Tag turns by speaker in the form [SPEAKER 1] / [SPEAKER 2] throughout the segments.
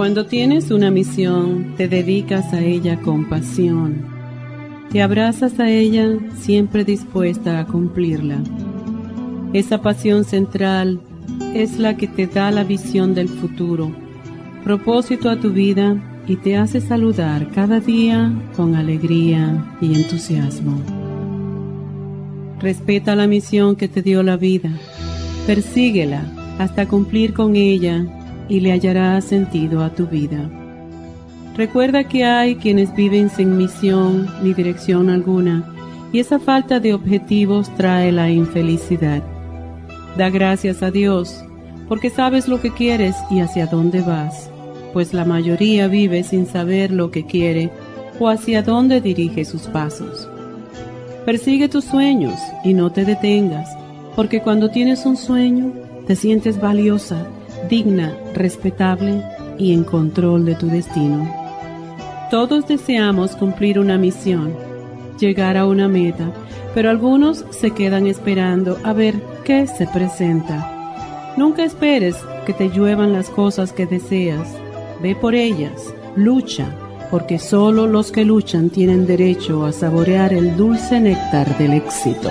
[SPEAKER 1] Cuando tienes una misión, te dedicas a ella con pasión. Te abrazas a ella siempre dispuesta a cumplirla. Esa pasión central es la que te da la visión del futuro, propósito a tu vida y te hace saludar cada día con alegría y entusiasmo. Respeta la misión que te dio la vida, persíguela hasta cumplir con ella y le hallará sentido a tu vida. Recuerda que hay quienes viven sin misión ni dirección alguna y esa falta de objetivos trae la infelicidad. Da gracias a Dios porque sabes lo que quieres y hacia dónde vas, pues la mayoría vive sin saber lo que quiere o hacia dónde dirige sus pasos. Persigue tus sueños y no te detengas, porque cuando tienes un sueño te sientes valiosa digna, respetable y en control de tu destino. Todos deseamos cumplir una misión, llegar a una meta, pero algunos se quedan esperando a ver qué se presenta. Nunca esperes que te lluevan las cosas que deseas. Ve por ellas, lucha, porque solo los que luchan tienen derecho a saborear el dulce néctar del éxito.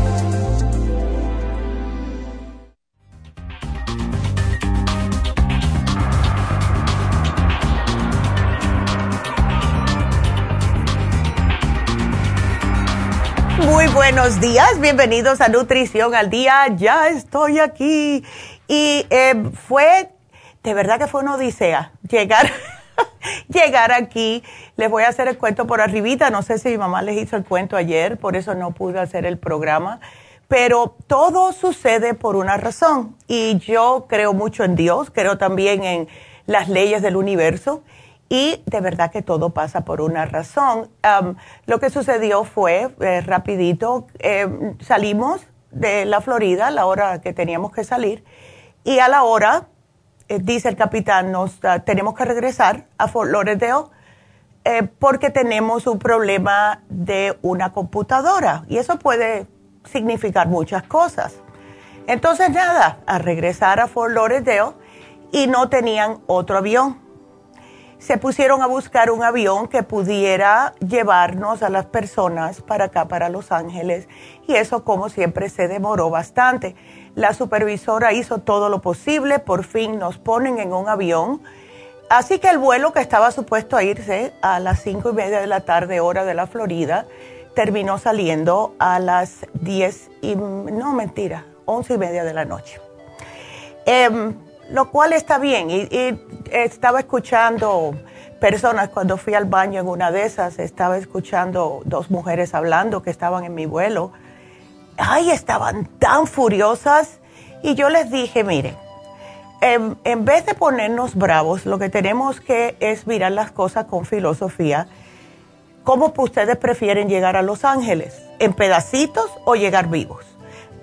[SPEAKER 2] Buenos días, bienvenidos a Nutrición al Día. Ya estoy aquí. Y eh, fue, de verdad que fue una odisea llegar, llegar aquí. Les voy a hacer el cuento por arribita. No sé si mi mamá les hizo el cuento ayer, por eso no pude hacer el programa. Pero todo sucede por una razón. Y yo creo mucho en Dios, creo también en las leyes del universo y de verdad que todo pasa por una razón. lo que sucedió fue, eh, rapidito, eh, salimos de la Florida a la hora que teníamos que salir y a la hora, eh, dice el capitán, nos ah, tenemos que regresar a Fort Lauderdale porque tenemos un problema de una computadora y eso puede significar muchas cosas. Entonces nada, a regresar a Fort Lauderdale y no tenían otro avión se pusieron a buscar un avión que pudiera llevarnos a las personas para acá, para Los Ángeles, y eso como siempre se demoró bastante. La supervisora hizo todo lo posible, por fin nos ponen en un avión, así que el vuelo que estaba supuesto a irse a las cinco y media de la tarde, hora de la Florida, terminó saliendo a las diez y, no mentira, once y media de la noche. Em, lo cual está bien. Y, estaba escuchando personas cuando fui al baño en una de esas, estaba escuchando dos mujeres hablando que estaban en mi vuelo ay, estaban tan furiosas. Y yo les dije, miren, en, en, vez de ponernos bravos, lo que tenemos que es mirar las cosas con filosofía. ¿Cómo ustedes prefieren llegar a Los Ángeles? ¿En pedacitos o llegar vivos?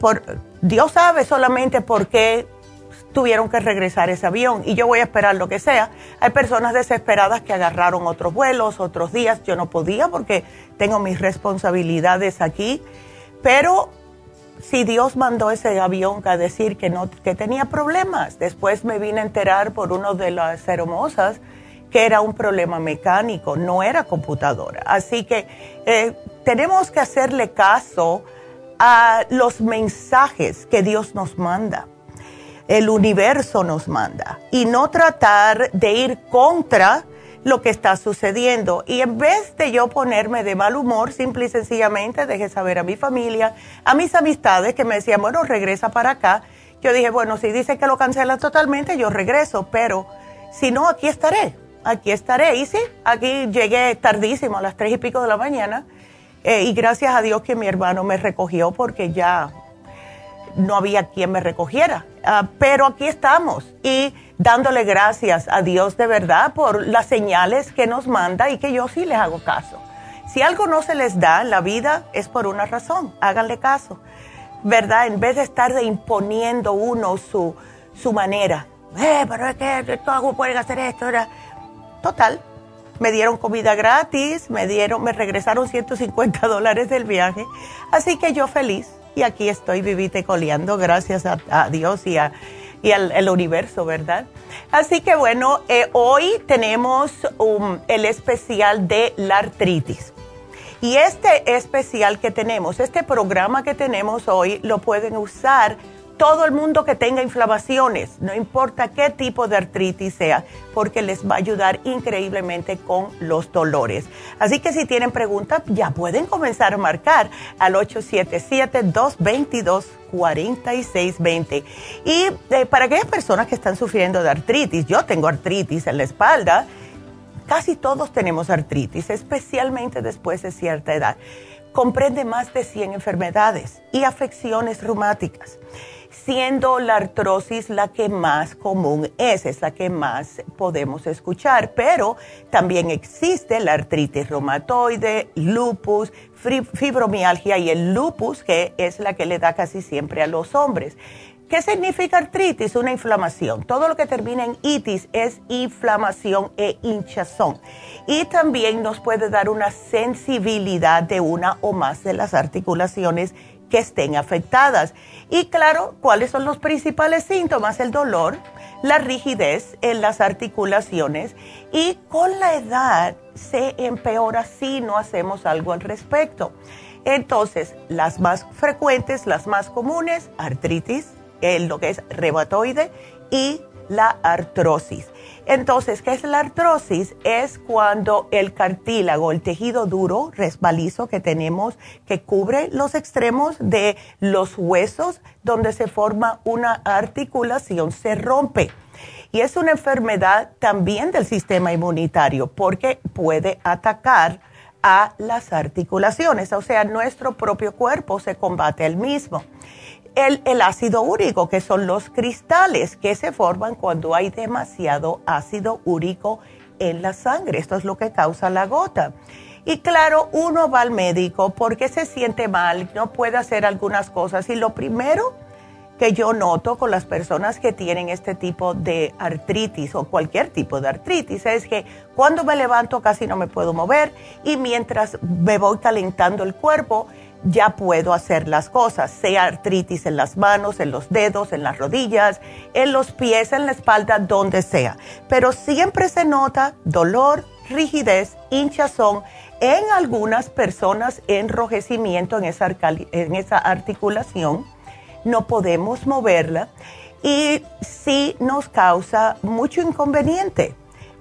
[SPEAKER 2] Por, Dios sabe solamente por qué tuvieron que regresar ese avión y yo voy a esperar lo que sea. Hay personas desesperadas que agarraron otros vuelos, otros días. Yo no podía porque tengo mis responsabilidades aquí, pero si Dios mandó ese avión a decir que no que tenía problemas, después me vine a enterar por uno de las hermosas que era un problema mecánico, no era computadora. Así que eh, tenemos que hacerle caso a los mensajes que Dios nos manda el universo nos manda y no tratar de ir contra lo que está sucediendo. Y en vez de yo ponerme de mal humor, simple y sencillamente dejé saber a mi familia, a mis amistades que me decían, bueno, regresa para acá. Yo dije, bueno, si dice que lo cancelan totalmente, yo regreso, pero si no, aquí estaré, aquí estaré. Y sí, aquí llegué tardísimo, a las tres y pico de la mañana, eh, y gracias a Dios que mi hermano me recogió porque ya no había quien me recogiera. Ah, pero aquí estamos y dándole gracias a Dios de verdad por las señales que nos manda y que yo sí les hago caso. Si algo no se les da en la vida es por una razón, háganle caso, ¿verdad? En vez de estar imponiendo uno su, su manera. Eh, pero es que todos pueden hacer esto. Total, me dieron comida gratis, me dieron, me regresaron 150 dólares del viaje, así que yo feliz y aquí estoy vivite coleando, gracias a, Dios y, a, y al universo, ¿verdad? Así que bueno, eh, hoy tenemos um, el especial de la artritis. Y este especial que tenemos, este programa que tenemos hoy, lo pueden usar todo el mundo que tenga inflamaciones, no importa qué tipo de artritis sea, porque les va a ayudar increíblemente con los dolores. Así que si tienen preguntas, ya pueden comenzar a marcar al 877-222-4620. Y eh, para aquellas personas que están sufriendo de artritis, yo tengo artritis en la espalda, casi todos tenemos artritis, especialmente después de cierta edad. Comprende más de 100 enfermedades y afecciones reumáticas siendo la artrosis la que más común es, es la que más podemos escuchar, pero también existe la artritis reumatoide, lupus, fibromialgia y el lupus, que es la que le da casi siempre a los hombres. ¿Qué significa artritis? Una inflamación. Todo lo que termina en itis es inflamación e hinchazón. Y también nos puede dar una sensibilidad de una o más de las articulaciones que estén afectadas. Y claro, ¿cuáles son los principales síntomas? El dolor, la rigidez en las articulaciones y con la edad se empeora si no hacemos algo al respecto. Entonces, las más frecuentes, las más comunes, artritis, lo que es reumatoide y la artrosis. Entonces, ¿qué es la artrosis? Es cuando el cartílago, el tejido duro, resbalizo que tenemos, que cubre los extremos de los huesos, donde se forma una articulación, se rompe. Y es una enfermedad también del sistema inmunitario porque puede atacar a las articulaciones, o sea, nuestro propio cuerpo se combate el mismo el, ácido úrico, que son los cristales que se forman cuando hay demasiado ácido úrico en la sangre. Esto es lo que causa la gota. Y claro, uno va al médico porque se siente mal, no puede hacer algunas cosas. Y lo primero que yo noto con las personas que tienen este tipo de artritis o cualquier tipo de artritis es que cuando me levanto casi no me puedo mover y mientras me voy calentando el cuerpo, ya puedo hacer las cosas, sea artritis en las manos, en los dedos, en las rodillas, en los pies, en la espalda, donde sea. Pero siempre se nota dolor, rigidez, hinchazón, en algunas personas enrojecimiento en esa, articulación, no podemos moverla y sí nos causa mucho inconveniente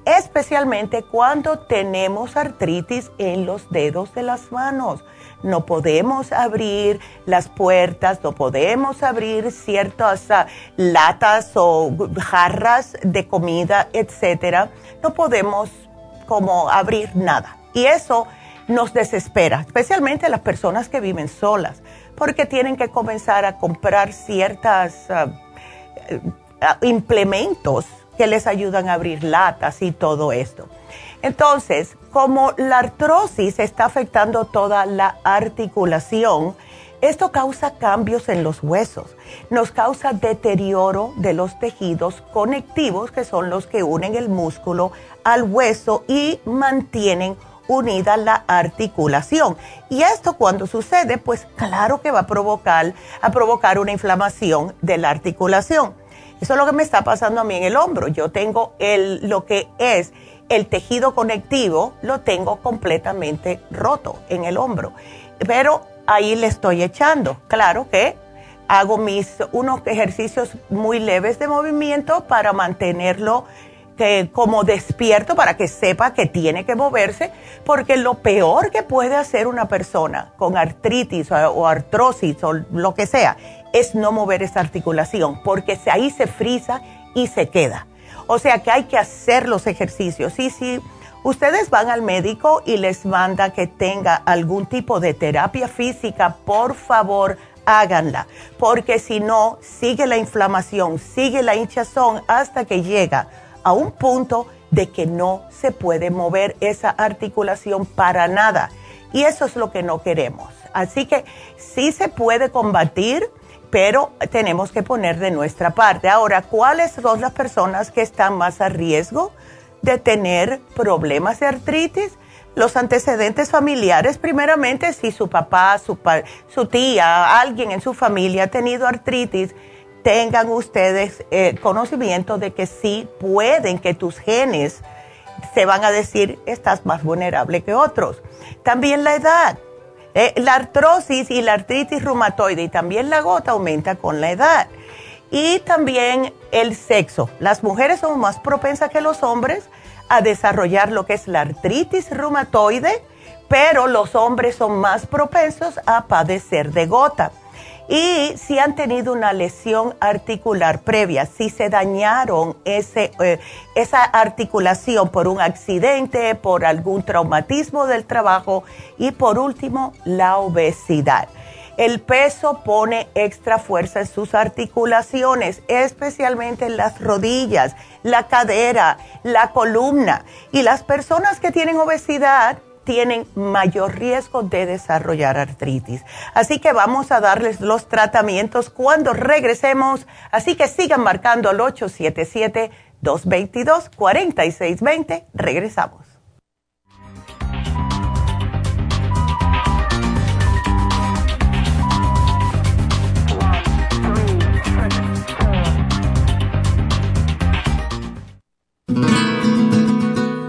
[SPEAKER 2] especialmente cuando tenemos artritis en los dedos de las manos no podemos abrir las puertas, no podemos abrir ciertas ah, latas o jarras de comida, etcétera. No podemos como abrir nada. Y eso nos desespera, especialmente las personas que viven solas, porque tienen que comenzar a comprar ciertos ah, eh, implementos que les ayudan a abrir latas y todo esto. Entonces, como la artrosis está afectando toda la articulación, esto causa cambios en los huesos, nos causa deterioro de los tejidos conectivos, que son los que unen el músculo al hueso y mantienen unida la articulación. Y esto cuando sucede, pues claro que va a provocar, a provocar una inflamación de la articulación. Eso es lo que me está pasando a mí en el hombro. Yo tengo el, lo que es el tejido conectivo, lo tengo completamente roto en el hombro. Pero ahí le estoy echando. Claro que hago mis unos ejercicios muy leves de movimiento para mantenerlo que, como despierto para que sepa que tiene que moverse, porque lo peor que puede hacer una persona con artritis o, artrosis o lo que sea es no mover esa articulación, porque ahí se frisa y se queda. O sea que hay que hacer los ejercicios. Y si ustedes van al médico y les manda que tenga algún tipo de terapia física, por favor, háganla, porque si no, sigue la inflamación, sigue la hinchazón hasta que llega a un punto de que no se puede mover esa articulación para nada. Y eso es lo que no queremos. Así que sí se puede combatir, pero tenemos que poner de nuestra parte. Ahora, ¿cuáles son las personas que están más a riesgo de tener problemas de artritis? Los antecedentes familiares, primeramente, si su papá, su, tía, alguien en su familia ha tenido artritis, tengan ustedes eh, conocimiento de que sí pueden, que tus genes se van a decir, estás más vulnerable que otros. También la edad. Eh, la artrosis y la artritis reumatoide y también la gota aumenta con la edad. Y también el sexo. Las mujeres son más propensas que los hombres a desarrollar lo que es la artritis reumatoide, pero los hombres son más propensos a padecer de gota. Y si han tenido una lesión articular previa, si se dañaron eh, esa articulación por un accidente, por algún traumatismo del trabajo y por último, la obesidad. El peso pone extra fuerza en sus articulaciones, especialmente en las rodillas, la cadera, la columna. Y las personas que tienen obesidad tienen mayor riesgo de desarrollar artritis. Así que vamos a darles los tratamientos cuando regresemos. Así que sigan marcando al 877-222-4620. Regresamos.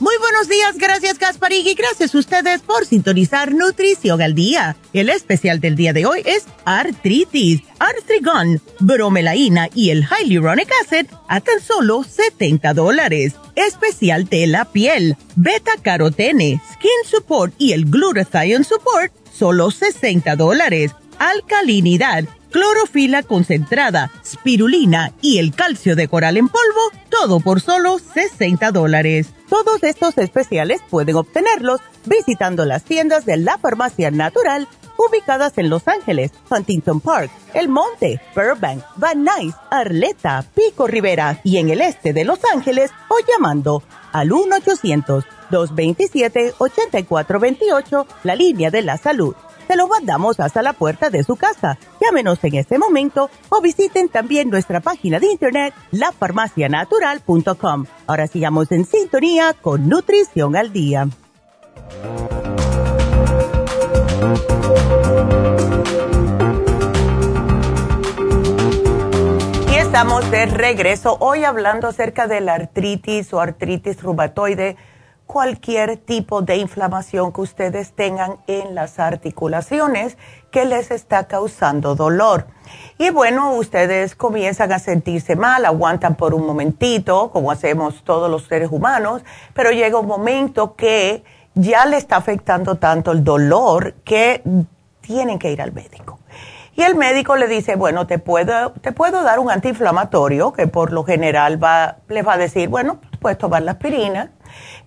[SPEAKER 3] Muy buenos días, gracias Gasparín y gracias a ustedes por sintonizar Nutrición al Día. El especial del día de hoy es artritis, artrigon, bromelaína y el hyaluronic acid a tan solo 70 dólares. Especial de la piel, beta carotene, skin support y el glutathione support, solo 60 dólares. Alcalinidad clorofila concentrada, spirulina y el calcio de coral en polvo, todo por solo 60 dólares. Todos estos especiales pueden obtenerlos visitando las tiendas de la farmacia natural ubicadas en Los Ángeles, Huntington Park, El Monte, Burbank, Van Nuys, Arleta, Pico Rivera y en el este de Los Ángeles o llamando al 1-800-227-8428, la línea de la salud. Se lo mandamos hasta la puerta de su casa. Llámenos en este momento o visiten también nuestra página de internet, lafarmacianatural.com. Ahora sigamos en sintonía con Nutrición al Día.
[SPEAKER 2] Y estamos de regreso hoy hablando acerca de la artritis o artritis reumatoide, cualquier tipo de inflamación que ustedes tengan en las articulaciones que les está causando dolor. Y bueno, ustedes comienzan a sentirse mal, aguantan por un momentito, como hacemos todos los seres humanos, pero llega un momento que ya le está afectando tanto el dolor que tienen que ir al médico. Y el médico le dice, bueno, te puedo, te puedo dar un antiinflamatorio, que por lo general va, les va a decir, bueno, puedes tomar la aspirina.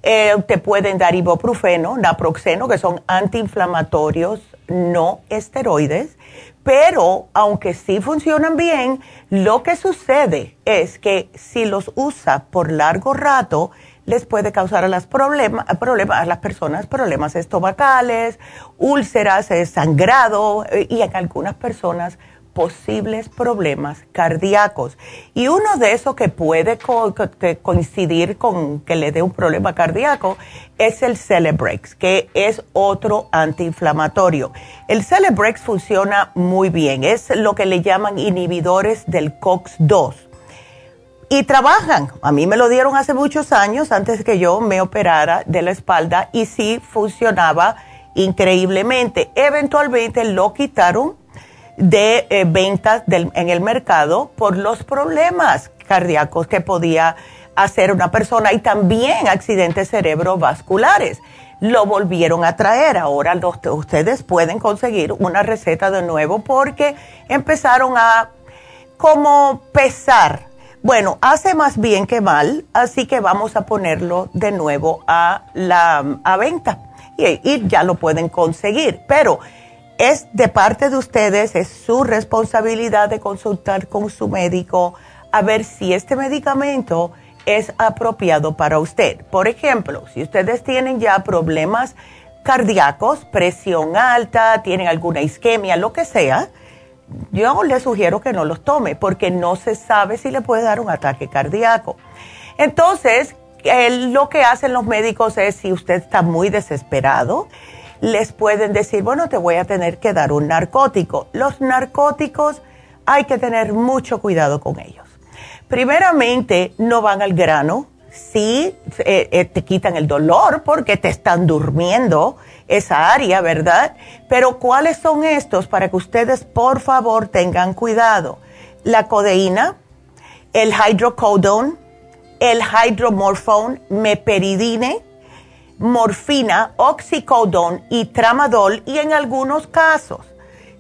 [SPEAKER 2] Eh, te pueden dar ibuprofeno, naproxeno, que son antiinflamatorios no esteroides. Pero aunque sí funcionan bien, lo que sucede es que si los usa por largo rato, les puede causar a las, problemas, a las personas problemas estomacales, úlceras, eh, sangrado eh, y en algunas personas posibles problemas cardíacos. Y uno de esos que puede coincidir con que le dé un problema cardíaco es el Celebrex, que es otro antiinflamatorio. El Celebrex funciona muy bien, es lo que le llaman inhibidores del COX-2 y trabajan. A mí me lo dieron hace muchos años antes que yo me operara de la espalda y sí funcionaba increíblemente. Eventualmente lo quitaron de eh, ventas en el mercado por los problemas cardíacos que podía hacer una persona y también accidentes cerebrovasculares. Lo volvieron a traer. Ahora ustedes pueden conseguir una receta de nuevo porque empezaron a como pesar bueno, hace más bien que mal, así que vamos a ponerlo de nuevo a la a venta y, ya lo pueden conseguir. Pero es de parte de ustedes, es su responsabilidad de consultar con su médico a ver si este medicamento es apropiado para usted. Por ejemplo, si ustedes tienen ya problemas cardíacos, presión alta, tienen alguna isquemia, lo que sea, yo le sugiero que no los tome porque no se sabe si le puede dar un ataque cardíaco. Entonces, lo que hacen los médicos es, si usted está muy desesperado, les pueden decir, bueno, te voy a tener que dar un narcótico. Los narcóticos hay que tener mucho cuidado con ellos. Primeramente, no van al grano, sí eh, eh, te quitan el dolor porque te están durmiendo esa área, ¿verdad? Pero ¿cuáles son estos para que ustedes por favor tengan cuidado? La codeína, el hydrocodone, el hydromorphone, meperidine, morfina, oxicodone y tramadol y en algunos casos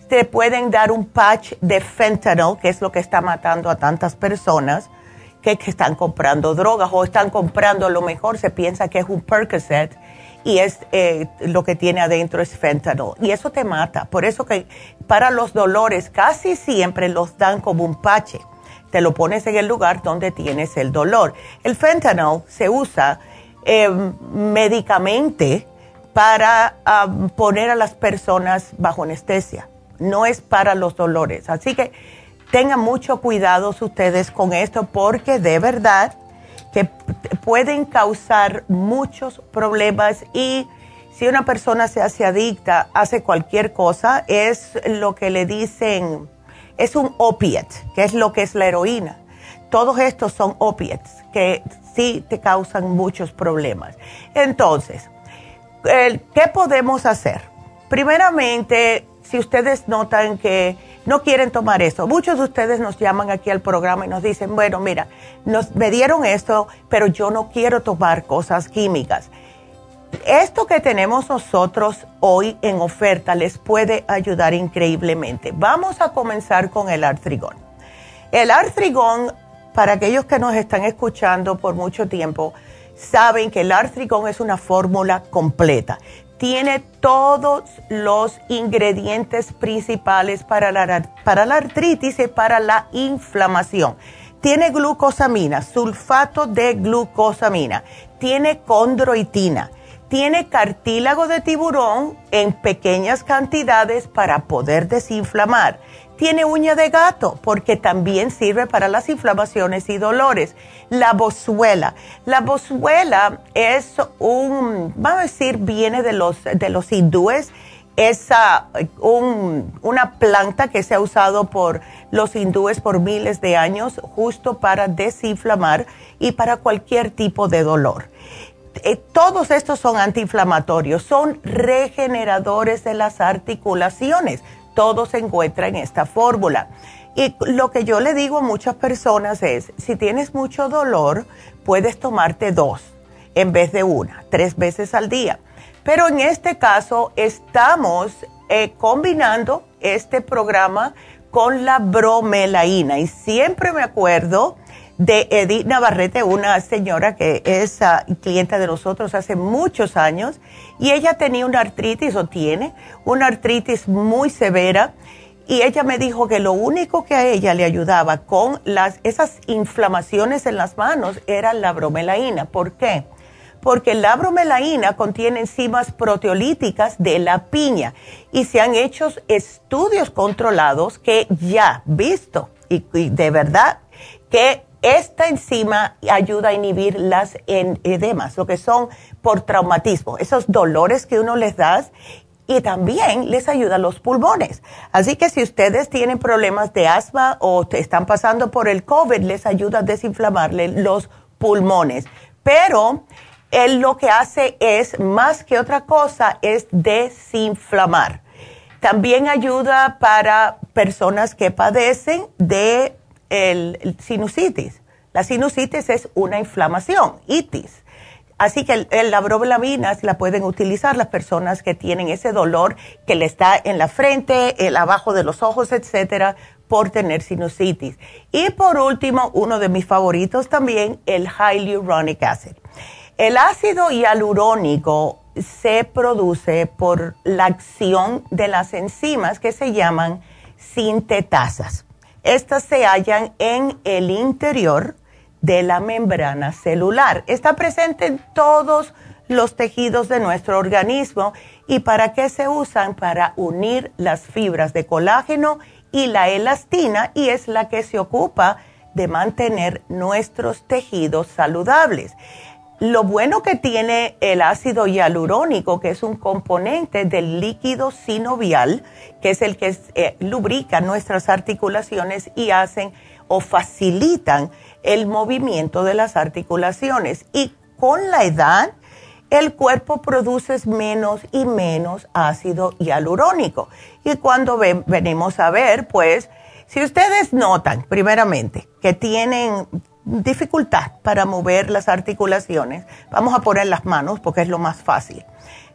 [SPEAKER 2] te pueden dar un patch de fentanyl, que es lo que está matando a tantas personas que, están comprando drogas o están comprando, a lo mejor se piensa que es un Percocet y es eh, lo que tiene adentro es fentanyl y eso te mata. Por eso que para los dolores casi siempre los dan como un pache. Te lo pones en el lugar donde tienes el dolor. El fentanyl se usa eh, médicamente para poner a las personas bajo anestesia. No es para los dolores. Así que tengan mucho cuidado ustedes con esto porque de verdad que pueden causar muchos problemas y si una persona se hace adicta, hace cualquier cosa, es lo que le dicen, es un opiate, que es lo que es la heroína. Todos estos son opiates que sí te causan muchos problemas. Entonces, ¿qué podemos hacer? Primeramente, si ustedes notan que no quieren tomar eso. Muchos de ustedes nos llaman aquí al programa y nos dicen, bueno, mira, nos, me dieron esto, pero yo no quiero tomar cosas químicas. Esto que tenemos nosotros hoy en oferta les puede ayudar increíblemente. Vamos a comenzar con el artrigón. El artrigón, para aquellos que nos están escuchando por mucho tiempo, saben que el artrigón es una fórmula completa. Tiene todos los ingredientes principales para la, para la artritis y para la inflamación. Tiene glucosamina, sulfato de glucosamina, tiene condroitina, tiene cartílago de tiburón en pequeñas cantidades para poder desinflamar tiene uña de gato porque también sirve para las inflamaciones y dolores. La bozuela. La bozuela es un, vamos a decir, viene de los, de los hindúes. Es una planta que se ha usado por los hindúes por miles de años justo para desinflamar y para cualquier tipo de dolor. Eh, todos estos son antiinflamatorios, son regeneradores de las articulaciones todo se encuentra en esta fórmula. Y lo que yo le digo a muchas personas es, si tienes mucho dolor, puedes tomarte dos en vez de una, tres veces al día. Pero en este caso estamos eh, combinando este programa con la bromelaína y siempre me acuerdo de Edith Navarrete, una señora que es uh, cliente de nosotros hace muchos años, y ella tenía una artritis, o tiene, una artritis muy severa, y ella me dijo que lo único que a ella le ayudaba con las, esas inflamaciones en las manos era la bromelaína. ¿Por qué? Porque la bromelaína contiene enzimas proteolíticas de la piña y se han hecho estudios controlados que ya visto y, y de verdad que esta enzima ayuda a inhibir las edemas, lo que son por traumatismo, esos dolores que uno les da y también les ayuda a los pulmones. Así que si ustedes tienen problemas de asma o están pasando por el COVID, les ayuda a desinflamarle los pulmones. Pero él lo que hace es, más que otra cosa, es desinflamar. También ayuda para personas que padecen de el, sinusitis. La sinusitis es una inflamación, itis. Así que el, la bromelaina la pueden utilizar las personas que tienen ese dolor que le está en la frente, el abajo de los ojos, etcétera, por tener sinusitis. Y por último, uno de mis favoritos también, el hyaluronic acid. El ácido hialurónico se produce por la acción de las enzimas que se llaman sintetasas. Estas se hallan en el interior de la membrana celular. Está presente en todos los tejidos de nuestro organismo. ¿Y para qué se usan? Para unir las fibras de colágeno y la elastina y es la que se ocupa de mantener nuestros tejidos saludables. Lo bueno que tiene el ácido hialurónico, que es un componente del líquido sinovial, que es el que eh, lubrica nuestras articulaciones y hacen o facilitan el movimiento de las articulaciones. Y con la edad, el cuerpo produce menos y menos ácido hialurónico. Y cuando venimos a ver, pues, si ustedes notan, primeramente, que tienen dificultad para mover las articulaciones, vamos a poner las manos porque es lo más fácil.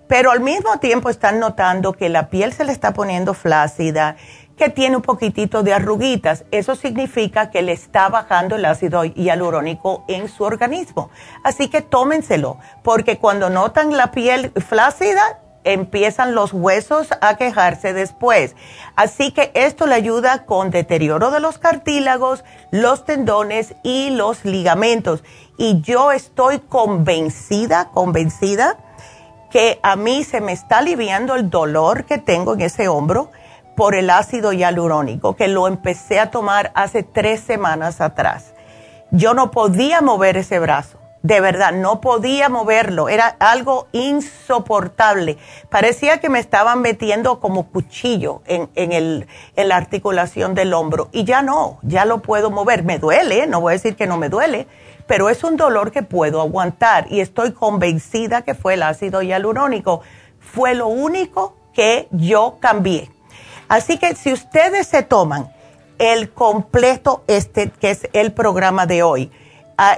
[SPEAKER 2] Pero al mismo tiempo están notando que la piel se le está poniendo flácida, que tiene un poquitito de arruguitas. Eso significa que le está bajando el ácido hialurónico en su organismo. Así que tómenselo, porque cuando notan la piel flácida, empiezan los huesos a quejarse después. Así que esto le ayuda con deterioro de los cartílagos, los tendones y los ligamentos. Y yo estoy convencida, convencida que a mí se me está aliviando el dolor que tengo en ese hombro por el ácido hialurónico, que lo empecé a tomar hace tres semanas atrás. Yo no podía mover ese brazo de verdad, no podía moverlo, era algo insoportable. Parecía que me estaban metiendo como cuchillo en, el, en la articulación del hombro y ya no, ya lo puedo mover. Me duele, no voy a decir que no me duele, pero es un dolor que puedo aguantar y estoy convencida que fue el ácido hialurónico. Fue lo único que yo cambié. Así que si ustedes se toman el completo este, que es el programa de hoy,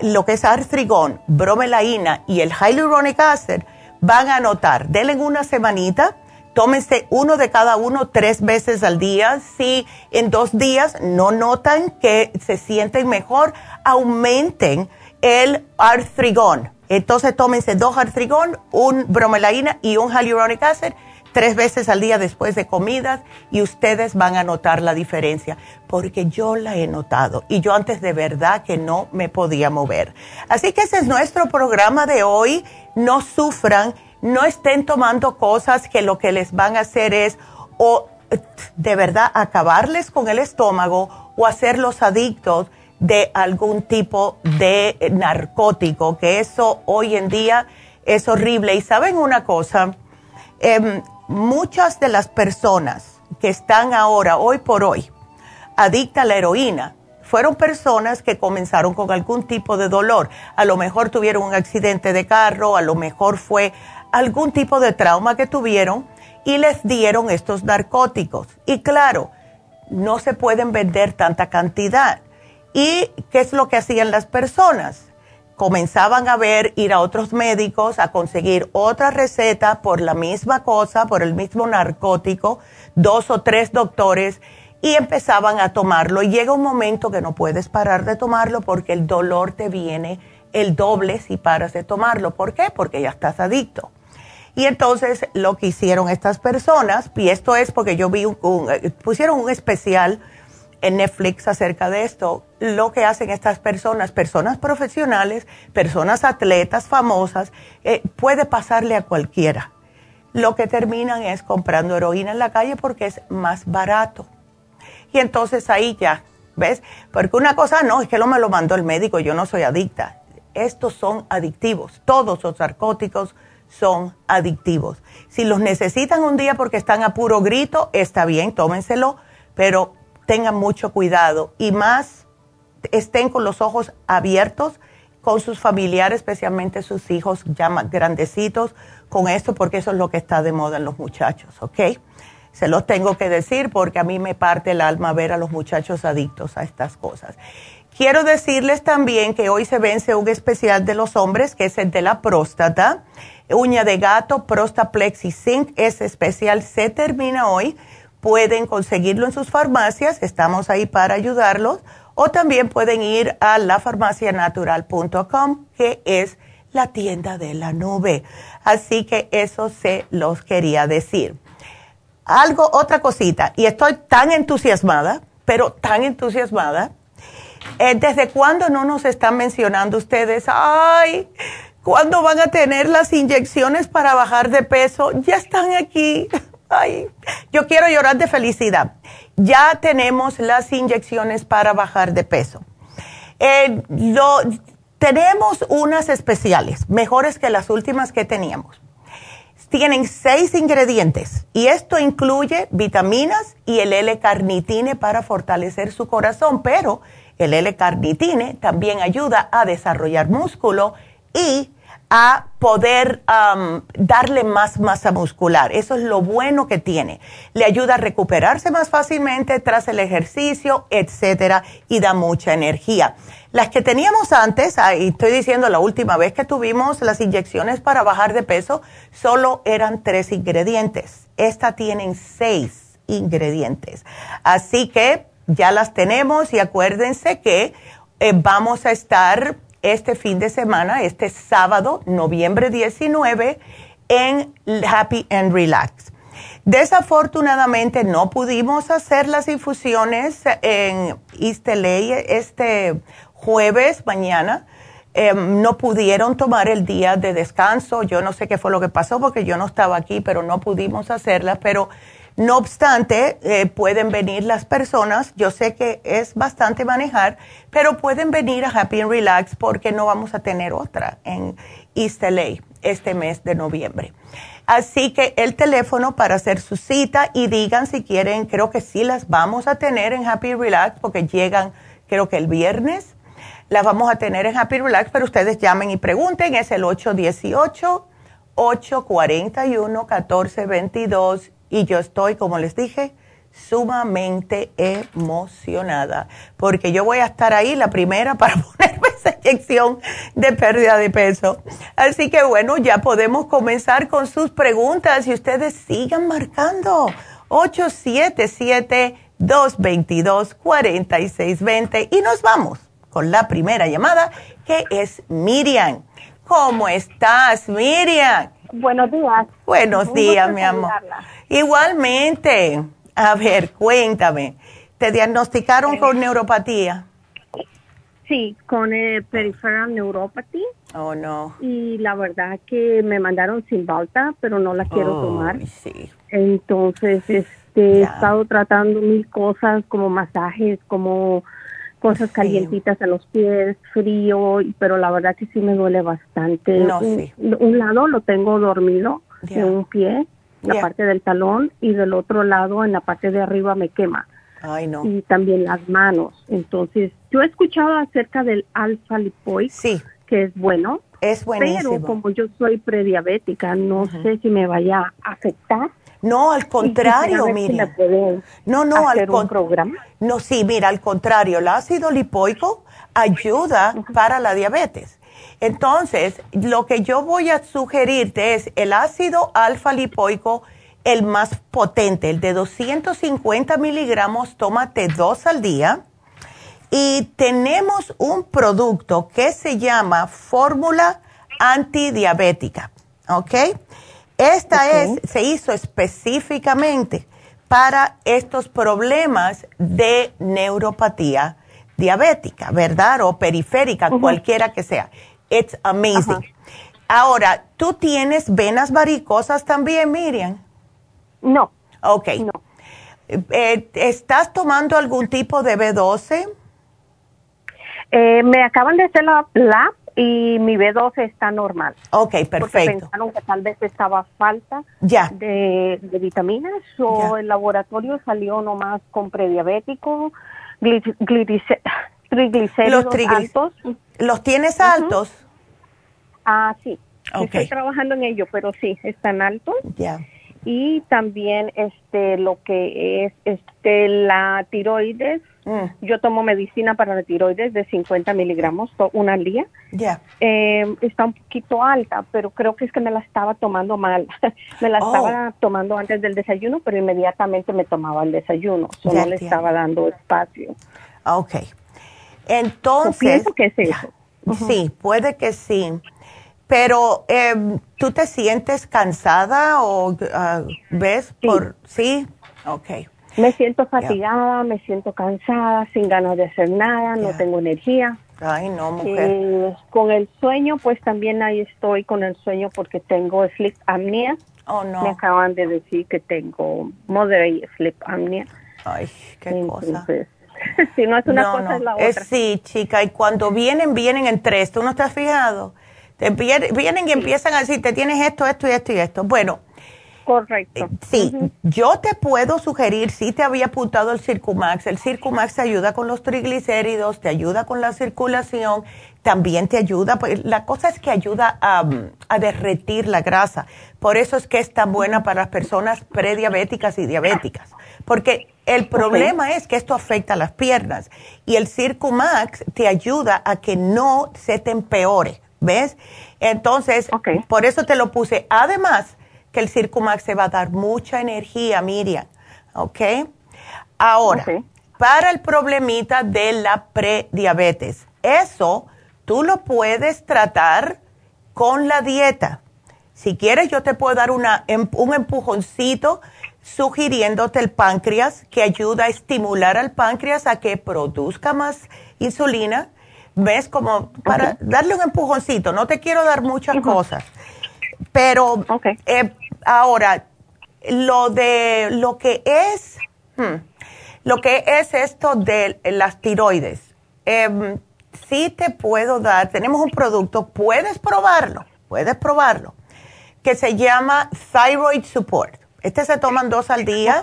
[SPEAKER 2] lo que es artrigón, bromelaína y el hyaluronic acid, van a notar, denle una semanita, tómense uno de cada uno tres veces al día. Si en dos días no notan que se sienten mejor, aumenten el artrigón Entonces tómense dos artrigón, un bromelaína y un hyaluronic acid tres veces al día después de comidas y ustedes van a notar la diferencia, porque yo la he notado y yo antes de verdad que no me podía mover. Así que ese es nuestro programa de hoy. No sufran, no estén tomando cosas que lo que les van a hacer es o de verdad acabarles con el estómago o hacerlos adictos de algún tipo de narcótico, que eso hoy en día es horrible. Y saben una cosa, eh, muchas de las personas que están ahora, hoy por hoy, adictas a la heroína, fueron personas que comenzaron con algún tipo de dolor. A lo mejor tuvieron un accidente de carro, a lo mejor fue algún tipo de trauma que tuvieron y les dieron estos narcóticos. Y claro, no se pueden vender tanta cantidad. ¿Y qué es lo que hacían las personas? Comenzaban a ver, ir a otros médicos a conseguir otra receta por la misma cosa, por el mismo narcótico, dos o tres doctores, y empezaban a tomarlo. Y llega un momento que no puedes parar de tomarlo porque el dolor te viene el doble si paras de tomarlo. ¿Por qué? Porque ya estás adicto. Y entonces lo que hicieron estas personas, y esto es porque yo vi un, eh, pusieron un especial en Netflix acerca de esto, lo que hacen estas personas, personas profesionales, personas atletas famosas, eh, puede pasarle a cualquiera. Lo que terminan es comprando heroína en la calle porque es más barato. Y entonces ahí ya, ¿ves? Porque una cosa no, es que no me lo mandó el médico, yo no soy adicta. Estos son adictivos, todos los narcóticos son adictivos. Si los necesitan un día porque están a puro grito, está bien, tómenselo, pero tengan mucho cuidado y más estén con los ojos abiertos con sus familiares, especialmente sus hijos ya más grandecitos, con esto, porque eso es lo que está de moda en los muchachos, ¿ok? Se los tengo que decir porque a mí me parte el alma ver a los muchachos adictos a estas cosas. Quiero decirles también que hoy se vence un especial de los hombres, que es el de la próstata. Uña de gato, Prostaplexi Zinc, ese especial se termina hoy pueden conseguirlo en sus farmacias, estamos ahí para ayudarlos, o también pueden ir a lafarmacianatural.com, que es la tienda de la nube. Así que eso se los quería decir. Algo, otra cosita, y estoy tan entusiasmada, pero tan entusiasmada. Eh, ¿Desde cuándo no nos están mencionando ustedes? Ay, ¿cuándo van a tener las inyecciones para bajar de peso? Ya están aquí. Ay, yo quiero llorar de felicidad. Ya tenemos las inyecciones para bajar de peso. Eh, tenemos unas especiales, mejores que las últimas que teníamos. Tienen seis ingredientes y esto incluye vitaminas y el L-carnitine para fortalecer su corazón, pero el L-carnitine también ayuda a desarrollar músculo y a poder darle más masa muscular. Eso es lo bueno que tiene. Le ayuda a recuperarse más fácilmente tras el ejercicio, etcétera, y da mucha energía. Las que teníamos antes, y estoy diciendo la última vez que tuvimos las inyecciones para bajar de peso, solo eran tres ingredientes. Esta tienen seis ingredientes. Así que ya las tenemos y acuérdense que eh, vamos a estar este fin de semana, este sábado, noviembre 19, en Happy and Relax. Desafortunadamente no pudimos hacer las infusiones en East este jueves, mañana. Em, no pudieron tomar el día de descanso. Yo no sé qué fue lo que pasó porque yo no estaba aquí, pero no pudimos hacerlas. Pero no obstante, eh, pueden venir las personas, yo sé que es bastante manejar, pero pueden venir a Happy and Relax porque no vamos a tener otra en East LA este mes de noviembre. Así que el teléfono para hacer su cita y digan si quieren, creo que sí las vamos a tener en Happy Relax porque llegan creo que el viernes. Las vamos a tener en Happy Relax, pero ustedes llamen y pregunten, es el 818 841 1422 y yo estoy, como les dije, sumamente emocionada, porque yo voy a estar ahí la primera para ponerme esa inyección de pérdida de peso. Así que bueno, ya podemos comenzar con sus preguntas y ustedes sigan marcando 877-222-4620 y nos vamos con la primera llamada que es Miriam. ¿Cómo estás, Miriam?
[SPEAKER 4] Buenos días.
[SPEAKER 2] Buenos días, mi amor. Igualmente. A ver, cuéntame. ¿Te diagnosticaron con neuropatía?
[SPEAKER 4] Sí, con el peripheral neuropathy.
[SPEAKER 2] Oh, no.
[SPEAKER 4] Y la verdad que me mandaron sin balta, pero no la quiero
[SPEAKER 2] Oh,
[SPEAKER 4] tomar.
[SPEAKER 2] Sí.
[SPEAKER 4] Entonces, este, he estado tratando mil cosas como masajes, como cosas calientitas en los pies, frío, pero la verdad que sí me duele bastante.
[SPEAKER 2] No,
[SPEAKER 4] un,
[SPEAKER 2] sí.
[SPEAKER 4] un lado lo tengo dormido
[SPEAKER 2] Ya.
[SPEAKER 4] en un pie, la parte del talón, y del otro lado en la parte de arriba me quema.
[SPEAKER 2] Ay, no.
[SPEAKER 4] y también las manos. Entonces, yo he escuchado acerca del alfa lipoic,
[SPEAKER 2] Sí,
[SPEAKER 4] que es bueno,
[SPEAKER 2] es buenísimo.
[SPEAKER 4] pero como yo soy prediabética, no sé si me vaya a afectar.
[SPEAKER 2] No, al contrario,
[SPEAKER 4] si pueden
[SPEAKER 2] No, no, al
[SPEAKER 4] hacer un
[SPEAKER 2] con-
[SPEAKER 4] programa.
[SPEAKER 2] No, sí, mira, al contrario, el ácido lipoico ayuda para la diabetes. Entonces, lo que yo voy a sugerirte es el ácido alfa lipoico, el más potente, el de 250 miligramos, tómate dos al día. Y tenemos un producto que se llama fórmula antidiabética, ¿ok? Esta es, se hizo específicamente para estos problemas de neuropatía diabética, ¿verdad? O periférica, cualquiera que sea. It's amazing. Ahora, ¿tú tienes venas varicosas también, Miriam?
[SPEAKER 4] No,
[SPEAKER 2] Ok.
[SPEAKER 4] no.
[SPEAKER 2] Eh, ¿Estás tomando algún tipo de B12?
[SPEAKER 4] Eh, me acaban de hacer la y mi B12 está normal.
[SPEAKER 2] Ok,
[SPEAKER 4] Porque
[SPEAKER 2] perfecto.
[SPEAKER 4] pensaron que tal vez estaba falta
[SPEAKER 2] Ya.
[SPEAKER 4] de, de vitaminas o
[SPEAKER 2] Ya.
[SPEAKER 4] el laboratorio salió nomás con prediabético, triglicéridos
[SPEAKER 2] Los
[SPEAKER 4] altos.
[SPEAKER 2] ¿Los tienes altos?
[SPEAKER 4] Ah, sí.
[SPEAKER 2] Ok.
[SPEAKER 4] Estoy trabajando en ello, pero sí, están altos.
[SPEAKER 2] Ya.
[SPEAKER 4] Y también este lo que es este la tiroides.
[SPEAKER 2] Mm,
[SPEAKER 4] Yo tomo medicina para la tiroides de 50 miligramos, una al día.
[SPEAKER 2] Ya.
[SPEAKER 4] Eh, está un poquito alta, pero creo que es que me la estaba tomando mal. me la
[SPEAKER 2] Oh.
[SPEAKER 4] estaba tomando antes del desayuno, pero inmediatamente me tomaba el desayuno. So
[SPEAKER 2] Ya
[SPEAKER 4] no le estaba dando espacio.
[SPEAKER 2] Ok. Entonces,
[SPEAKER 4] que es eso.
[SPEAKER 2] sí, puede que sí. Pero, em, ¿tú te sientes cansada o ah, ves
[SPEAKER 4] Sí.
[SPEAKER 2] por sí? Ok.
[SPEAKER 4] Me siento fatigada, me siento cansada, sin ganas de hacer nada, no tengo energía.
[SPEAKER 2] Ay, no, mujer.
[SPEAKER 4] Eh, con el sueño, pues también ahí estoy con el sueño porque tengo sleep apnea.
[SPEAKER 2] oh,
[SPEAKER 4] Me
[SPEAKER 2] no.
[SPEAKER 4] acaban de decir que tengo moderate sleep apnea.
[SPEAKER 2] Ay, qué cosa.
[SPEAKER 4] Entonces, si no es una
[SPEAKER 2] no,
[SPEAKER 4] cosa
[SPEAKER 2] no.
[SPEAKER 4] es la otra.
[SPEAKER 2] sí, chica, y cuando vienen, vienen en tres. ¿Tú no has fijado? Te viene- vienen y empiezan a decir, te tienes esto, esto y esto y esto. Bueno,
[SPEAKER 4] Correcto.
[SPEAKER 2] Sí, yo te puedo sugerir, si te había apuntado el Circumax, el Circumax te ayuda con los triglicéridos, te ayuda con la circulación, también te ayuda, pues, la cosa es que ayuda a, a derretir la grasa, por eso es que es tan buena para las personas prediabéticas y diabéticas, porque el problema es que esto afecta a las piernas y el Circumax te ayuda a que no se te empeore, ¿ves? Entonces, por eso te lo puse. Además, que el Circumax te va a dar mucha energía, Miriam. ¿Ok? Ahora, para el problemita de la prediabetes, eso tú lo puedes tratar con la dieta. Si quieres, yo te puedo dar una, em- un empujoncito sugiriéndote el páncreas que ayuda a estimular al páncreas a que produzca más insulina. ¿Ves? Como para darle un empujoncito. No te quiero dar muchas cosas. Pero eh, ahora, lo de lo que es, hmm, lo que es esto de las tiroides, em, sí te puedo dar, tenemos un producto, puedes probarlo, puedes probarlo, que se llama Thyroid Support. Este se toman dos al día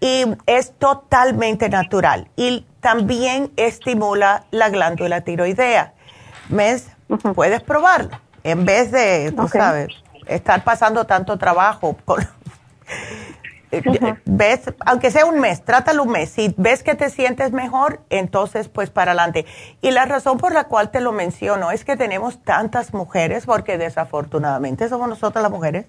[SPEAKER 2] y es totalmente natural y también estimula la glándula tiroidea. ¿Ves? Puedes probarlo en vez de, tú sabes, estar pasando tanto trabajo con, Eh, ves, aunque sea un mes, trátalo un mes. Si ves que te sientes mejor, entonces pues para adelante. Y la razón por la cual te lo menciono es que tenemos tantas mujeres, porque desafortunadamente somos nosotras las mujeres,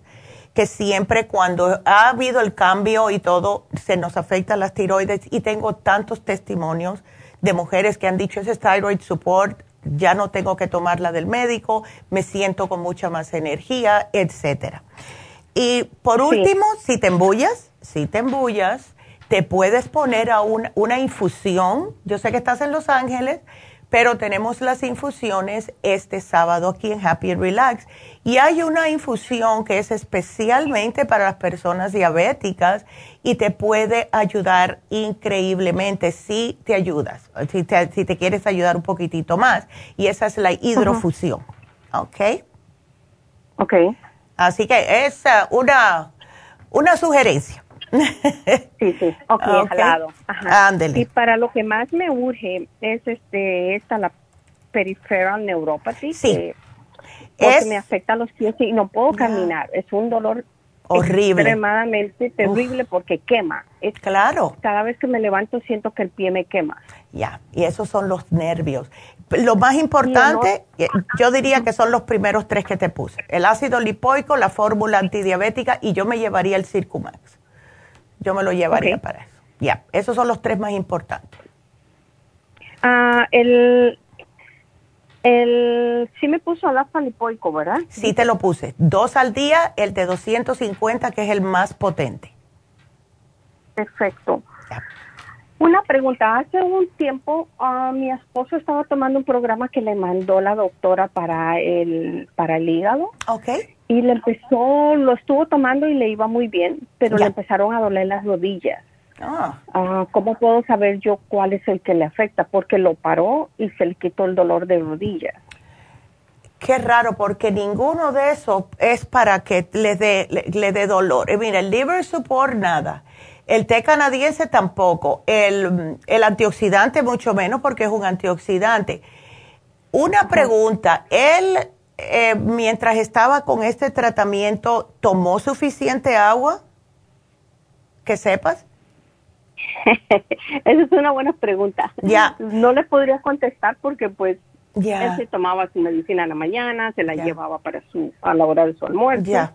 [SPEAKER 2] que siempre cuando ha habido el cambio y todo, se nos afecta las tiroides y tengo tantos testimonios de mujeres que han dicho ese thyroid support ya no tengo que tomar la del médico, me siento con mucha más energía, etcétera. Y por último, si te embullas, si te embullas, te puedes poner a una infusión. Yo sé que estás en Los Ángeles, pero tenemos las infusiones este sábado aquí en Happy Relax. Y hay una infusión que es especialmente para las personas diabéticas y te puede ayudar increíblemente si te ayudas, si te, quieres ayudar un poquitito más. Y esa es la hidrofusión. ¿Ok?
[SPEAKER 4] Ok.
[SPEAKER 2] Así que es uh, una, una sugerencia.
[SPEAKER 4] sí, sí, ok,
[SPEAKER 2] okay.
[SPEAKER 4] Y para lo que más me urge es este, esta, la peripheral neuropathy.
[SPEAKER 2] Sí.
[SPEAKER 4] Porque me afecta los pies y no puedo caminar. Es un dolor
[SPEAKER 2] horrible.
[SPEAKER 4] Extremadamente terrible porque quema. Es,
[SPEAKER 2] claro.
[SPEAKER 4] Cada vez que me levanto siento que el pie me quema.
[SPEAKER 2] Ya, y esos son los nervios. Lo más importante, eh, yo diría que son los primeros tres que te puse. El ácido lipoico, la fórmula antidiabética y yo me llevaría el Circumax. Yo me lo llevaría para eso. Ya, esos son los tres más importantes.
[SPEAKER 4] Ah, el, el, sí me puso el lipoico, ¿verdad?
[SPEAKER 2] Sí te lo puse. Dos al día, el de 250, que es el más potente.
[SPEAKER 4] Perfecto. Una pregunta. Hace un tiempo ah, mi esposo estaba tomando un programa que le mandó la doctora para el, para el hígado.
[SPEAKER 2] Ok.
[SPEAKER 4] Y le empezó, lo estuvo tomando y le iba muy bien, pero le empezaron a doler las rodillas.
[SPEAKER 2] Ah.
[SPEAKER 4] ah. ¿Cómo puedo saber yo cuál es el que le afecta? Porque lo paró y se le quitó el dolor de rodillas.
[SPEAKER 2] Qué raro, porque ninguno de esos es para que le dé le, dé dolor. Eh, mira, el liver support nada. El té canadiense tampoco. El, el antioxidante mucho menos porque es un antioxidante. Una pregunta, ¿él eh, mientras estaba con este tratamiento tomó suficiente agua? Que sepas.
[SPEAKER 4] Esa es una buena pregunta.
[SPEAKER 2] Ya.
[SPEAKER 4] No le podría contestar porque pues
[SPEAKER 2] ya.
[SPEAKER 4] él se tomaba su medicina en la mañana, se la llevaba para su a la hora de su almuerzo.
[SPEAKER 2] Ya.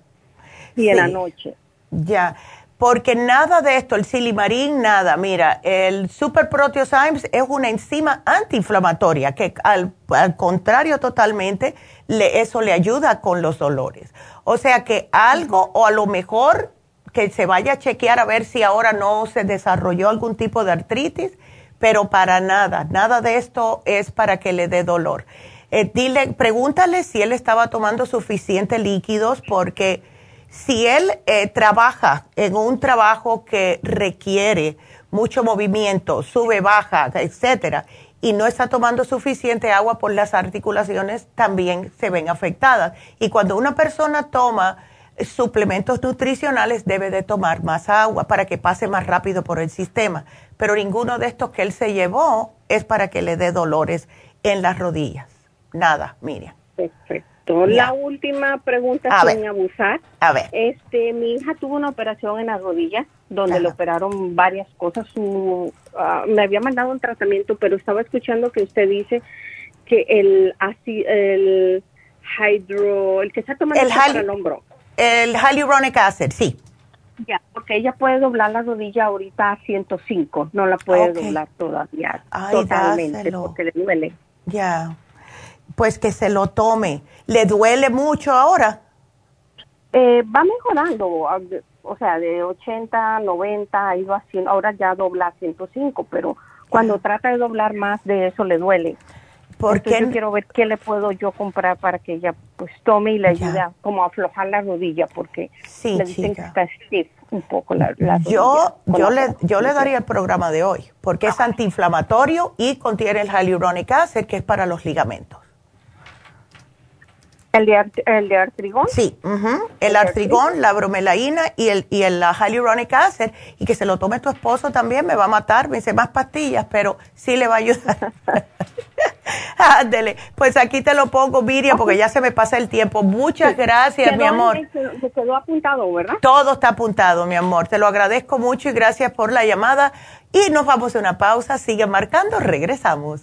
[SPEAKER 4] Y en la noche.
[SPEAKER 2] Ya porque nada de esto, el silimarín, nada. Mira, el Super Proteosymes es una enzima antiinflamatoria que al, contrario totalmente, le, eso le ayuda con los dolores. O sea que algo, o a lo mejor que se vaya a chequear a ver si ahora no se desarrolló algún tipo de artritis, pero para nada, nada de esto es para que le dé dolor. Eh, dile, pregúntale si él estaba tomando suficientes líquidos porque si él eh, trabaja en un trabajo que requiere mucho movimiento, sube, baja, etcétera, y no está tomando suficiente agua por las articulaciones, también se ven afectadas. Y cuando una persona toma suplementos nutricionales, debe de tomar más agua para que pase más rápido por el sistema. Pero ninguno de estos que él se llevó es para que le dé dolores en las rodillas. Nada, Miriam.
[SPEAKER 4] Perfecto. La última pregunta sin abusar.
[SPEAKER 2] A ver.
[SPEAKER 4] Este, mi hija tuvo una operación en la rodilla donde le operaron varias cosas. Su, ah, me había mandado un tratamiento, pero estaba escuchando que usted dice que el así el hydro, el que está tomando
[SPEAKER 2] el,
[SPEAKER 4] para el hombro.
[SPEAKER 2] El hyaluronic acid, sí.
[SPEAKER 4] Ya, porque ella puede doblar la rodilla ahorita a 105, no la puede doblar todavía totalmente porque le duele.
[SPEAKER 2] Ya pues que se lo tome. ¿Le duele mucho ahora?
[SPEAKER 4] Eh, va mejorando, o sea, de 80, 90 ha ido haciendo, ahora ya dobla a 105, pero cuando trata de doblar más de eso le duele. Porque yo quiero ver qué le puedo yo comprar para que ella pues tome y le ayude a, como a aflojar la rodilla, porque
[SPEAKER 2] sí,
[SPEAKER 4] le dicen que está stiff un poco la, rodilla.
[SPEAKER 2] Yo, yo, le, yo le daría el programa de hoy, porque es antiinflamatorio y contiene el hyaluronic acid, que es para los ligamentos.
[SPEAKER 4] ¿El de, el de artrigón?
[SPEAKER 2] Sí, el artrigón, la bromelaína y el, y el hyaluronic acid, y que se lo tome tu esposo también, me va a matar, me dice más pastillas, pero sí le va a ayudar. Ándele, pues aquí te lo pongo, Miriam, porque ya se me pasa el tiempo. Muchas gracias, mi amor.
[SPEAKER 4] Se quedó apuntado, ¿verdad?
[SPEAKER 2] Todo está apuntado, mi amor. Te lo agradezco mucho y gracias por la llamada. Y nos vamos a una pausa. Sigue marcando, regresamos.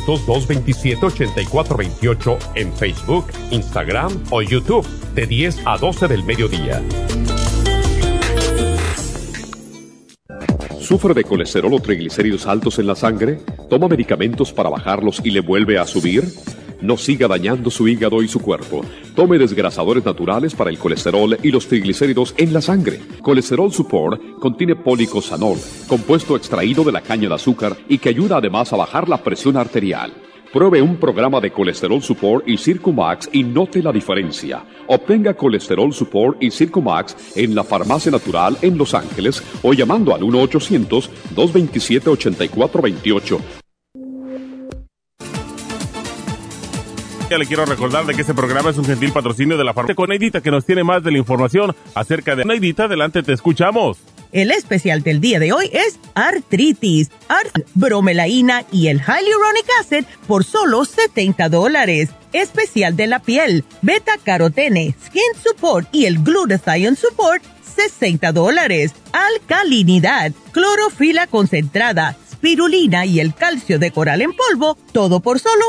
[SPEAKER 5] 1-800-227-8428 en Facebook, Instagram o YouTube de 10 a 12 del mediodía.
[SPEAKER 6] ¿Sufre de colesterol o triglicéridos altos en la sangre? ¿Toma medicamentos para bajarlos y le vuelve a subir? No siga dañando su hígado y su cuerpo. Tome desgrasadores naturales para el colesterol y los triglicéridos en la sangre. Colesterol Support contiene policosanol, compuesto extraído de la caña de azúcar y que ayuda además a bajar la presión arterial. Pruebe un programa de Colesterol Support y Circumax y note la diferencia. Obtenga Colesterol Support y Circumax en la Farmacia Natural en Los Ángeles o llamando al 1-800-227-8428
[SPEAKER 7] le quiero recordar de que este programa es un gentil patrocinio de la farmacia con Neidita que nos tiene más de la información acerca de Neidita. Adelante, te escuchamos.
[SPEAKER 3] El especial del día de hoy es artritis, art bromelaína y el hyaluronic acid por solo 70 dólares. Especial de la piel, beta carotene, skin support y el glutathione support 60 dólares. Alcalinidad, clorofila concentrada, spirulina y el calcio de coral en polvo, todo por solo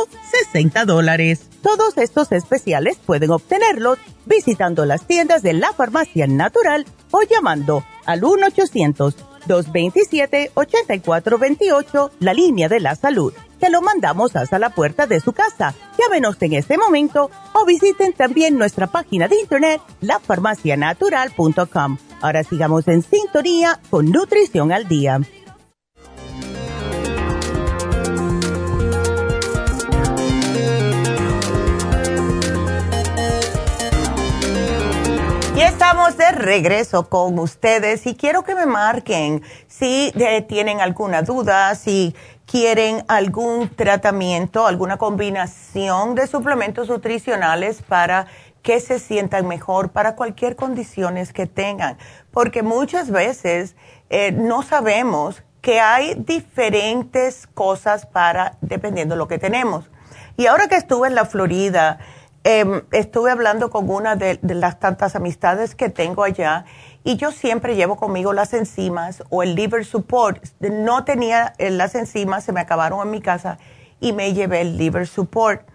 [SPEAKER 3] 60 dólares. Todos estos especiales pueden obtenerlos visitando las tiendas de la farmacia natural o llamando al 1-800-227-8428, la línea de la salud. Te lo mandamos hasta la puerta de su casa. Llámenos en este momento o visiten también nuestra página de internet, lafarmacianatural.com. Ahora sigamos en sintonía con Nutrición al Día.
[SPEAKER 2] Estamos de regreso con ustedes y quiero que me marquen si tienen alguna duda, si quieren algún tratamiento, alguna combinación de suplementos nutricionales para que se sientan mejor para cualquier condición que tengan. Porque muchas veces eh, no sabemos que hay diferentes cosas para, dependiendo de lo que tenemos. Y ahora que estuve en la Florida, Em, estuve hablando con una de, las tantas amistades que tengo allá y yo siempre llevo conmigo las enzimas o el liver support. No tenía eh, las enzimas, se me acabaron en mi casa y me llevé el liver support.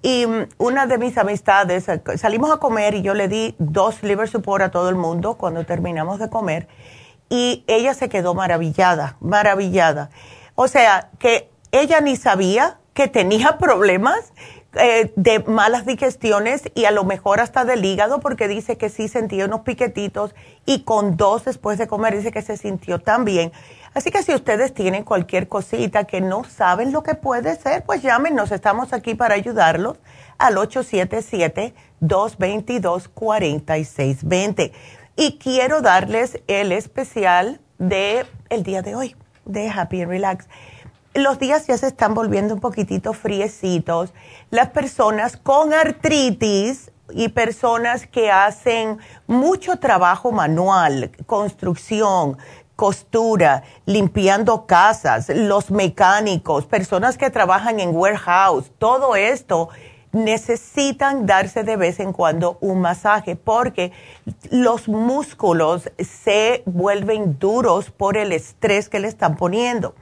[SPEAKER 2] Y mm, una de mis amistades, eh, salimos a comer y yo le di dos liver support a todo el mundo cuando terminamos de comer y ella se quedó maravillada, maravillada. O sea, que ella ni sabía que tenía problemas eh, de malas digestiones y a lo mejor hasta del hígado porque dice que sí sentía unos piquetitos y con dos después de comer dice que se sintió tan bien. Así que si ustedes tienen cualquier cosita que no saben lo que puede ser, pues llámenos, estamos aquí para ayudarlos al 877-222-4620. Y quiero darles el especial de el día de hoy, de Happy and Relax los días ya se están volviendo un poquitito friecitos. Las personas con artritis y personas que hacen mucho trabajo manual, construcción, costura, limpiando casas, los mecánicos, personas que trabajan en warehouse, todo esto necesitan darse de vez en cuando un masaje porque los músculos se vuelven duros por el estrés que le están poniendo.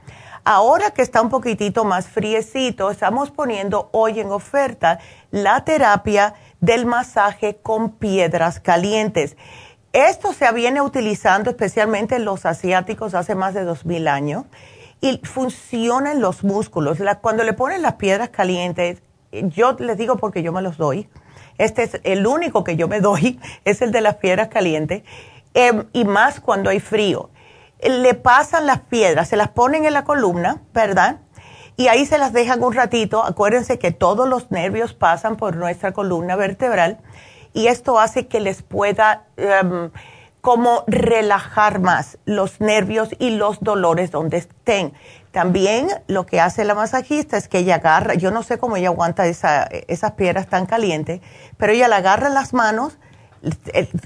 [SPEAKER 2] Ahora que está un poquitito más friecito, estamos poniendo hoy en oferta la terapia del masaje con piedras calientes. Esto se viene utilizando especialmente en los asiáticos hace más de 2000 años y funcionan los músculos. cuando le ponen las piedras calientes, yo les digo porque yo me los doy. Este es el único que yo me doy, es el de las piedras calientes, em, y más cuando hay frío. Le pasan las piedras, se las ponen en la columna, ¿verdad? Y ahí se las dejan un ratito. Acuérdense que todos los nervios pasan por nuestra columna vertebral y esto hace que les pueda em, como relajar más los nervios y los dolores donde estén. También lo que hace la masajista es que ella agarra, yo no sé cómo ella aguanta esas piedras tan calientes, pero ella la agarra en las manos,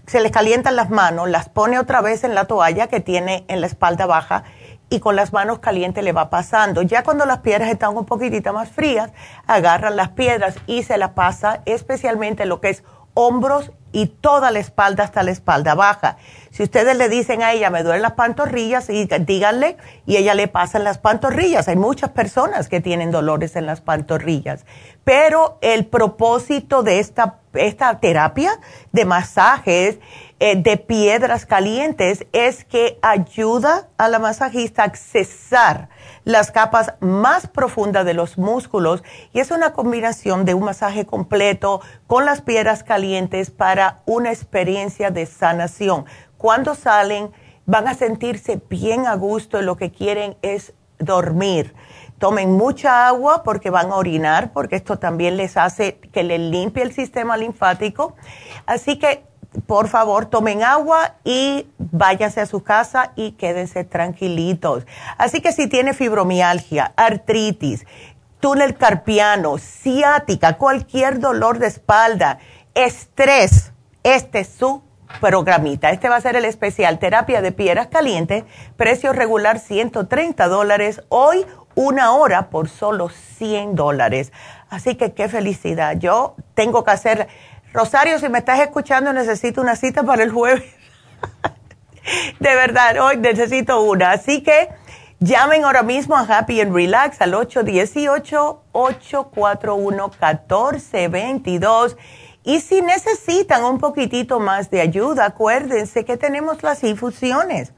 [SPEAKER 2] se le calientan las manos, las pone otra vez en la toalla que tiene en la espalda baja y con las manos calientes le va pasando. Ya cuando las piedras están un poquitito más frías, agarran las piedras y se las pasa especialmente lo que es hombros y toda la espalda hasta la espalda baja. Si ustedes le dicen a ella, me duelen las pantorrillas, y díganle, y ella le pasa en las pantorrillas. Hay muchas personas que tienen dolores en las pantorrillas. Pero el propósito de esta, esta terapia de masajes eh, de piedras calientes es que ayuda a la masajista a accesar las capas más profundas de los músculos y es una combinación de un masaje completo con las piedras calientes para una experiencia de sanación. Cuando salen van a sentirse bien a gusto y lo que quieren es dormir. Tomen mucha agua porque van a orinar, porque esto también les hace que les limpie el sistema linfático. Así que por favor, tomen agua y váyanse a su casa y quédense tranquilitos. Así que si tiene fibromialgia, artritis, túnel carpiano, ciática, cualquier dolor de espalda, estrés, este es su programita. Este va a ser el especial terapia de piedras calientes, precio regular 130 dólares, hoy una hora por solo 100 dólares. Así que qué felicidad. Yo tengo que hacer Rosario, si me estás escuchando, necesito una cita para el jueves. de verdad, hoy necesito una. Así que llamen ahora mismo a Happy and Relax al 818-841-1422. Y si necesitan un poquitito más de ayuda, acuérdense que tenemos las infusiones.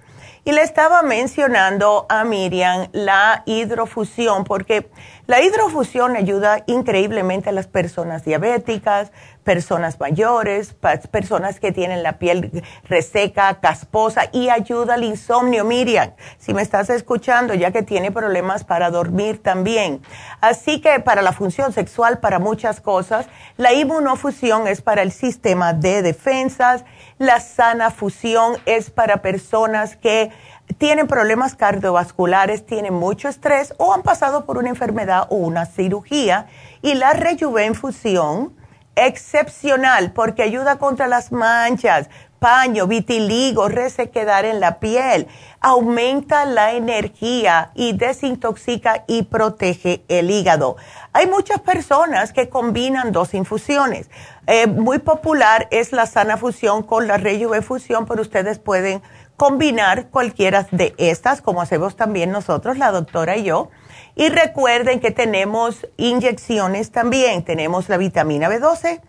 [SPEAKER 2] Y le estaba mencionando a Miriam la hidrofusión, porque la hidrofusión ayuda increíblemente a las personas diabéticas, personas mayores, personas que tienen la piel reseca, casposa y ayuda al insomnio. Miriam, si me estás escuchando, ya que tiene problemas para dormir también. Así que para la función sexual, para muchas cosas, la inmunofusión es para el sistema de defensas, la sana fusión es para personas que tienen problemas cardiovasculares, tienen mucho estrés o han pasado por una enfermedad o una cirugía. Y la rejuvenfusión excepcional porque ayuda contra las manchas, paño, vitiligo, resequedar en la piel, aumenta la energía y desintoxica y protege el hígado. Hay muchas personas que combinan dos infusiones. Eh, muy popular es la sana fusión con la fusión, pero ustedes pueden combinar cualquiera de estas, como hacemos también nosotros, la doctora y yo y recuerden que tenemos inyecciones también. Tenemos la vitamina B12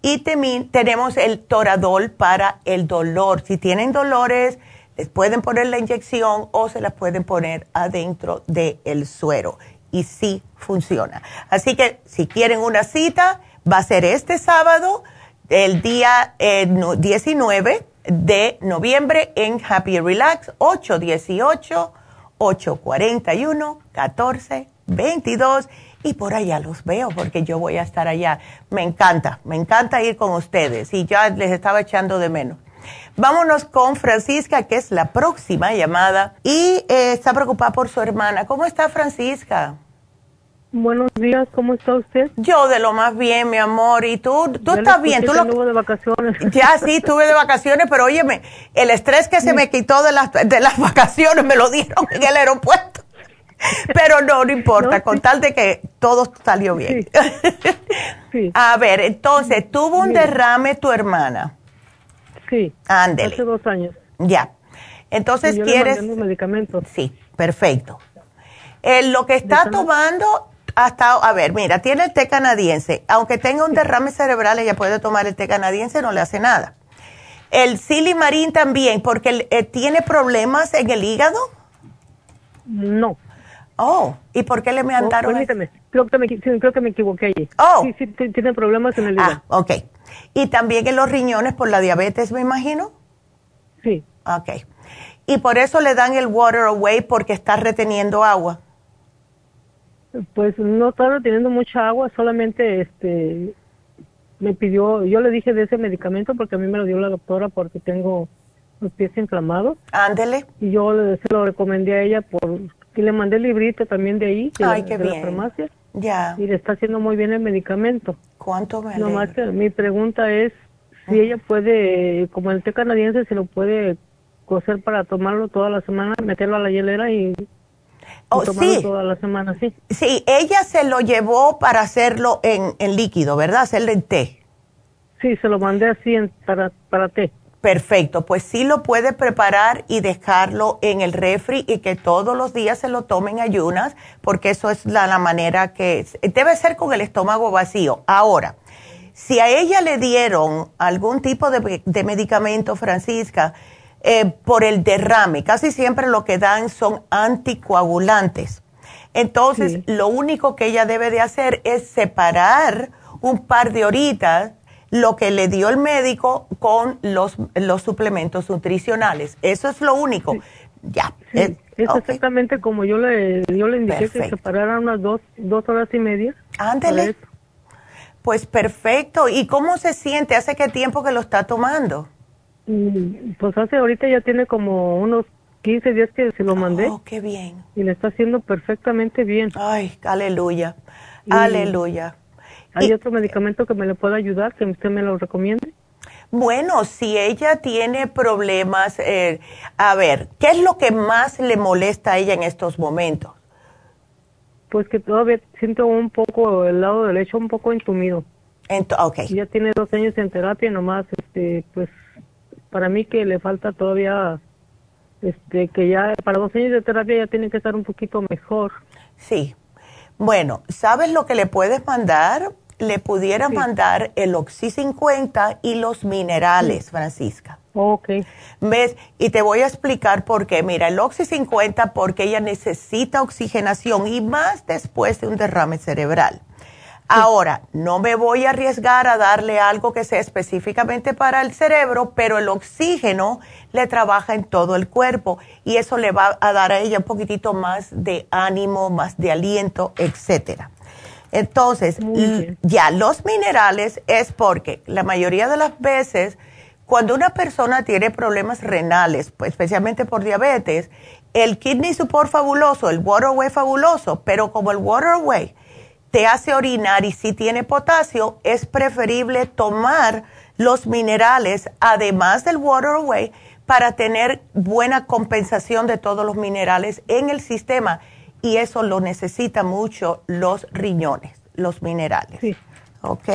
[SPEAKER 2] y tenemos el toradol para el dolor. Si tienen dolores, les pueden poner la inyección o se la pueden poner adentro del suero. Y sí funciona. Así que si quieren una cita, va a ser este sábado, el día 19 eh, de noviembre en Happy Relax, 818 841-1422 y por allá los veo porque yo voy a estar allá. Me encanta, me encanta ir con ustedes y ya les estaba echando de menos. Vámonos con Francisca, que es la próxima llamada y eh, está preocupada por su hermana. ¿Cómo está Francisca?
[SPEAKER 8] Buenos días, ¿cómo está usted?
[SPEAKER 2] Yo de lo más bien, mi amor. ¿Y tú? ¿Tú estás bien? ¿Tú
[SPEAKER 8] lo... de vacaciones.
[SPEAKER 2] Ya, sí, estuve de vacaciones, pero óyeme, el estrés que se me quitó de las, de las vacaciones me lo dieron en el aeropuerto. Pero no, no importa, con tal de que todo salió bien. Sí. A ver, entonces, ¿tuvo un derrame tu hermana?
[SPEAKER 8] Sí.
[SPEAKER 2] Ándele.
[SPEAKER 8] Hace dos años.
[SPEAKER 2] Ya. Entonces, ¿quieres...?
[SPEAKER 8] medicamentos.
[SPEAKER 2] Sí, perfecto. Eh, lo que está tomando hasta, a ver, mira, tiene el té canadiense. Aunque tenga un derrame cerebral, ella puede tomar el té canadiense, no le hace nada. El silimarín también, porque eh, tiene problemas en el hígado.
[SPEAKER 8] No.
[SPEAKER 2] Oh, ¿y por qué le mandaron?
[SPEAKER 8] Oh, permítame, creo que, me, creo que me equivoqué allí.
[SPEAKER 2] Oh.
[SPEAKER 8] Sí, sí, tiene problemas en el hígado.
[SPEAKER 2] Ah, ok. ¿Y también en los riñones por la diabetes, me imagino?
[SPEAKER 8] Sí.
[SPEAKER 2] Ok. ¿Y por eso le dan el water away porque está reteniendo agua?
[SPEAKER 8] Pues no está reteniendo mucha agua, solamente este me pidió, yo le dije de ese medicamento porque a mí me lo dio la doctora porque tengo los pies inflamados.
[SPEAKER 2] Ándele.
[SPEAKER 8] Y yo le, se lo recomendé a ella por y le mandé el librito también de ahí, de,
[SPEAKER 2] Ay,
[SPEAKER 8] la,
[SPEAKER 2] qué
[SPEAKER 8] de la
[SPEAKER 2] bien.
[SPEAKER 8] farmacia.
[SPEAKER 2] Ya.
[SPEAKER 8] Y le está haciendo muy bien el medicamento.
[SPEAKER 2] ¿Cuánto me
[SPEAKER 8] Nomás que mi pregunta es si ella puede, como el té canadiense, se lo puede cocer para tomarlo toda la semana, meterlo a la hielera y
[SPEAKER 2] Oh, sí.
[SPEAKER 8] toda la semana, sí.
[SPEAKER 2] Sí, ella se lo llevó para hacerlo en, en líquido, ¿verdad? Hacerlo en té.
[SPEAKER 8] Sí, se lo mandé así en, para, para té.
[SPEAKER 2] Perfecto, pues sí lo puede preparar y dejarlo en el refri y que todos los días se lo tomen ayunas, porque eso es la, la manera que debe ser con el estómago vacío. Ahora, si a ella le dieron algún tipo de, de medicamento, Francisca, eh, por el derrame, casi siempre lo que dan son anticoagulantes. Entonces,
[SPEAKER 8] Sí.
[SPEAKER 2] lo único que ella debe de hacer es separar un par de horitas lo que le dio el médico con los, los suplementos nutricionales. Eso es lo único. Ya.
[SPEAKER 8] Sí,
[SPEAKER 2] eh,
[SPEAKER 8] es exactamente como yo le, yo le indiqué que
[SPEAKER 2] Perfecto.
[SPEAKER 8] separara unas dos, dos horas y media.
[SPEAKER 2] Ándele. Pues perfecto. ¿Y cómo se siente? ¿Hace qué tiempo que lo está tomando?
[SPEAKER 8] Mm, Pues hace ahorita ya tiene como unos 15 días que se lo mandé
[SPEAKER 2] Oh, qué bien.
[SPEAKER 8] y le está haciendo perfectamente bien.
[SPEAKER 2] Ay, aleluya.
[SPEAKER 8] Y-
[SPEAKER 2] Aleluya.
[SPEAKER 8] ¿Hay
[SPEAKER 2] Y-
[SPEAKER 8] otro medicamento que me le pueda ayudar, que usted me lo recomiende?
[SPEAKER 2] Bueno, si ella tiene problemas, eh, a ver, ¿qué es lo que más le molesta a ella en estos momentos?
[SPEAKER 8] Pues que todavía siento un poco el lado derecho un poco entumido.
[SPEAKER 2] Ento- ok,
[SPEAKER 8] Ya tiene dos años en terapia, nomás, este, pues, para mí que le falta todavía, este, que ya para dos años de terapia ya tiene que estar un poquito mejor.
[SPEAKER 2] sí. Bueno, ¿sabes lo que le puedes mandar? Le pudiera
[SPEAKER 8] Sí.
[SPEAKER 2] mandar el Oxy 50 y los minerales, Francisca.
[SPEAKER 8] Ok,
[SPEAKER 2] ¿Ves? Y te voy a explicar por qué. Mira, el Oxy 50 porque ella necesita oxigenación y más después de un derrame cerebral. Ahora, no me voy a arriesgar a darle algo que sea específicamente para el cerebro, pero el oxígeno le trabaja en todo el cuerpo y eso le va a dar a ella un poquitito más de ánimo, más de aliento, etcétera. Entonces, ya los minerales es porque la mayoría de las veces cuando una persona tiene problemas renales, pues, especialmente por diabetes, el kidney support fabuloso, el waterway fabuloso, pero como el waterway te hace orinar y si tiene potasio, es preferible tomar los minerales además del waterway para tener buena compensación de todos los minerales en el sistema y eso lo necesita mucho los riñones, los minerales.
[SPEAKER 8] Sí.
[SPEAKER 2] ¿Ok?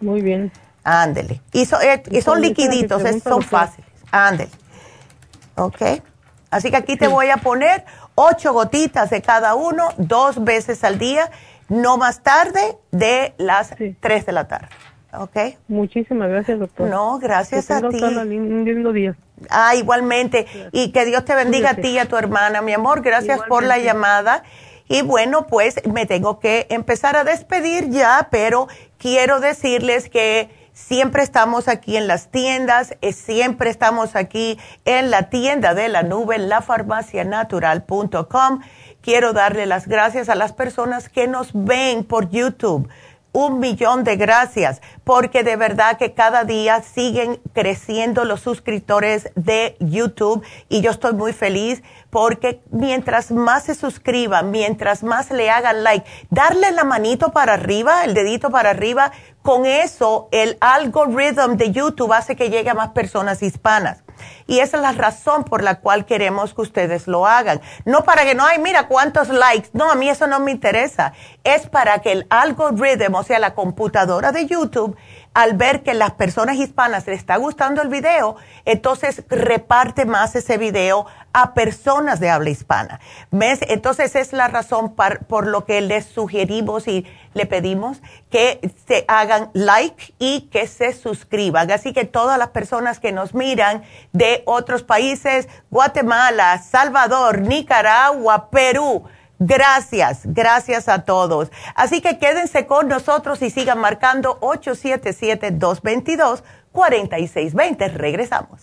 [SPEAKER 8] muy bien.
[SPEAKER 2] Ándele. Y, so- eh, y son liquiditos, es- son fáciles. Ándele. ¿Ok? Así que aquí te voy a poner ocho gotitas de cada uno, dos veces al día, no más tarde de las
[SPEAKER 8] Sí.
[SPEAKER 2] tres de la tarde. ¿Ok?
[SPEAKER 8] Muchísimas gracias, doctor.
[SPEAKER 2] No, gracias a ti.
[SPEAKER 8] un lindo día.
[SPEAKER 2] Ah, igualmente. Y que Dios te bendiga a
[SPEAKER 8] Cuídate.
[SPEAKER 2] ti y a tu hermana, mi amor. Gracias por la llamada. Y bueno, pues me tengo que empezar a despedir ya, pero quiero decirles que siempre estamos aquí en las tiendas, eh, siempre estamos aquí en la tienda de la nube, lafarmacianatural.com. Quiero darle las gracias a las personas que nos ven por YouTube un millón de gracias, porque de verdad que cada día siguen creciendo los suscriptores de YouTube y yo estoy muy feliz porque mientras más se suscriban, mientras más le hagan like, darle la manito para arriba, el dedito para arriba, con eso el algoritmo de YouTube hace que llegue a más personas hispanas. Y esa es la razón por la cual queremos que ustedes lo hagan. No para que no, ay, mira cuántos likes. No, a mí eso no me interesa. Es para que el algoritmo, o sea, la computadora de YouTube, al ver que las personas hispanas les está gustando el video, entonces reparte más ese video a personas de habla hispana. Entonces es la razón por lo que les sugerimos y le pedimos que se hagan like y que se suscriban. Así que todas las personas que nos miran de otros países, Guatemala, Salvador, Nicaragua, Perú,
[SPEAKER 9] Gracias, gracias a todos. Así que quédense con nosotros y sigan marcando 877-222-4620. Regresamos.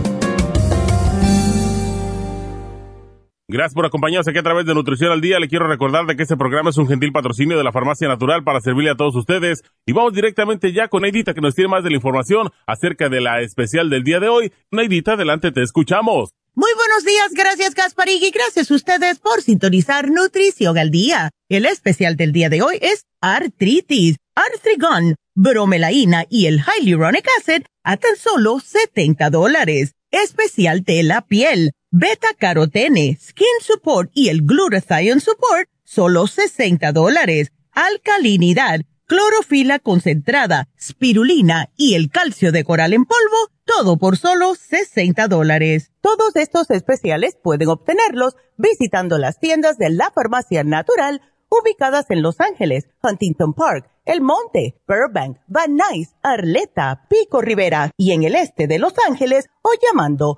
[SPEAKER 7] Gracias por acompañarnos aquí a través de Nutrición al Día. Le quiero recordar de que este programa es un gentil patrocinio de la Farmacia Natural para servirle a todos ustedes. Y vamos directamente ya con Neidita que nos tiene más de la información acerca de la especial del día de hoy. Neidita, adelante, te escuchamos.
[SPEAKER 2] Muy buenos días, gracias Gasparig y gracias a ustedes por sintonizar Nutrición al Día. El especial del día de hoy es artritis, artrigon, bromelaína y el hyaluronic acid a tan solo 70 dólares. Especial de la piel beta carotene, skin support y el glutathione support, solo 60 dólares. Alcalinidad, clorofila concentrada, spirulina y el calcio de coral en polvo, todo por solo 60 dólares. Todos estos especiales pueden obtenerlos visitando las tiendas de la farmacia natural ubicadas en Los Ángeles, Huntington Park, El Monte, Burbank, Van Nuys, Arleta, Pico Rivera y en el este de Los Ángeles o llamando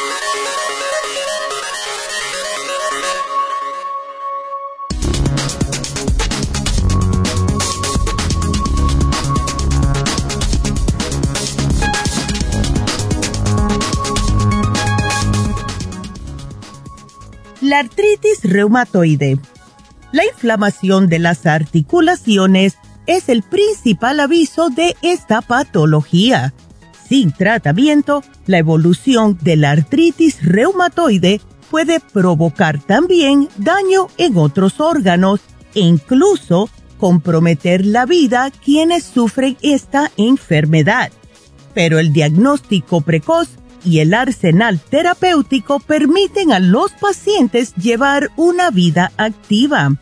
[SPEAKER 2] La artritis reumatoide. La inflamación de las articulaciones es el principal aviso de esta patología. Sin tratamiento, la evolución de la artritis reumatoide puede provocar también daño en otros órganos e incluso comprometer la vida quienes sufren esta enfermedad. Pero el diagnóstico precoz y el arsenal terapéutico permiten a los pacientes llevar una vida activa.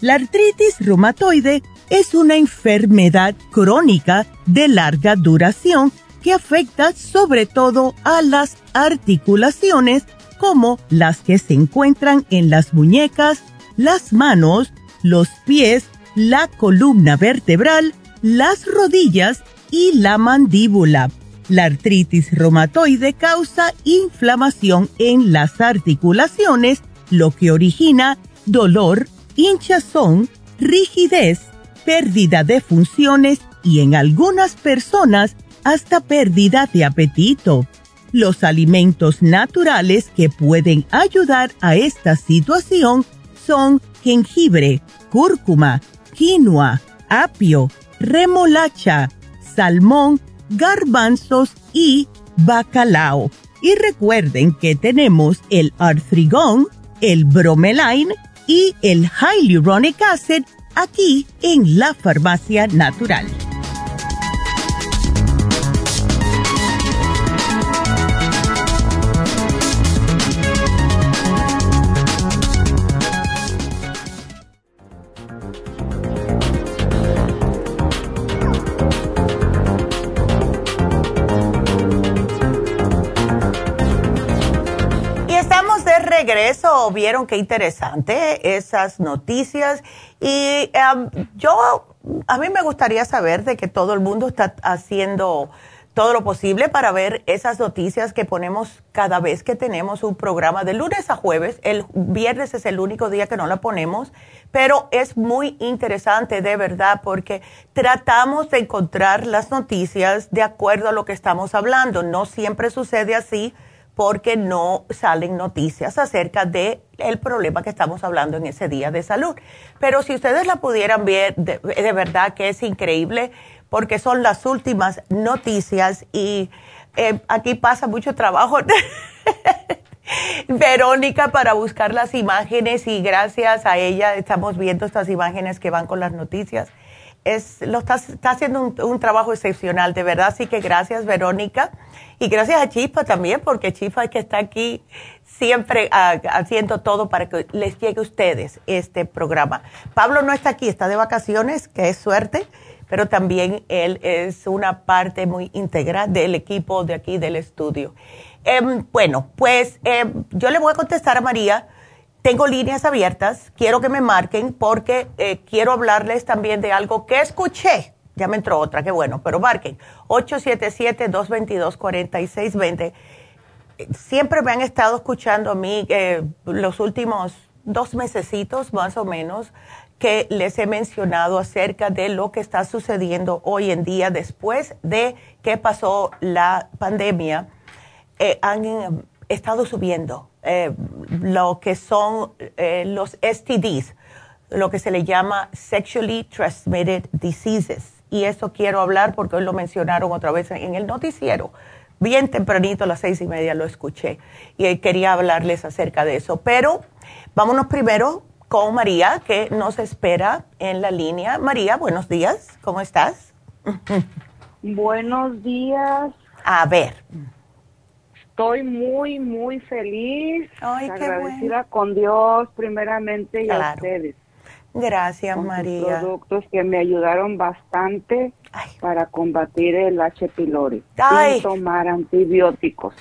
[SPEAKER 2] La artritis reumatoide es una enfermedad crónica de larga duración que afecta sobre todo a las articulaciones como las que se encuentran en las muñecas, las manos, los pies, la columna vertebral, las rodillas y la mandíbula. La artritis reumatoide causa inflamación en las articulaciones, lo que origina dolor, hinchazón, rigidez, pérdida de funciones y en algunas personas hasta pérdida de apetito. Los alimentos naturales que pueden ayudar a esta situación son jengibre, cúrcuma, quinoa, apio, remolacha, salmón, garbanzos y bacalao. Y recuerden que tenemos el artrigón, el bromelain y el hyaluronic acid aquí en la farmacia natural. Regreso. Vieron qué interesante esas noticias. Y em, yo, a mí me gustaría saber de que todo el mundo está haciendo todo lo posible para ver esas noticias que ponemos cada vez que tenemos un programa de lunes a jueves. El viernes es el único día que no la ponemos, pero es muy interesante de verdad porque tratamos de encontrar las noticias de acuerdo a lo que estamos hablando. No siempre sucede así porque no salen noticias acerca de el problema que estamos hablando en ese día de salud. Pero si ustedes la pudieran ver, de, verdad que es increíble porque son las últimas noticias y eh, aquí pasa mucho trabajo. Verónica para buscar las imágenes y gracias a ella estamos viendo estas imágenes que van con las noticias. Es, lo está, haciendo un, trabajo excepcional, de verdad. Así que gracias, Verónica. Y gracias a Chispa también, porque Chispa es que está aquí siempre ah, haciendo todo para que les llegue a ustedes este programa. Pablo no está aquí, está de vacaciones, que es suerte pero también él es una parte muy íntegra del equipo de aquí del estudio. Em, bueno, pues em, yo le voy a contestar a María. Tengo líneas abiertas, quiero que me marquen porque eh, quiero hablarles también de algo que escuché. Ya me entró otra, qué bueno, pero marquen. 877-222-4620. Siempre me han estado escuchando a mí eh, los últimos dos mesecitos más o menos que les he mencionado acerca de lo que está sucediendo hoy en día después de que pasó la pandemia, eh, han eh, estado subiendo eh, lo que son los STDs, lo que se le llama Sexually Transmitted Diseases. Y eso quiero hablar porque hoy lo mencionaron otra vez en el noticiero. Bien tempranito, a las seis y media lo escuché y quería hablarles acerca de eso. Pero vámonos primero con María, que nos espera en la línea. María, buenos días, ¿cómo estás?
[SPEAKER 10] buenos días.
[SPEAKER 2] A ver.
[SPEAKER 10] Estoy muy, muy feliz, Ay, agradecida con Dios primeramente y a ustedes.
[SPEAKER 2] Gracias, María.
[SPEAKER 10] productos que me ayudaron bastante para combatir el H. pylori sin tomar antibióticos.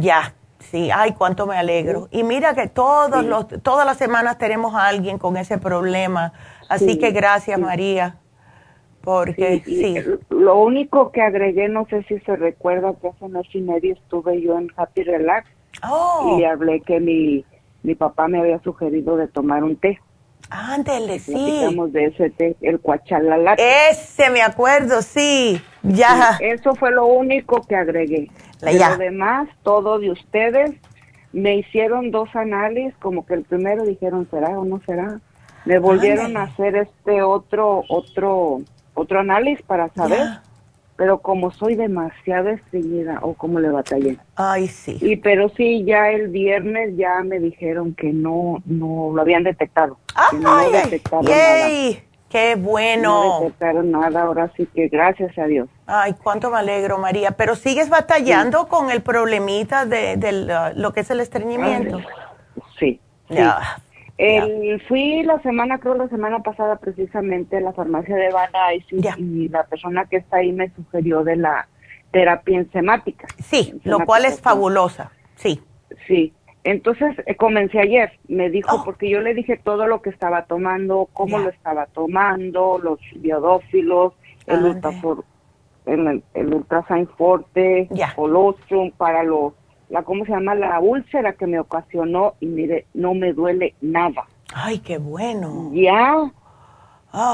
[SPEAKER 2] Ya, Sí, ay, cuánto me alegro. Y mira que todos los, todas las semanas tenemos a alguien con ese problema. Así que gracias, María. Porque sí,
[SPEAKER 10] Lo único que agregué, no sé si se recuerda que hace un mes y medio estuve yo en Happy Relax.
[SPEAKER 2] Oh.
[SPEAKER 10] Y hablé que mi, mi papá me había sugerido de tomar un té.
[SPEAKER 2] Ándele, sí.
[SPEAKER 10] de ese té, el cuachalalate.
[SPEAKER 2] Ese me acuerdo, sí. Ya.
[SPEAKER 10] eso fue lo único que agregué. De lo demás, todo de ustedes, me hicieron dos análisis, como que el primero dijeron será o no será. Me volvieron a hacer este otro, otro, otro análisis para saber. Pero como soy demasiado estreñida o como le batallé.
[SPEAKER 2] Ay, sí.
[SPEAKER 10] Y pero sí, ya el viernes ya me dijeron que no, no lo habían detectado.
[SPEAKER 2] Ay, no detectaron nada. Qué bueno.
[SPEAKER 10] No nada, ahora sí que gracias a Dios.
[SPEAKER 2] Ay, cuánto me alegro, María. Pero sigues batallando con el problemita de, lo que es el estreñimiento.
[SPEAKER 10] Sí. Ya. El, Fui la semana, creo la semana pasada precisamente a la farmacia de Van y la persona que está ahí me sugirió de la terapia enzimática.
[SPEAKER 2] Sí, lo cual es fabulosa, sí.
[SPEAKER 10] Sí, entonces eh, comencé ayer, me dijo, oh. porque yo le dije todo lo que estaba tomando, cómo lo estaba tomando, los biodófilos, el, ultra el, el Ultrasign Forte, colostrum para los, la, ¿cómo se llama? La úlcera que me ocasionó y mire, no me duele nada.
[SPEAKER 2] Ay, qué bueno.
[SPEAKER 10] Ya.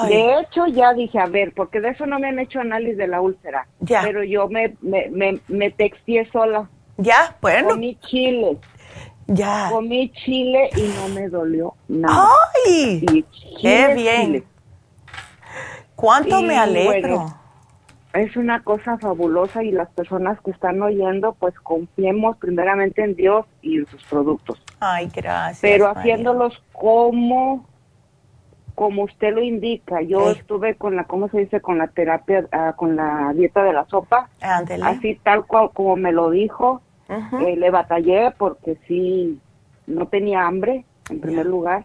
[SPEAKER 10] De hecho, ya dije, a ver, porque de eso no me han hecho análisis de la úlcera. Ya. Pero yo me, me, me, me textié sola.
[SPEAKER 2] Ya, bueno.
[SPEAKER 10] Con mi chile.
[SPEAKER 2] Ya.
[SPEAKER 10] Comí chile y no me dolió nada.
[SPEAKER 2] ¡Ay! ¡Qué bien! ¿Cuánto me alegro?
[SPEAKER 10] Es una cosa fabulosa y las personas que están oyendo, pues confiemos primeramente en Dios y en sus productos.
[SPEAKER 2] Ay, gracias.
[SPEAKER 10] Pero haciéndolos como como usted lo indica. Yo estuve con la, ¿cómo se dice? Con la terapia, ah, con la dieta de la sopa. Así tal cual como me lo dijo eh, le batallé porque sí, no tenía hambre, en primer lugar,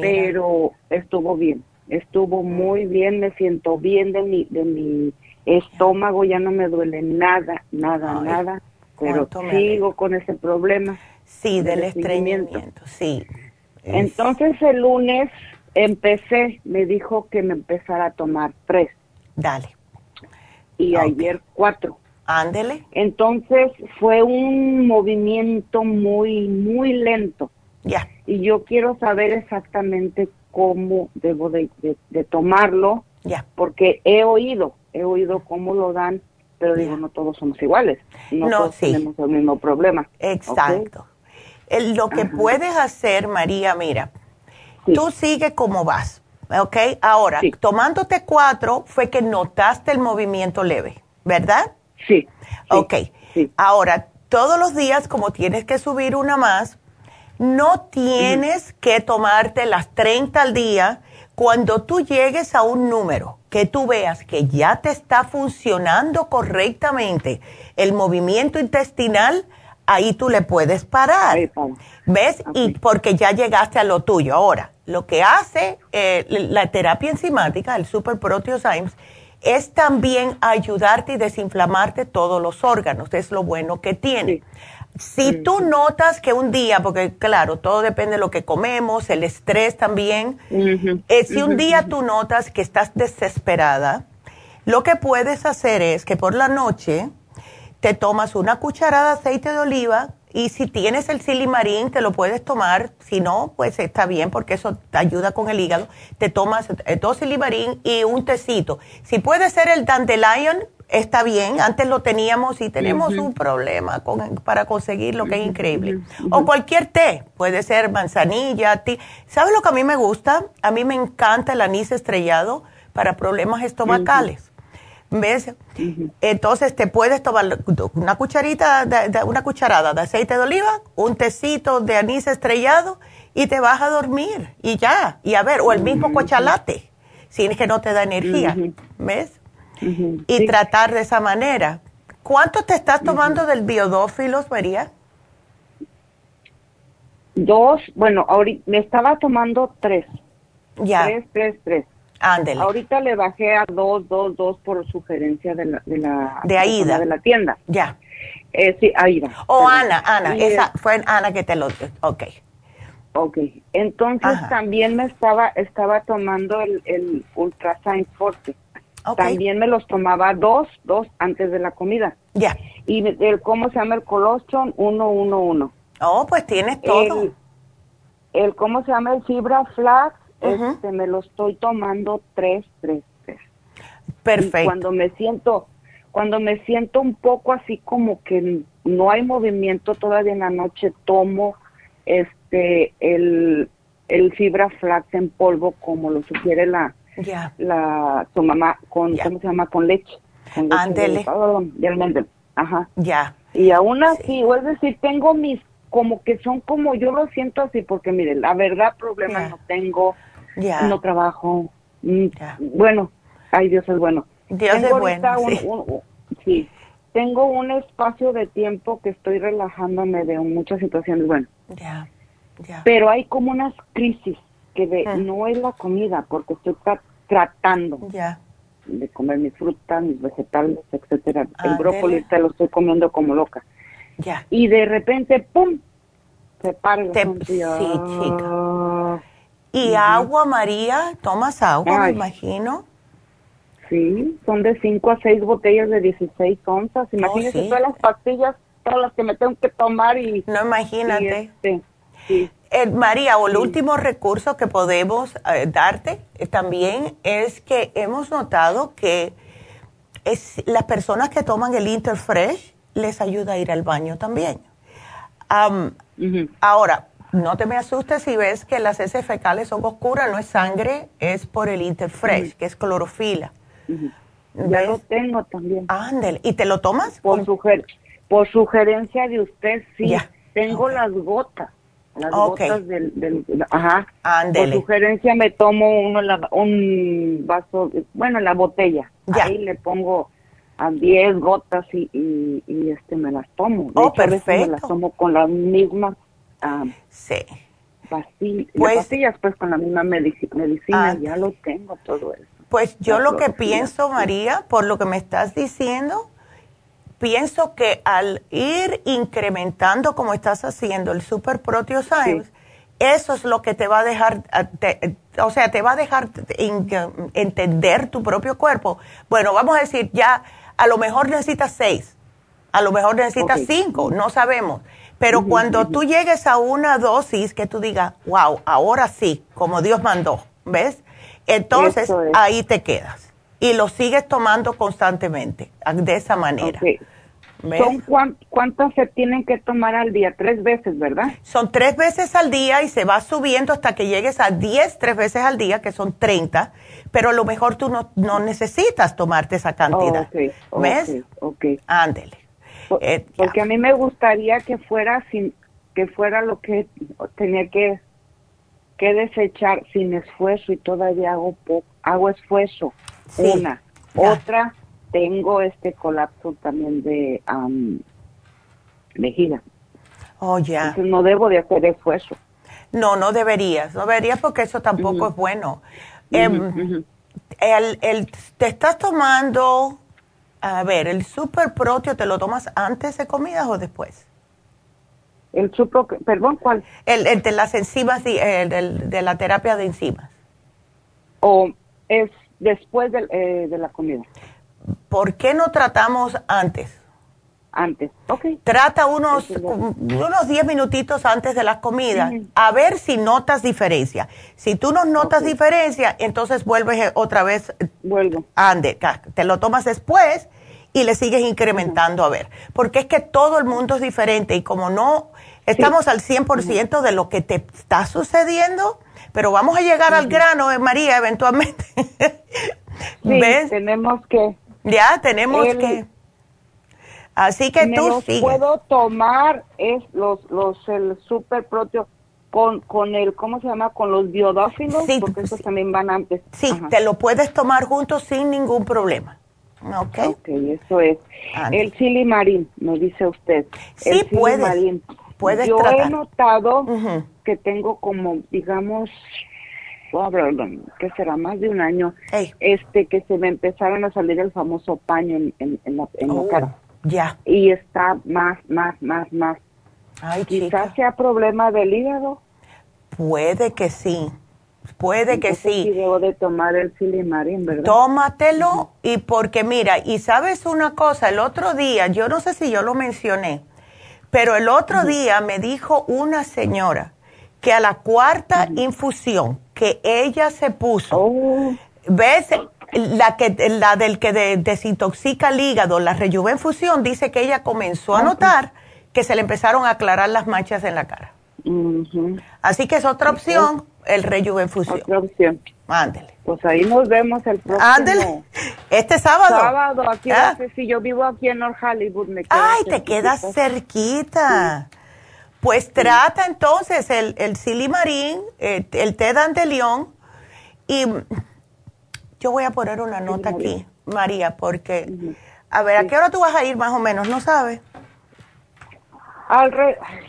[SPEAKER 10] pero estuvo bien, estuvo muy bien, me siento bien de mi, de mi estómago, ya no me duele nada, nada, nada, pero sigo con ese problema.
[SPEAKER 2] Sí, del, estreñimiento, sí.
[SPEAKER 10] Entonces el lunes empecé, me dijo que me empezara a tomar tres.
[SPEAKER 2] Dale.
[SPEAKER 10] Y ayer cuatro.
[SPEAKER 2] Ándele.
[SPEAKER 10] Entonces fue un movimiento muy, muy lento.
[SPEAKER 2] Ya.
[SPEAKER 10] Y yo quiero saber exactamente cómo debo de, tomarlo.
[SPEAKER 2] Ya.
[SPEAKER 10] Porque he oído, he oído cómo lo dan, pero digo, no todos somos iguales. No, todos tenemos el mismo problema.
[SPEAKER 2] Exacto. lo que puedes hacer, María, mira, tú sigue como vas. ¿Ok? Ahora, tomándote cuatro fue que notaste el movimiento leve, ¿verdad?
[SPEAKER 10] Sí.
[SPEAKER 2] ok. Ahora, todos los días, como tienes que subir una más, no tienes que tomarte las 30 al día. Cuando tú llegues a un número que tú veas que ya te está funcionando correctamente el movimiento intestinal, ahí tú le puedes parar. ¿Ves? Y porque ya llegaste a lo tuyo. Ahora, lo que hace eh, la terapia enzimática, el Super Proteosymes, es también ayudarte y desinflamarte todos los órganos. Es lo bueno que tiene. Si tú notas que un día, porque claro, todo depende de lo que comemos, el estrés también, eh, si un día tú notas que estás desesperada, lo que puedes hacer es que por la noche te tomas una cucharada de aceite de oliva y si tienes el silimarín, te lo puedes tomar. Si no, pues está bien porque eso te ayuda con el hígado. Te tomas eh, dos silimarín y un tecito. Si puede ser el dandelion, está bien. Antes lo teníamos y tenemos un problema con, para conseguir lo que es increíble. O cualquier té. Puede ser manzanilla, té. ¿Sabes lo que a mí me gusta? A mí me encanta el anís estrellado para problemas estomacales. ¿Ves? Entonces te puedes tomar una cucharita, de, una cucharada de aceite de oliva, un tecito de anís estrellado y te vas a dormir y ya. Y a ver, o el mismo cochalate, si es que no te da energía. ¿Ves? Y tratar de esa manera. ¿Cuánto te estás tomando del biodófilos, María?
[SPEAKER 10] Dos, bueno, ahorita me estaba tomando tres.
[SPEAKER 2] Ya.
[SPEAKER 10] Tres, tres, tres.
[SPEAKER 2] Ándele.
[SPEAKER 10] Ahorita le bajé a dos, dos, dos por sugerencia de la, de la,
[SPEAKER 2] de Aida.
[SPEAKER 10] De la tienda.
[SPEAKER 2] Ya.
[SPEAKER 10] Eh, sí, Aida.
[SPEAKER 2] O oh, Ana, Ana, esa fue Ana que te lo, ok.
[SPEAKER 10] Ok, entonces también me estaba, estaba tomando el, el Ultrasign Forte. También me los tomaba dos, dos antes de la comida.
[SPEAKER 2] Ya.
[SPEAKER 10] Y el, ¿cómo se llama? El colostrum 111.
[SPEAKER 2] Oh, pues tienes todo.
[SPEAKER 10] El, el, ¿cómo se llama? El Fibra Flax este, me lo estoy tomando tres, tres, tres.
[SPEAKER 2] Perfecto.
[SPEAKER 10] cuando me siento, cuando me siento un poco así como que no hay movimiento todavía en la noche, tomo este el, el fibra flax en polvo como lo sugiere la la tu mamá con cómo se llama con leche.
[SPEAKER 2] Con leche
[SPEAKER 10] de, Ajá.
[SPEAKER 2] Ya.
[SPEAKER 10] Y aún así, es decir, tengo mis como que son como yo lo siento así porque mire, la verdad problemas no tengo no trabajo. Mm, bueno, ay, Dios es bueno.
[SPEAKER 2] Dios es bueno.
[SPEAKER 10] sí. Tengo un espacio de tiempo que estoy relajándome de muchas situaciones, bueno.
[SPEAKER 2] Ya, ya.
[SPEAKER 10] Pero hay como unas crisis que de, ah. no es la comida, porque estoy tratando
[SPEAKER 2] ya.
[SPEAKER 10] de comer mis frutas, mis vegetales, etcétera. El brócoli te lo estoy comiendo como loca.
[SPEAKER 2] Ya.
[SPEAKER 10] Y de repente, ¡pum! Se para
[SPEAKER 2] Sí, chica. ¿Y agua, María? ¿Tomas agua, me imagino?
[SPEAKER 10] Sí, son de 5 a 6 botellas de 16 onzas. Oh, Imagínese todas las pastillas, todas las que me tengo que tomar y...
[SPEAKER 2] No, imagínate. Este, eh, María, o el último recurso que podemos eh, darte eh, también es que hemos notado que es, las personas que toman el Interfresh les ayuda a ir al baño también. Ahora, no te me asustes si ves que las heces fecales son oscuras, no es sangre, es por el Interfresh, que es clorofila.
[SPEAKER 10] Ya lo tengo también.
[SPEAKER 2] Ándale, ¿y te lo tomas?
[SPEAKER 10] Por, por sugerencia de usted, sí. Tengo las gotas. Las gotas del, del, ajá.
[SPEAKER 2] Ándele.
[SPEAKER 10] Por sugerencia me tomo uno un vaso, bueno, la botella. Ya. Ahí le pongo a 10 gotas y, y, este me las tomo.
[SPEAKER 2] oh, perfecto.
[SPEAKER 10] Me las tomo con las mismas
[SPEAKER 2] sí.
[SPEAKER 10] Pastillas, pues, pastillas, pues con la misma medicina, ah. ya lo tengo todo eso.
[SPEAKER 2] Pues yo lo que pienso, María, por lo que me estás diciendo, pienso que al ir incrementando como estás haciendo el Super Proteosymes, eso es lo que te va a dejar, o sea, te va a dejar entender tu propio cuerpo. Bueno, vamos a decir, ya a lo mejor necesitas seis, a lo mejor necesitas cinco, no sabemos. Pero cuando tú llegues a una dosis que tú digas, wow, ahora sí, como Dios mandó, ¿ves? Entonces ahí te quedas y lo sigues tomando constantemente, de esa manera.
[SPEAKER 10] ¿Son cuántas se tienen que tomar al día? Tres veces, ¿verdad?
[SPEAKER 2] Son tres veces al día y se va subiendo hasta que llegues a diez, tres veces al día, que son treinta, pero a lo mejor tú no, no necesitas tomarte esa cantidad. ¿Ves?
[SPEAKER 10] Ok.
[SPEAKER 2] Ándele.
[SPEAKER 10] Eh, porque a mí me gustaría que fuera sin que fuera lo que tenía que que desechar sin esfuerzo y todavía hago hago esfuerzo. Una, otra tengo este colapso también de um, vejiga.
[SPEAKER 2] Oh, ya.
[SPEAKER 10] Entonces no debo de hacer esfuerzo.
[SPEAKER 2] No, no deberías, no deberías porque eso tampoco es bueno. Em, el, el, ¿Te estás tomando, a ver, el super proteo, te lo tomas antes de comidas o después?
[SPEAKER 10] El super, perdón, ¿cuál?
[SPEAKER 2] El, de las enzimas, el, de la terapia de enzimas.
[SPEAKER 10] O es después de, eh, de la comida.
[SPEAKER 2] ¿por qué no tratamos antes?
[SPEAKER 10] Antes, ok.
[SPEAKER 2] Trata unos, unos 10 minutitos antes de las comidas, a ver si notas diferencia. Si tú no notas diferencia, entonces vuelves otra vez.
[SPEAKER 10] Vuelvo.
[SPEAKER 2] Ande, te lo tomas después y le sigues incrementando a ver. Porque es que todo el mundo es diferente y como no estamos al 100% de lo que te está sucediendo, pero vamos a llegar al grano, eh, María, eventualmente.
[SPEAKER 10] ¿Ves? Tenemos que
[SPEAKER 2] ya tenemos que. Así que tú los
[SPEAKER 10] puedo tomar es los los el super proteo con con el cómo se llama con los biodófilos sí, porque esos también van antes.
[SPEAKER 2] Sí, te lo puedes tomar juntos sin ningún problema. Ok.
[SPEAKER 10] Ok, eso es. El silimarín, me dice usted.
[SPEAKER 2] Sí, puedes. Puedes
[SPEAKER 10] Yo he notado que tengo como, digamos, que será más de un año, este que se me empezaron a salir el famoso paño en, la,
[SPEAKER 2] oh,
[SPEAKER 10] cara.
[SPEAKER 2] Ya.
[SPEAKER 10] Y está más, más, más, más.
[SPEAKER 2] Ay,
[SPEAKER 10] Quizás sea problema del hígado.
[SPEAKER 2] Puede que sí. Puede que sí.
[SPEAKER 10] sí. debo de tomar el silimarín, ¿verdad?
[SPEAKER 2] Tómatelo y porque mira, y sabes una cosa, el otro día, yo no sé si yo lo mencioné, pero el otro día me dijo una señora que a la cuarta infusión que ella se puso,
[SPEAKER 10] oh.
[SPEAKER 2] ¿ves? La, que, la del que desintoxica el hígado, la rejuvenfusión, dice que ella comenzó a notar que se le empezaron a aclarar las manchas en la cara. Así que es otra opción, el rejuvenfusión.
[SPEAKER 10] Otra opción.
[SPEAKER 2] Ándele.
[SPEAKER 10] Pues ahí nos vemos el próximo.
[SPEAKER 2] Ándele. Este sábado.
[SPEAKER 10] Sábado, aquí, ¿Ah? si yo vivo aquí en North Hollywood, me
[SPEAKER 2] Ay, te quedas cerquita. Pues trata entonces el, el silimarín, eh, el, té de león y yo voy a poner una nota aquí, María, porque, a ver, ¿a qué hora tú vas a ir más o menos? ¿No sabes?
[SPEAKER 10] Al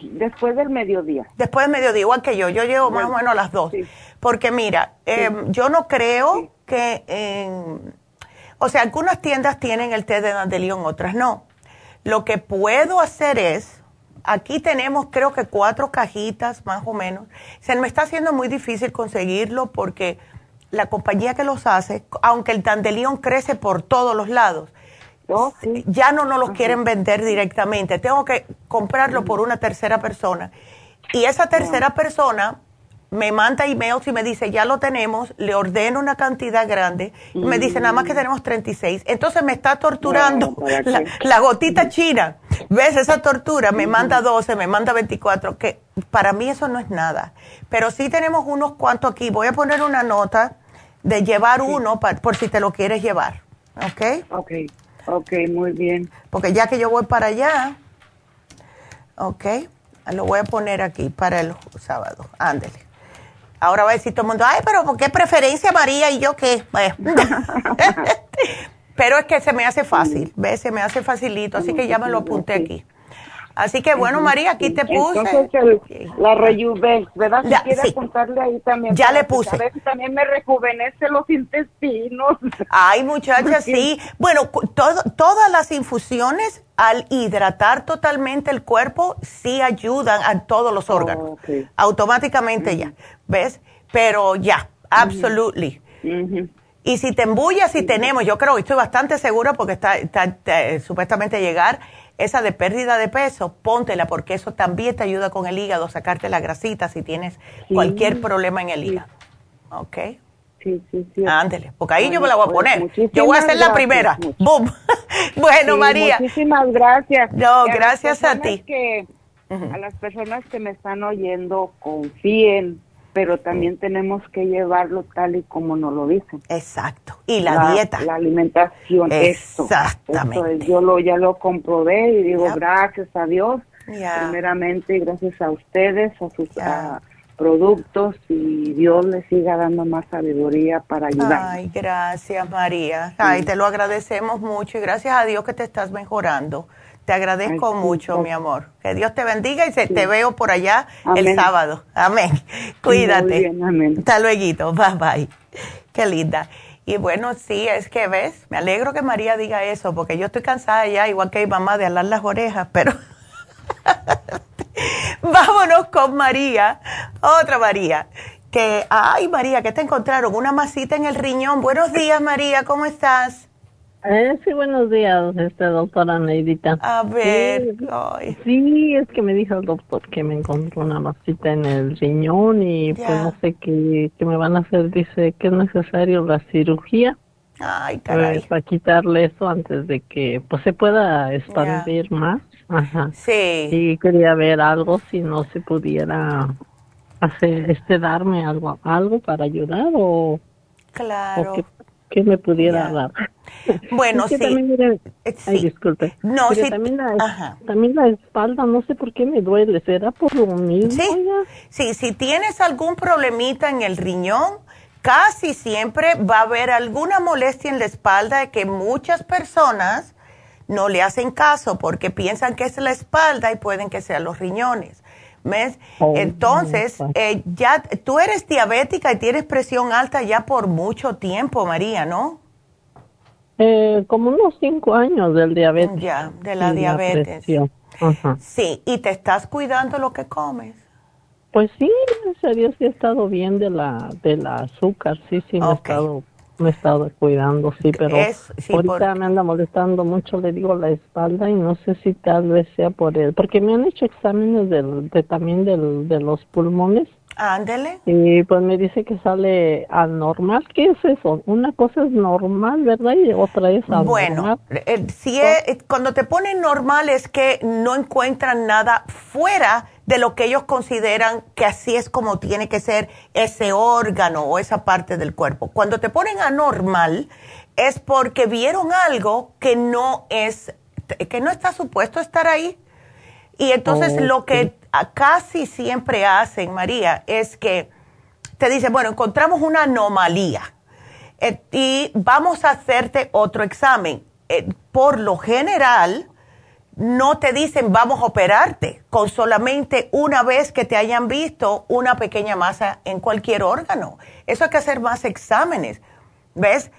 [SPEAKER 10] después del mediodía.
[SPEAKER 2] Después del mediodía, igual que yo, yo llevo más o menos a las dos. Porque mira, em, yo no creo que, en, o sea, algunas tiendas tienen el té de dandelión, otras no. Lo que puedo hacer es Aquí tenemos creo que cuatro cajitas más o menos. Se me está haciendo muy difícil conseguirlo porque la compañía que los hace, aunque el dandelion crece por todos los lados,
[SPEAKER 10] oh,
[SPEAKER 2] ya no nos los quieren vender directamente. Tengo que comprarlo por una tercera persona. Y esa tercera persona me manda emails y me dice, ya lo tenemos, le ordeno una cantidad grande, y me dice, nada más que tenemos 36. Entonces me está torturando la, gotita china. ¿Ves esa tortura? Me manda 12, me manda 24, que para mí eso no es nada. Pero sí tenemos unos cuantos aquí. Voy a poner una nota de llevar uno por si te lo quieres llevar. ¿Ok?
[SPEAKER 10] Ok, ok, muy bien.
[SPEAKER 2] Porque ya que yo voy para allá, ok, lo voy a poner aquí para el sábado. Ándele. Ahora va a decir todo el mundo, ay, pero ¿por qué preferencia María y yo qué? pero es que se me hace fácil, ¿ves? Se me hace facilito, así que ya me lo apunté aquí. Así que bueno, María, aquí te puse.
[SPEAKER 10] Entonces, la Rejuvex, ¿verdad? Si ya, quiere apuntarle ahí también.
[SPEAKER 2] Ya le puse. A
[SPEAKER 10] ver también me rejuvenece los intestinos.
[SPEAKER 2] Ay, muchacha, sí. Bueno, todo, todas las infusiones al hidratar totalmente el cuerpo sí ayudan a todos los órganos. Automáticamente ya, ¿ves? Pero ya, absolutely. Y si te embullas, si tenemos, yo creo, estoy bastante segura porque está, supuestamente llegar esa de pérdida de peso, póntela porque eso también te ayuda con el hígado, sacarte la grasita si tienes cualquier problema en el hígado. ¿Ok?
[SPEAKER 10] Sí, sí, sí.
[SPEAKER 2] Ándele, porque ahí yo me la voy a poner. Yo voy a ser la primera. ¡Bum! bueno, María.
[SPEAKER 10] Muchísimas gracias.
[SPEAKER 2] No, gracias a, ti.
[SPEAKER 10] A las personas que me están oyendo, confíen, pero también tenemos que llevarlo tal y como nos lo dicen.
[SPEAKER 2] Exacto. Y la, dieta.
[SPEAKER 10] La alimentación.
[SPEAKER 2] Exactamente.
[SPEAKER 10] yo lo, ya lo comprobé y digo, gracias a Dios, primeramente, gracias a ustedes, a sus productos y Dios les siga dando más sabiduría para ayudar.
[SPEAKER 2] Ay, gracias María. Ay, te lo agradecemos mucho y gracias a Dios que te estás mejorando. Te agradezco mucho, mi amor. Que Dios te bendiga y se, te veo por allá el sábado. Amén. Cuídate. Hasta luego. Bye bye. Qué linda. Y bueno, sí, es que ves, me alegro que María diga eso, porque yo estoy cansada ya, igual que mi mamá, de alar las orejas, pero vámonos con María, otra María, que, ay María, que te encontraron una masita en el riñón. Buenos días María, ¿cómo estás?
[SPEAKER 11] Eh, sí, buenos días, este doctora Neidita.
[SPEAKER 2] A ver,
[SPEAKER 11] sí, es que me dijo el doctor que me encontró una masita en el riñón y pues no sé qué, me van a hacer. Dice que es necesario la cirugía.
[SPEAKER 2] Ay, caray. Pues,
[SPEAKER 11] para quitarle eso antes de que pues se pueda expandir más. Ajá.
[SPEAKER 2] Sí.
[SPEAKER 11] Y quería ver algo si no se pudiera hacer, este, darme algo, algo para ayudar o.
[SPEAKER 2] Claro.
[SPEAKER 11] que, me pudiera dar.
[SPEAKER 2] Bueno, sí.
[SPEAKER 11] Eh, ay, disculpe.
[SPEAKER 2] No, sí.
[SPEAKER 11] También la, también la espalda, no sé por qué me duele. ¿Será por lo mismo?
[SPEAKER 2] Sí, sí, si tienes algún problemita en el riñón, casi siempre va a haber alguna molestia en la espalda que muchas personas no le hacen caso porque piensan que es la espalda y pueden que sean los riñones. ¿Ves? Oh, Entonces, eh, ya tú eres diabética y tienes presión alta ya por mucho tiempo, María, ¿no?
[SPEAKER 11] Eh, como unos cinco años del diabetes.
[SPEAKER 2] Ya, de la diabetes. Sí, ¿y te estás cuidando lo que comes?
[SPEAKER 11] Pues sí, en serio sí he estado bien de la, de la azúcar, sí, sí, me he estado me he estado cuidando, sí, pero ahorita me anda molestando mucho, le digo, la espalda y no sé si tal vez sea por él, porque me han hecho exámenes del, de, también del, de los pulmones
[SPEAKER 2] Ándele.
[SPEAKER 11] Y pues me dice que sale anormal. ¿Qué es eso? Una cosa es normal, ¿verdad? Y otra es anormal.
[SPEAKER 2] Bueno, eh, si es, cuando te ponen normal es que no encuentran nada fuera de lo que ellos consideran que así es como tiene que ser ese órgano o esa parte del cuerpo. Cuando te ponen anormal es porque vieron algo que no es que no está supuesto estar ahí. Y entonces lo que casi siempre hacen, María, es que te dicen, bueno, encontramos una anomalía eh, y vamos a hacerte otro examen. Eh, por lo general, no te dicen vamos a operarte con solamente una vez que te hayan visto una pequeña masa en cualquier órgano. Eso hay que hacer más exámenes. ¿Ves?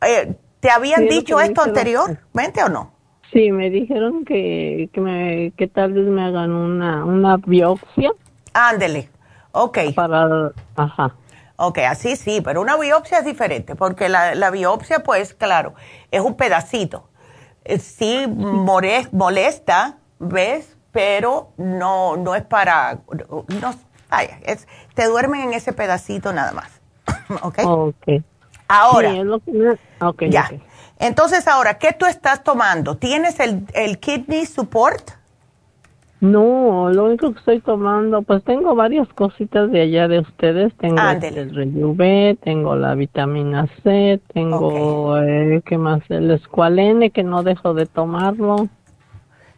[SPEAKER 2] Eh, ¿Te habían dicho esto anteriormente o no?
[SPEAKER 11] Sí, me dijeron que, que, me, que tal vez me hagan una, una biopsia.
[SPEAKER 2] Ándele, ok.
[SPEAKER 11] Para, ajá.
[SPEAKER 2] Ok, así sí, pero una biopsia es diferente, porque la, la biopsia, pues, claro, es un pedacito. Eh, sí molesta, ¿ves? Pero no, no es para, no, es, te duermen en ese pedacito nada más. ¿Ok?
[SPEAKER 11] Ok.
[SPEAKER 2] Ahora,
[SPEAKER 11] sí, es lo que okay,
[SPEAKER 2] ya. Entonces, ahora, ¿qué tú estás tomando? ¿Tienes el, el kidney support?
[SPEAKER 11] No, lo único que estoy tomando, pues tengo varias cositas de allá de ustedes. Tengo el Rejuve, tengo la vitamina C, tengo, eh, ¿qué más? El Escualene, que no dejo de tomarlo.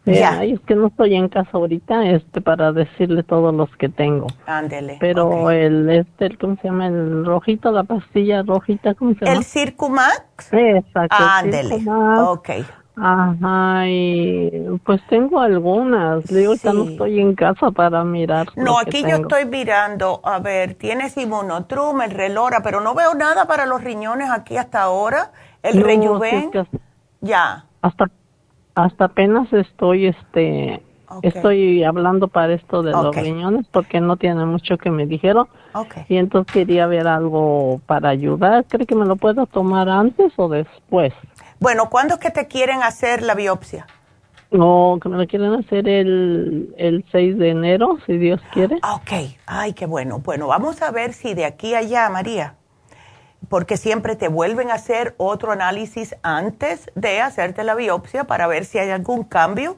[SPEAKER 11] Ya. es que no estoy en casa ahorita, este, para decirle todos los que tengo.
[SPEAKER 2] Ándele.
[SPEAKER 11] Pero el, este, ¿cómo se llama? El rojito, la pastilla rojita, ¿cómo se llama?
[SPEAKER 2] ¿El Circumax?
[SPEAKER 11] Exacto.
[SPEAKER 2] Ándele. Ok.
[SPEAKER 11] Ajá, y pues tengo algunas. Digo, ya no estoy en casa para mirar.
[SPEAKER 2] No, aquí yo estoy mirando, a ver, tienes inmunotrum, el relora, pero no veo nada para los riñones aquí hasta ahora. El no, ya.
[SPEAKER 11] Hasta, hasta apenas estoy, este, estoy hablando para esto de los riñones porque no tiene mucho que me dijeron. Y entonces quería ver algo para ayudar. ¿Cree que me lo puedo tomar antes o después?
[SPEAKER 2] Bueno, ¿cuándo es que te quieren hacer la biopsia?
[SPEAKER 11] No, que me lo quieren hacer el, el 6 de enero, si Dios quiere.
[SPEAKER 2] Ok, ay, qué bueno. Bueno, vamos a ver si de aquí a allá, María, porque siempre te vuelven a hacer otro análisis antes de hacerte la biopsia para ver si hay algún cambio.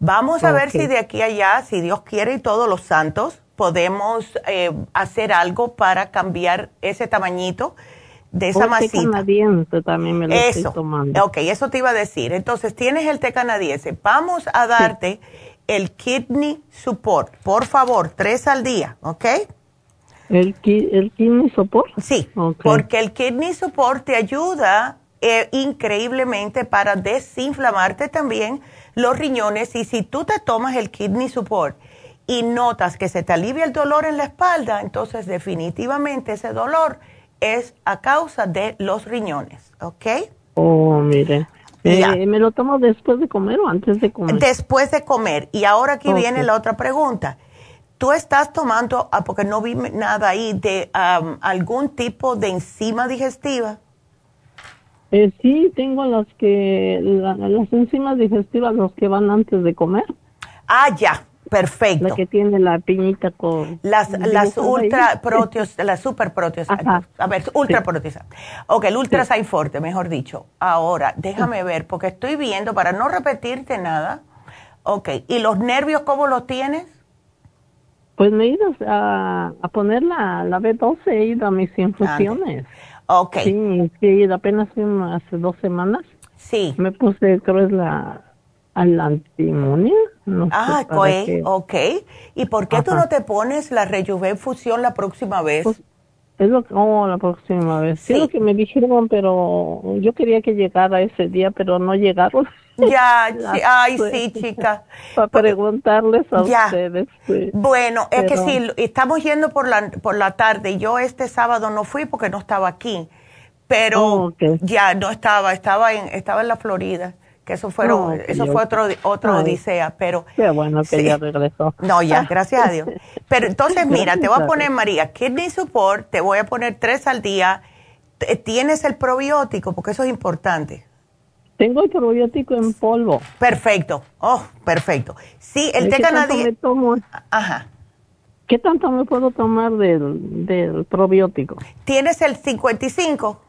[SPEAKER 2] Vamos a ver si de aquí a allá, si Dios quiere y todos los santos, podemos eh, hacer algo para cambiar ese tamañito de esa masita.
[SPEAKER 11] Canadiense también me lo
[SPEAKER 2] eso.
[SPEAKER 11] estoy tomando.
[SPEAKER 2] Ok, eso te iba a decir. Entonces, tienes el té canadiense. Vamos a darte el Kidney Support. Por favor, tres al día, ¿ok?
[SPEAKER 11] ¿El, el Kidney Support?
[SPEAKER 2] Sí, porque el Kidney Support te ayuda eh, increíblemente para desinflamarte también los riñones. Y si tú te tomas el Kidney Support y notas que se te alivia el dolor en la espalda, entonces definitivamente ese dolor es a causa de los riñones, ¿ok?
[SPEAKER 11] Oh, mire. Eh, ¿Me lo tomo después de comer o antes de comer?
[SPEAKER 2] Después de comer. Y ahora aquí viene la otra pregunta. ¿Tú estás tomando, ah, porque no vi nada ahí, de algún tipo de enzima digestiva?
[SPEAKER 11] Eh, sí, tengo las que, las enzimas digestivas, los que van antes de comer.
[SPEAKER 2] Ah, ya. Perfecto.
[SPEAKER 11] La que tiene la piñita con...
[SPEAKER 2] Las, las ultra proteos, las super proteos. A ver, ultra sí. Ok, el ultra sí. forte, mejor dicho. Ahora, déjame ver, porque estoy viendo, para no repetirte nada. Ok, ¿y los nervios cómo los tienes?
[SPEAKER 11] Pues me he ido a, a poner la, la B12, he ido a mis infusiones.
[SPEAKER 2] Ok.
[SPEAKER 11] Sí, sí, apenas hace dos semanas.
[SPEAKER 2] Sí.
[SPEAKER 11] Me puse, creo es la a la antimonia.
[SPEAKER 2] ah, ok. ¿Y por qué tú no te pones la Rejuven Fusión la próxima vez? Pues,
[SPEAKER 11] es lo que, oh, la próxima vez. Sí. Es lo que me dijeron, pero yo quería que llegara ese día, pero no llegaron.
[SPEAKER 2] Ya, ay, sí, chica.
[SPEAKER 11] Para preguntarles a ustedes.
[SPEAKER 2] Bueno, es que sí, estamos yendo por la, por la tarde. Yo este sábado no fui porque no estaba aquí, pero oh, ya no estaba, estaba en, estaba en la Florida que eso fueron, eso fue otro, otro odisea, pero...
[SPEAKER 11] Qué bueno que ya regresó.
[SPEAKER 2] No, ya, gracias a Dios. Pero entonces, mira, te voy a poner, María, Kidney Support, te voy a poner tres al día. ¿Tienes el probiótico? Porque eso es importante.
[SPEAKER 11] Tengo el probiótico en polvo.
[SPEAKER 2] Perfecto. Oh, perfecto. Sí, el té canadiense... Ajá.
[SPEAKER 11] ¿Qué tanto me puedo tomar del, del probiótico?
[SPEAKER 2] ¿Tienes el 55?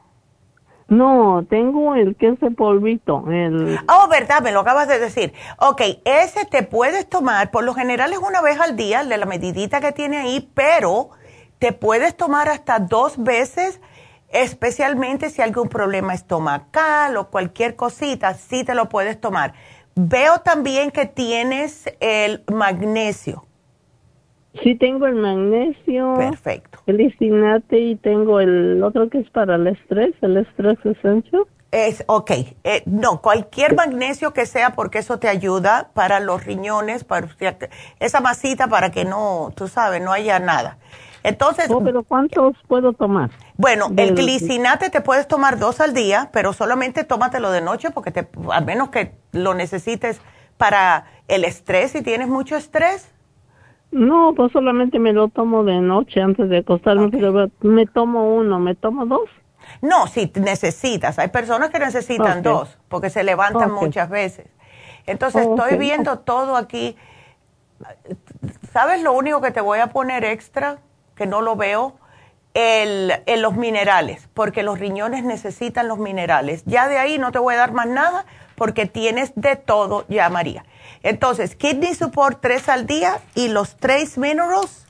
[SPEAKER 11] No, tengo el que es de polvito. El...
[SPEAKER 2] Oh, verdad, me lo acabas de decir. Ok, ese te puedes tomar, por lo general es una vez al día, el de la medidita que tiene ahí, pero te puedes tomar hasta dos veces, especialmente si hay algún problema estomacal o cualquier cosita, sí te lo puedes tomar. Veo también que tienes el magnesio.
[SPEAKER 11] Sí, tengo el magnesio.
[SPEAKER 2] Perfecto.
[SPEAKER 11] El istinate y tengo el otro que es para el estrés, el estrés esencial.
[SPEAKER 2] Es, ok, eh, no, cualquier magnesio que sea porque eso te ayuda para los riñones, para esa masita para que no, tú sabes, no haya nada. Entonces.
[SPEAKER 11] Oh, pero ¿cuántos puedo tomar?
[SPEAKER 2] Bueno, el glicinate te puedes tomar dos al día, pero solamente tómatelo de noche porque te, a menos que lo necesites para el estrés, si tienes mucho estrés,
[SPEAKER 11] no, pues solamente me lo tomo de noche antes de acostarme, pero me tomo uno, ¿me tomo dos?
[SPEAKER 2] No, si necesitas. Hay personas que necesitan dos porque se levantan muchas veces. Entonces estoy viendo todo aquí. ¿Sabes lo único que te voy a poner extra, que no lo veo? El, en los minerales, porque los riñones necesitan los minerales. Ya de ahí no te voy a dar más nada porque tienes de todo ya, María. Entonces, Kidney Support tres al día y los tres Minerals,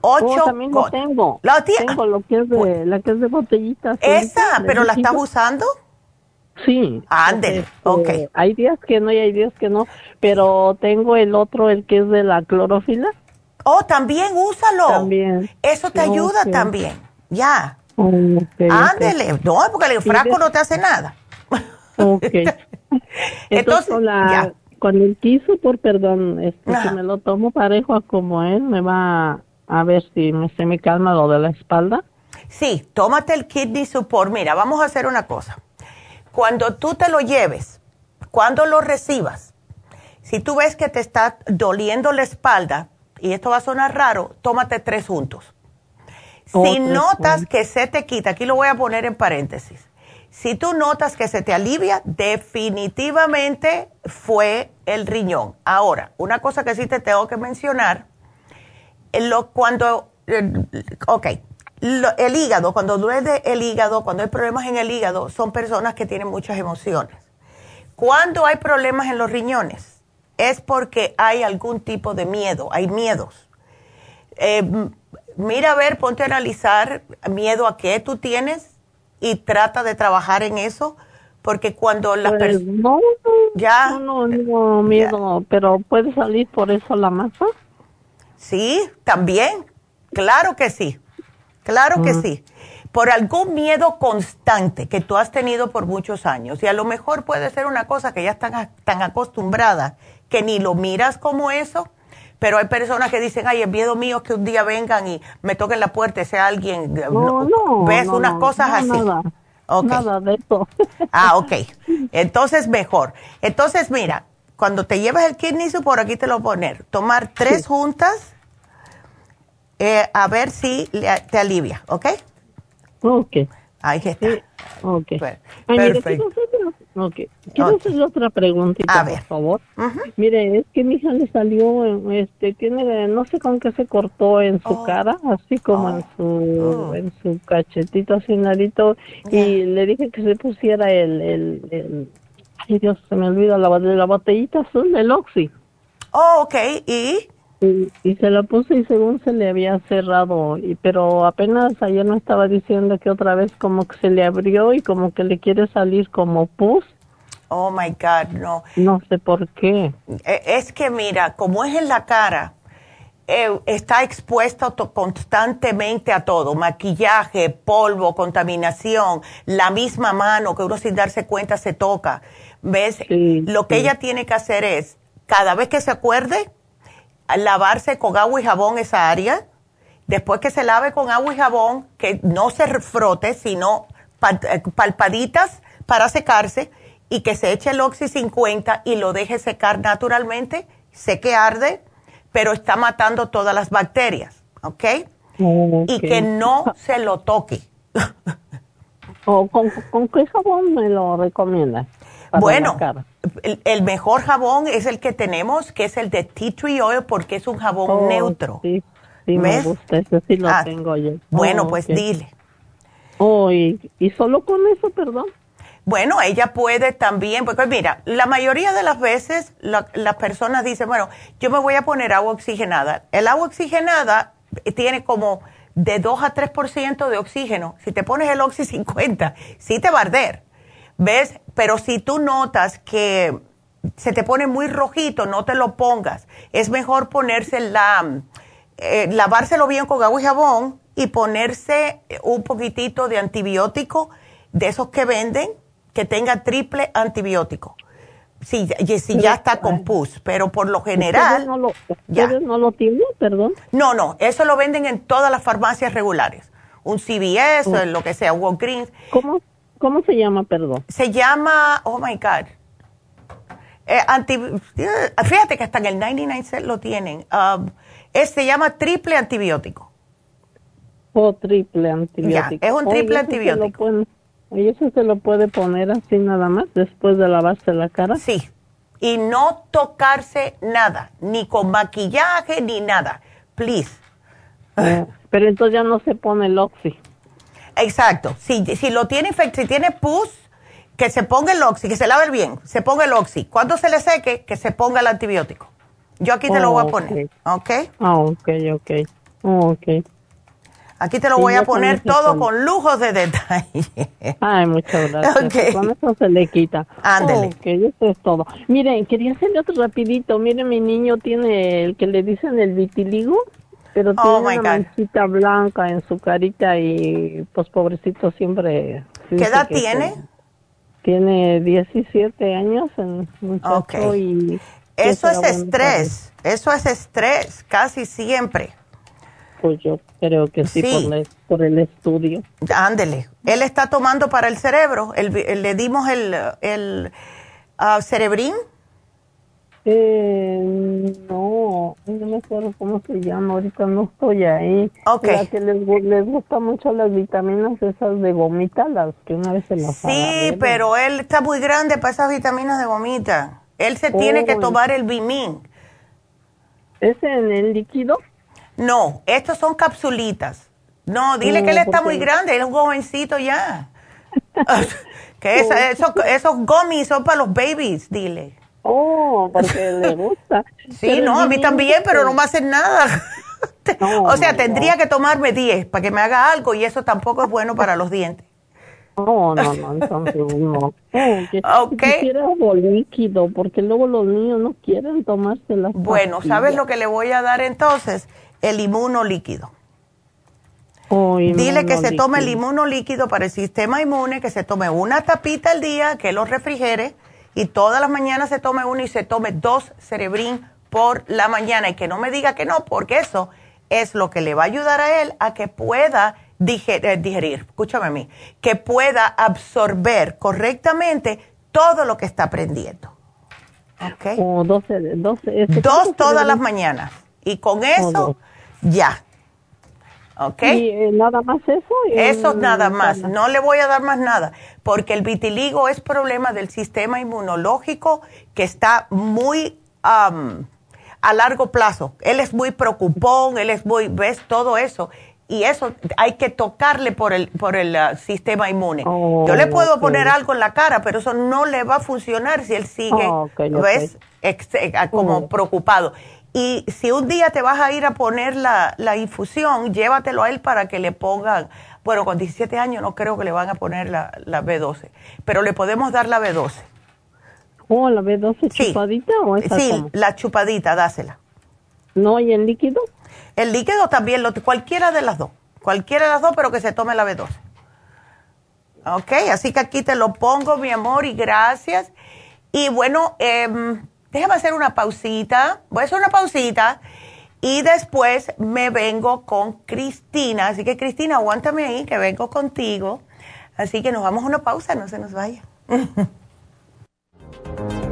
[SPEAKER 2] ocho.
[SPEAKER 11] Oh, también lo tengo. ¿La tengo lo que es de, la que es de botellitas.
[SPEAKER 2] ¿Esa? ¿Pero la estás usando?
[SPEAKER 11] Sí.
[SPEAKER 2] Ándale, este, ok.
[SPEAKER 11] Hay días que no y hay días que no, pero tengo el otro, el que es de la clorofila.
[SPEAKER 2] Oh, también úsalo.
[SPEAKER 11] También.
[SPEAKER 2] Eso te ayuda también. Ya. Ándele. No, porque el frasco no te hace nada.
[SPEAKER 11] Ok. Entonces, con, la, con el quiso, por perdón, este, si me lo tomo parejo como él, me va a ver si me, se me calma lo de la espalda.
[SPEAKER 2] Sí, tómate el kidney support. Mira, vamos a hacer una cosa. Cuando tú te lo lleves, cuando lo recibas, si tú ves que te está doliendo la espalda, y esto va a sonar raro, tómate tres juntos. si notas que se te quita, aquí lo voy a poner en paréntesis, si tú notas que se te alivia, definitivamente fue el riñón. Ahora, una cosa que sí te tengo que mencionar, cuando, ok, el hígado, cuando duele el hígado, cuando hay problemas en el hígado, son personas que tienen muchas emociones. Cuando hay problemas en los riñones, es porque hay algún tipo de miedo, hay miedos. Eh, mira a ver, ponte a analizar miedo a qué tú tienes y trata de trabajar en eso, porque cuando las
[SPEAKER 11] pues, personas... No, ya, no, no, miedo, pero ¿puede salir por eso la masa?
[SPEAKER 2] Sí, también, claro que sí, claro que sí. Por algún miedo constante que tú has tenido por muchos años, y a lo mejor puede ser una cosa que ya están tan acostumbrada que ni lo miras como eso, pero hay personas que dicen, ay, el miedo mío es que un día vengan y me toquen la puerta y sea alguien.
[SPEAKER 11] No, no.
[SPEAKER 2] ¿Ves? Unas cosas así.
[SPEAKER 11] Nada, nada de eso.
[SPEAKER 2] ah, ok. Entonces, mejor. Entonces, mira, cuando te llevas el kidney por aquí te lo voy a poner. Tomar tres juntas, eh, a ver si te alivia, ¿ok?
[SPEAKER 11] Ok.
[SPEAKER 2] Ahí está.
[SPEAKER 11] ok. Perfecto. Ok. Quiero hacerle otra preguntita, por favor. Mire, es que mi hija le salió, este, tiene, no sé con qué se cortó en su oh. cara, así como en su, oh. en su cachetito así narito, y le dije que se pusiera el, el, ay Dios, se me olvida la, la botellita azul del Oxy.
[SPEAKER 2] Oh, ok, ¿y?
[SPEAKER 11] Y, se la puse y según se le había cerrado, y, pero apenas ayer me estaba diciendo que otra vez como que se le abrió y como que le quiere salir como pus.
[SPEAKER 2] Oh my God, no.
[SPEAKER 11] No sé por qué.
[SPEAKER 2] E, es que mira, como es en la cara, eh, está expuesto constantemente a todo, maquillaje, polvo, contaminación, la misma mano que uno sin darse cuenta se toca. ¿Ves? Lo que ella tiene que hacer es, cada vez que se acuerde, lavarse con agua y jabón esa área. Después que se lave con agua y jabón, que no se frote, sino eh, palpaditas para secarse y que se eche el Oxy 50 y lo deje secar naturalmente. Sé que arde, pero está matando todas las bacterias, ¿ok? Y que no se lo toque.
[SPEAKER 11] ¿O con, con qué jabón me lo recomiendas?
[SPEAKER 2] Bueno, el, mejor jabón es el que tenemos, que es el de tea tree oil, porque es un jabón oh, neutro.
[SPEAKER 11] Sí, sí me gusta, ese sí lo ah, tengo yo.
[SPEAKER 2] Bueno, oh, pues dile.
[SPEAKER 11] Oh, y, solo con eso, perdón.
[SPEAKER 2] Bueno, ella puede también, porque mira, la mayoría de las veces las personas dicen, bueno, yo me voy a poner agua oxigenada. El agua oxigenada tiene como de 2 a 3% de oxígeno. Si te pones el Oxy 50, sí te va a arder. ¿Ves? Pero si tú notas que se te pone muy rojito, no te lo pongas. Es mejor ponerse la, eh, lavárselo bien con agua y jabón y ponerse un poquitito de antibiótico de esos que venden que tenga triple antibiótico. Si, si ya está con pus, pero por lo general...
[SPEAKER 11] No lo, ya. no lo tienen, perdón?
[SPEAKER 2] No, no, eso lo venden en todas las farmacias regulares. Un CVS, o lo que sea, Walgreens.
[SPEAKER 11] ¿Cómo, ¿Cómo se llama, perdón?
[SPEAKER 2] Se llama, oh my God. Eh, eh, fíjate que hasta en el 99 cent lo tienen. Um, se llama triple antibiótico.
[SPEAKER 11] Oh, triple antibiótico.
[SPEAKER 2] es un triple antibiótico.
[SPEAKER 11] ¿Y eso se lo puede poner así nada más después de lavarse la cara?
[SPEAKER 2] Sí. Y no tocarse nada, ni con maquillaje, ni nada. Please.
[SPEAKER 11] Eh, pero entonces ya no se pone el oxi.
[SPEAKER 2] Exacto. Si, si lo tiene si tiene pus, que se ponga el oxi, que se lave bien, se ponga el oxi. Cuando se le seque, que se ponga el antibiótico. Yo aquí te lo voy a poner, ¿ok?
[SPEAKER 11] Ah, ok, ok. ok.
[SPEAKER 2] Aquí te lo voy a poner todo con lujos de detalle.
[SPEAKER 11] Ay, muchas gracias. Con eso se le quita.
[SPEAKER 2] Ándale.
[SPEAKER 11] Ok, eso es todo. Miren, quería hacerle otro rapidito. Miren, mi niño tiene el que le dicen el vitiligo pero oh tiene una manchita blanca en su carita y pues pobrecito siempre...
[SPEAKER 2] ¿Qué edad tiene?
[SPEAKER 11] Tiene 17 años el muchacho y...
[SPEAKER 2] Eso es estrés, eso es estrés, casi siempre.
[SPEAKER 11] Pues yo creo que sí, Por, el estudio.
[SPEAKER 2] Ándele. Él está tomando para el cerebro. le dimos el, el uh, cerebrín.
[SPEAKER 11] Eh, no, no me acuerdo cómo se llama. Ahorita no estoy ahí.
[SPEAKER 2] Ok.
[SPEAKER 11] La que les, les gusta mucho las vitaminas esas de gomita, las que una vez se las
[SPEAKER 2] Sí, pero él está muy grande para esas vitaminas de gomita. Él se tiene que tomar el Bimin.
[SPEAKER 11] ¿Es en el líquido?
[SPEAKER 2] No, estos son capsulitas. No, dile que él está muy grande, él es un jovencito ya. que esos, esos gummies son para los babies, dile.
[SPEAKER 11] Oh, porque le gusta.
[SPEAKER 2] sí, no, a mí también, pero no me hacen nada. o sea, tendría que tomarme 10 para que me haga algo y eso tampoco es bueno para los dientes.
[SPEAKER 11] No, no, no, entonces no. Quisiera algo líquido, porque luego los niños no quieren tomarse las
[SPEAKER 2] Bueno, ¿sabes lo que le voy a dar entonces? el inmuno líquido. Dile que se tome el inmuno líquido para el sistema inmune, que se tome una tapita al día, que lo refrigere y todas las mañanas se tome uno y se tome dos cerebrín por la mañana y que no me diga que no, porque eso es lo que le va a ayudar a él a que pueda digerir, eh, digerir escúchame a mí, que pueda absorber correctamente todo lo que está aprendiendo. ¿Ok?
[SPEAKER 11] O 12, 12,
[SPEAKER 2] dos todas las mañanas. Y con eso ya. ¿Ok?
[SPEAKER 11] ¿Y eh, nada más eso?
[SPEAKER 2] Eso nada más. No le voy a dar más nada, porque el vitiligo es problema del sistema inmunológico que está muy a largo plazo. Él es muy preocupón, él es muy, ves todo eso. Y eso hay que tocarle por el, por el uh, sistema inmune. Oh, Yo le puedo poner algo en la cara, pero eso no le va a funcionar si él sigue, oh, ¿ves? Eh, como oh. preocupado. Y si un día te vas a ir a poner la, infusión, llévatelo a él para que le pongan, bueno, con 17 años no creo que le van a poner la, la B12, pero le podemos dar la B12.
[SPEAKER 11] ¿Oh, la B12 chupadita o esa
[SPEAKER 2] Sí, la chupadita, dásela.
[SPEAKER 11] ¿No hay el líquido?
[SPEAKER 2] El líquido también, lo, cualquiera de las dos. Cualquiera de las dos, pero que se tome la B12. Ok, así que aquí te lo pongo, mi amor, y gracias. Y bueno, eh, déjame hacer una pausita, voy a hacer una pausita y después me vengo con Cristina. Así que Cristina, aguántame ahí, que vengo contigo. Así que nos vamos a una pausa, no se nos vaya.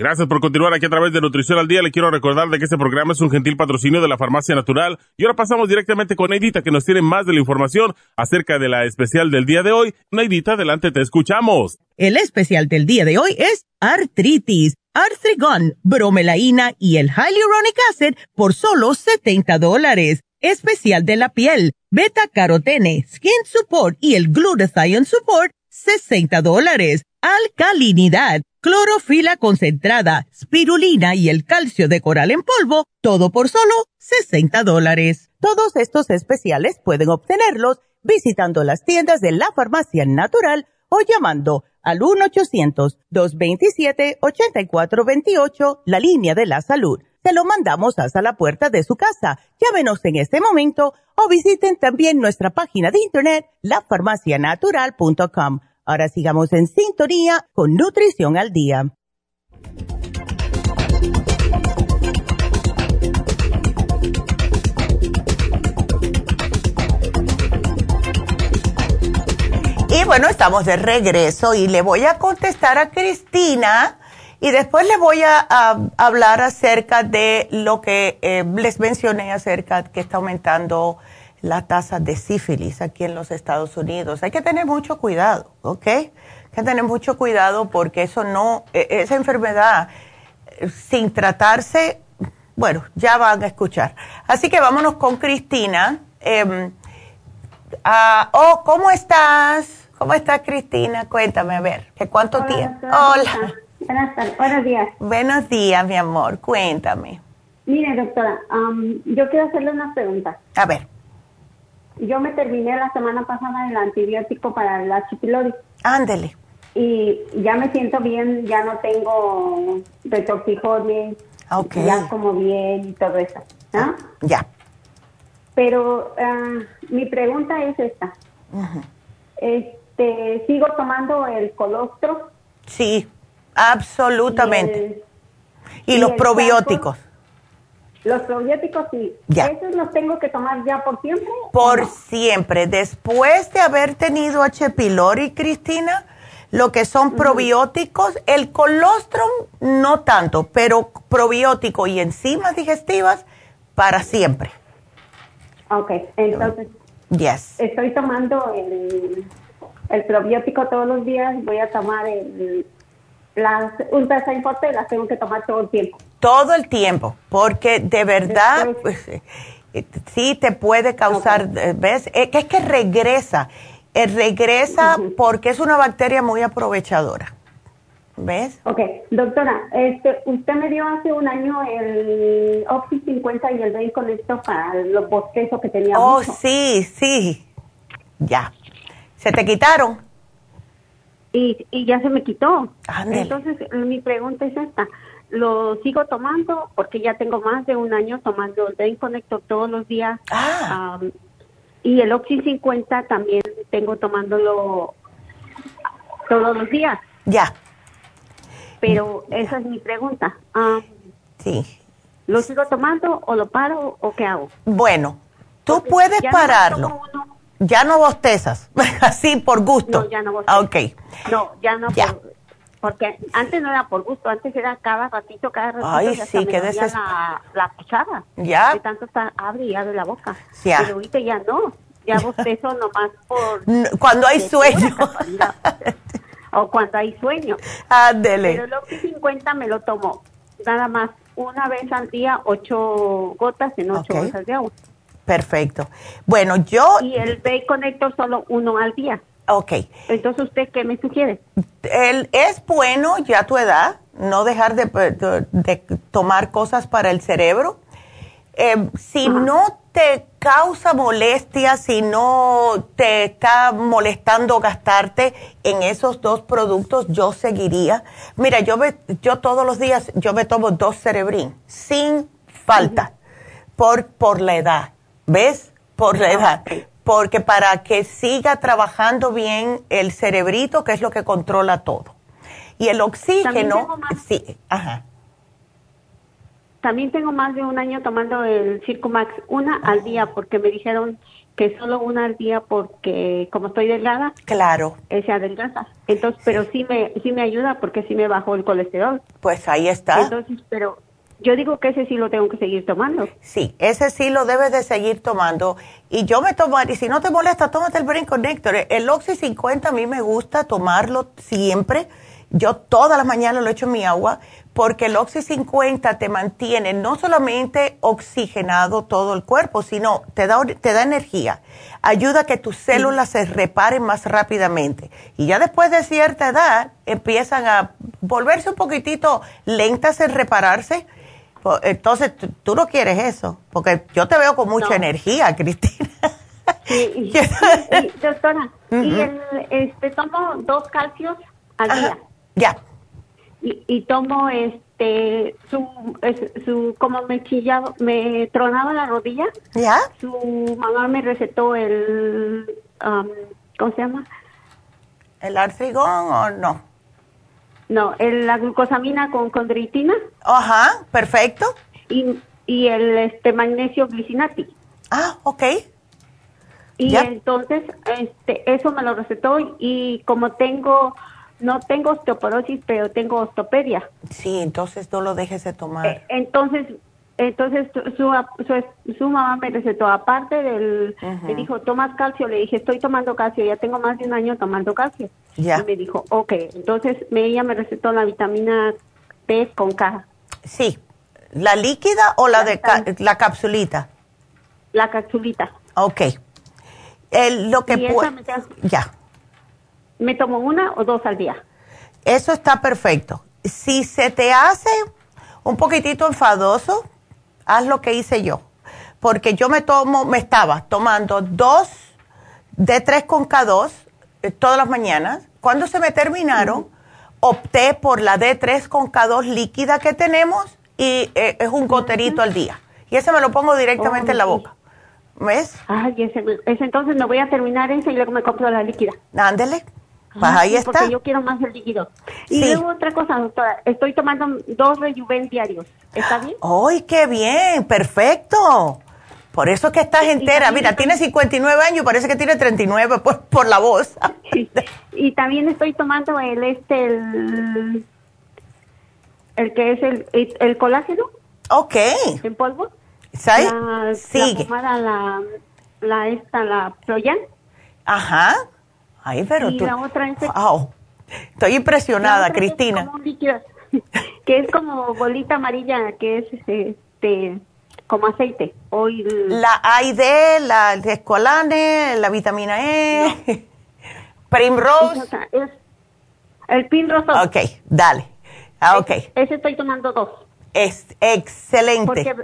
[SPEAKER 7] Gracias por continuar aquí a través de Nutrición al Día. Le quiero recordar de que este programa es un gentil patrocinio de la Farmacia Natural. Y ahora pasamos directamente con Neidita, que nos tiene más de la información acerca de la especial del día de hoy. Neidita, adelante, te escuchamos.
[SPEAKER 3] El especial del día de hoy es artritis, artrigón, bromelaína y el hyaluronic acid por solo 70 dólares. Especial de la piel, beta carotene, skin support y el glutathione support, 60 dólares. Alcalinidad clorofila concentrada, spirulina y el calcio de coral en polvo, todo por solo 60 dólares. Todos estos especiales pueden obtenerlos visitando las tiendas de la farmacia natural o llamando al 1-800-227-8428, la línea de la salud. Se lo mandamos hasta la puerta de su casa. Llámenos en este momento o visiten también nuestra página de internet, lafarmacianatural.com Ahora sigamos en sintonía con Nutrición al Día.
[SPEAKER 2] Y bueno, estamos de regreso y le voy a contestar a Cristina y después le voy a, hablar acerca de lo que eh, les mencioné acerca que está aumentando la tasa de sífilis aquí en los Estados Unidos. Hay que tener mucho cuidado, ¿ok? Hay que tener mucho cuidado porque eso no, e, esa enfermedad eh, sin tratarse, bueno, ya van a escuchar. Así que vámonos con Cristina. Eh, oh, ¿cómo estás? ¿Cómo estás, Cristina? Cuéntame, a ver, ¿qué cuánto tiempo?
[SPEAKER 12] Hola. Buenas tardes, buenos días.
[SPEAKER 2] Buenos días, mi amor, cuéntame.
[SPEAKER 12] Mire, doctora, yo quiero hacerle una pregunta.
[SPEAKER 2] A ver.
[SPEAKER 12] Yo me terminé la semana pasada el antibiótico para la chipilori.
[SPEAKER 2] Ándele.
[SPEAKER 12] Y ya me siento bien, ya no tengo retortijones, okay. ya como bien y todo eso. ¿no?
[SPEAKER 2] Ya.
[SPEAKER 12] Pero ah, mi pregunta es esta. Este, ¿Sigo tomando el colostro?
[SPEAKER 2] Sí. Absolutamente. Y, los probióticos.
[SPEAKER 12] Los probióticos sí. Ya. ¿Esos los tengo que tomar ya por siempre?
[SPEAKER 2] Por siempre. Después de haber tenido H. pylori, Cristina, lo que son probióticos, el colostrum no tanto, pero probiótico y enzimas digestivas para siempre.
[SPEAKER 12] Ok, entonces.
[SPEAKER 2] Yes.
[SPEAKER 12] Estoy tomando el, el probiótico todos los días, voy a tomar el las ultra importante las tengo que tomar todo el tiempo.
[SPEAKER 2] Todo el tiempo, porque de verdad pues, eh, sí te puede causar, eh, ¿ves? Es eh, que es que regresa, regresa porque es una bacteria muy aprovechadora. ¿Ves?
[SPEAKER 12] Ok, doctora, este, usted me dio hace un año el Oxy 50 y el Brain esto para los bostezos que tenía.
[SPEAKER 2] Oh, sí, sí. Ya. ¿Se te quitaron?
[SPEAKER 12] y, y ya se me quitó. Entonces, mi pregunta es esta. Lo sigo tomando porque ya tengo más de un año tomando el Brain Connector todos los días.
[SPEAKER 2] Ah.
[SPEAKER 12] y el Oxy 50 también tengo tomándolo todos los días.
[SPEAKER 2] Ya.
[SPEAKER 12] Pero esa es mi pregunta.
[SPEAKER 2] sí.
[SPEAKER 12] ¿Lo sigo tomando o lo paro o qué hago?
[SPEAKER 2] Bueno, tú puedes pararlo. Ya no bostezas, así por gusto.
[SPEAKER 12] No, ya no bostezo.
[SPEAKER 2] Ok.
[SPEAKER 12] No, ya no. Ya. Porque antes no era por gusto, antes era cada ratito, cada ratito.
[SPEAKER 2] Ay, sí, que
[SPEAKER 12] la, la cuchara.
[SPEAKER 2] Ya.
[SPEAKER 12] De tanto está, abre y abre la boca. Ya. Pero ahorita ya no. Ya bostezo nomás por.
[SPEAKER 2] Cuando hay sueño.
[SPEAKER 12] o cuando hay sueño.
[SPEAKER 2] Ándele.
[SPEAKER 12] Pero lo que 50 me lo tomo nada más una vez al día, ocho gotas en ocho okay. de agua.
[SPEAKER 2] Perfecto. Bueno, yo...
[SPEAKER 12] Y el Bay Connector solo uno al día.
[SPEAKER 2] Ok.
[SPEAKER 12] Entonces, ¿usted qué me sugiere?
[SPEAKER 2] El, es bueno ya a tu edad no dejar de, tomar cosas para el cerebro. Eh, si no te causa molestia, si no te está molestando gastarte en esos dos productos, yo seguiría. Mira, yo, me, yo todos los días, yo me tomo dos cerebrín, sin falta, por, por la edad. ¿Ves? Por la edad. Porque para que siga trabajando bien el cerebrito, que es lo que controla todo. Y el oxígeno, sí, ajá.
[SPEAKER 12] También tengo más de un año tomando el Circumax, una al día, porque me dijeron que solo una al día porque como estoy delgada,
[SPEAKER 2] claro,
[SPEAKER 12] se adelgaza. Entonces, pero sí me sí me ayuda porque sí me bajó el colesterol.
[SPEAKER 2] Pues ahí está.
[SPEAKER 12] Entonces, pero yo digo que ese sí lo tengo que seguir tomando.
[SPEAKER 2] Sí, ese sí lo debes de seguir tomando. Y yo me tomo, y si no te molesta, tómate el Brain Connector. El Oxy 50 a mí me gusta tomarlo siempre. Yo todas las mañanas lo echo en mi agua porque el Oxy 50 te mantiene no solamente oxigenado todo el cuerpo, sino te da, te da energía. Ayuda a que tus células se reparen más rápidamente. Y ya después de cierta edad empiezan a volverse un poquitito lentas en repararse entonces, tú, no quieres eso, porque yo te veo con mucha energía, Cristina.
[SPEAKER 12] Sí, doctora, y el, este, tomo dos calcios al día.
[SPEAKER 2] Ya.
[SPEAKER 12] Y, y, tomo este su, su como me chillaba, me tronaba la rodilla.
[SPEAKER 2] Ya.
[SPEAKER 12] Su mamá me recetó el um, ¿cómo se llama?
[SPEAKER 2] ¿El artrigón o no?
[SPEAKER 12] No, el, la glucosamina con condritina.
[SPEAKER 2] Ajá, perfecto.
[SPEAKER 12] Y, y el este magnesio glicinati.
[SPEAKER 2] Ah, ok.
[SPEAKER 12] Y entonces, este, eso me lo recetó y como tengo, no tengo osteoporosis, pero tengo osteopedia.
[SPEAKER 2] Sí, entonces no lo dejes de tomar. Eh,
[SPEAKER 12] entonces, entonces su, su, su, mamá me recetó, aparte del, me dijo, tomas calcio, le dije, estoy tomando calcio, ya tengo más de un año tomando calcio. Ya. Y me dijo, ok, entonces me, ella me recetó la vitamina T con K.
[SPEAKER 2] Sí, ¿la líquida o la, de la capsulita?
[SPEAKER 12] La capsulita.
[SPEAKER 2] Ok. El, lo que puede... Ya.
[SPEAKER 12] Me tomo una o dos al día.
[SPEAKER 2] Eso está perfecto. Si se te hace un poquitito enfadoso, haz lo que hice yo. Porque yo me tomo, me estaba tomando dos de 3 con K2 eh, todas las mañanas. Cuando se me terminaron, opté por la D3 con K2 líquida que tenemos y eh, es un goterito al día. Y ese me lo pongo directamente en la boca. ¿Ves?
[SPEAKER 12] Ay, ese, entonces me voy a terminar ese y luego me compro la líquida.
[SPEAKER 2] Ándele. Pues ahí está.
[SPEAKER 12] Porque yo quiero más el líquido. Y luego otra cosa, doctora, estoy tomando dos rejuven diarios. ¿Está bien?
[SPEAKER 2] ¡Ay, qué bien! ¡Perfecto! Por eso es que estás entera. Mira, tiene 59 años, parece que tiene 39 por, por la voz.
[SPEAKER 12] Y también estoy tomando el este, el, el que es el, el, colágeno.
[SPEAKER 2] Ok.
[SPEAKER 12] En polvo.
[SPEAKER 2] ¿Sabes?
[SPEAKER 12] La, Sigue. La la, la esta, la Proyan.
[SPEAKER 2] Ajá. Ay, pero
[SPEAKER 12] y la otra es...
[SPEAKER 2] Estoy impresionada, Cristina.
[SPEAKER 12] que es como bolita amarilla, que es este como aceite. Hoy
[SPEAKER 2] la A y D, la escolane, la vitamina E, Primrose.
[SPEAKER 12] Es el Primrose.
[SPEAKER 2] Ok, dale. Ah, ok.
[SPEAKER 12] Ese, estoy tomando dos.
[SPEAKER 2] Es excelente.
[SPEAKER 12] Porque,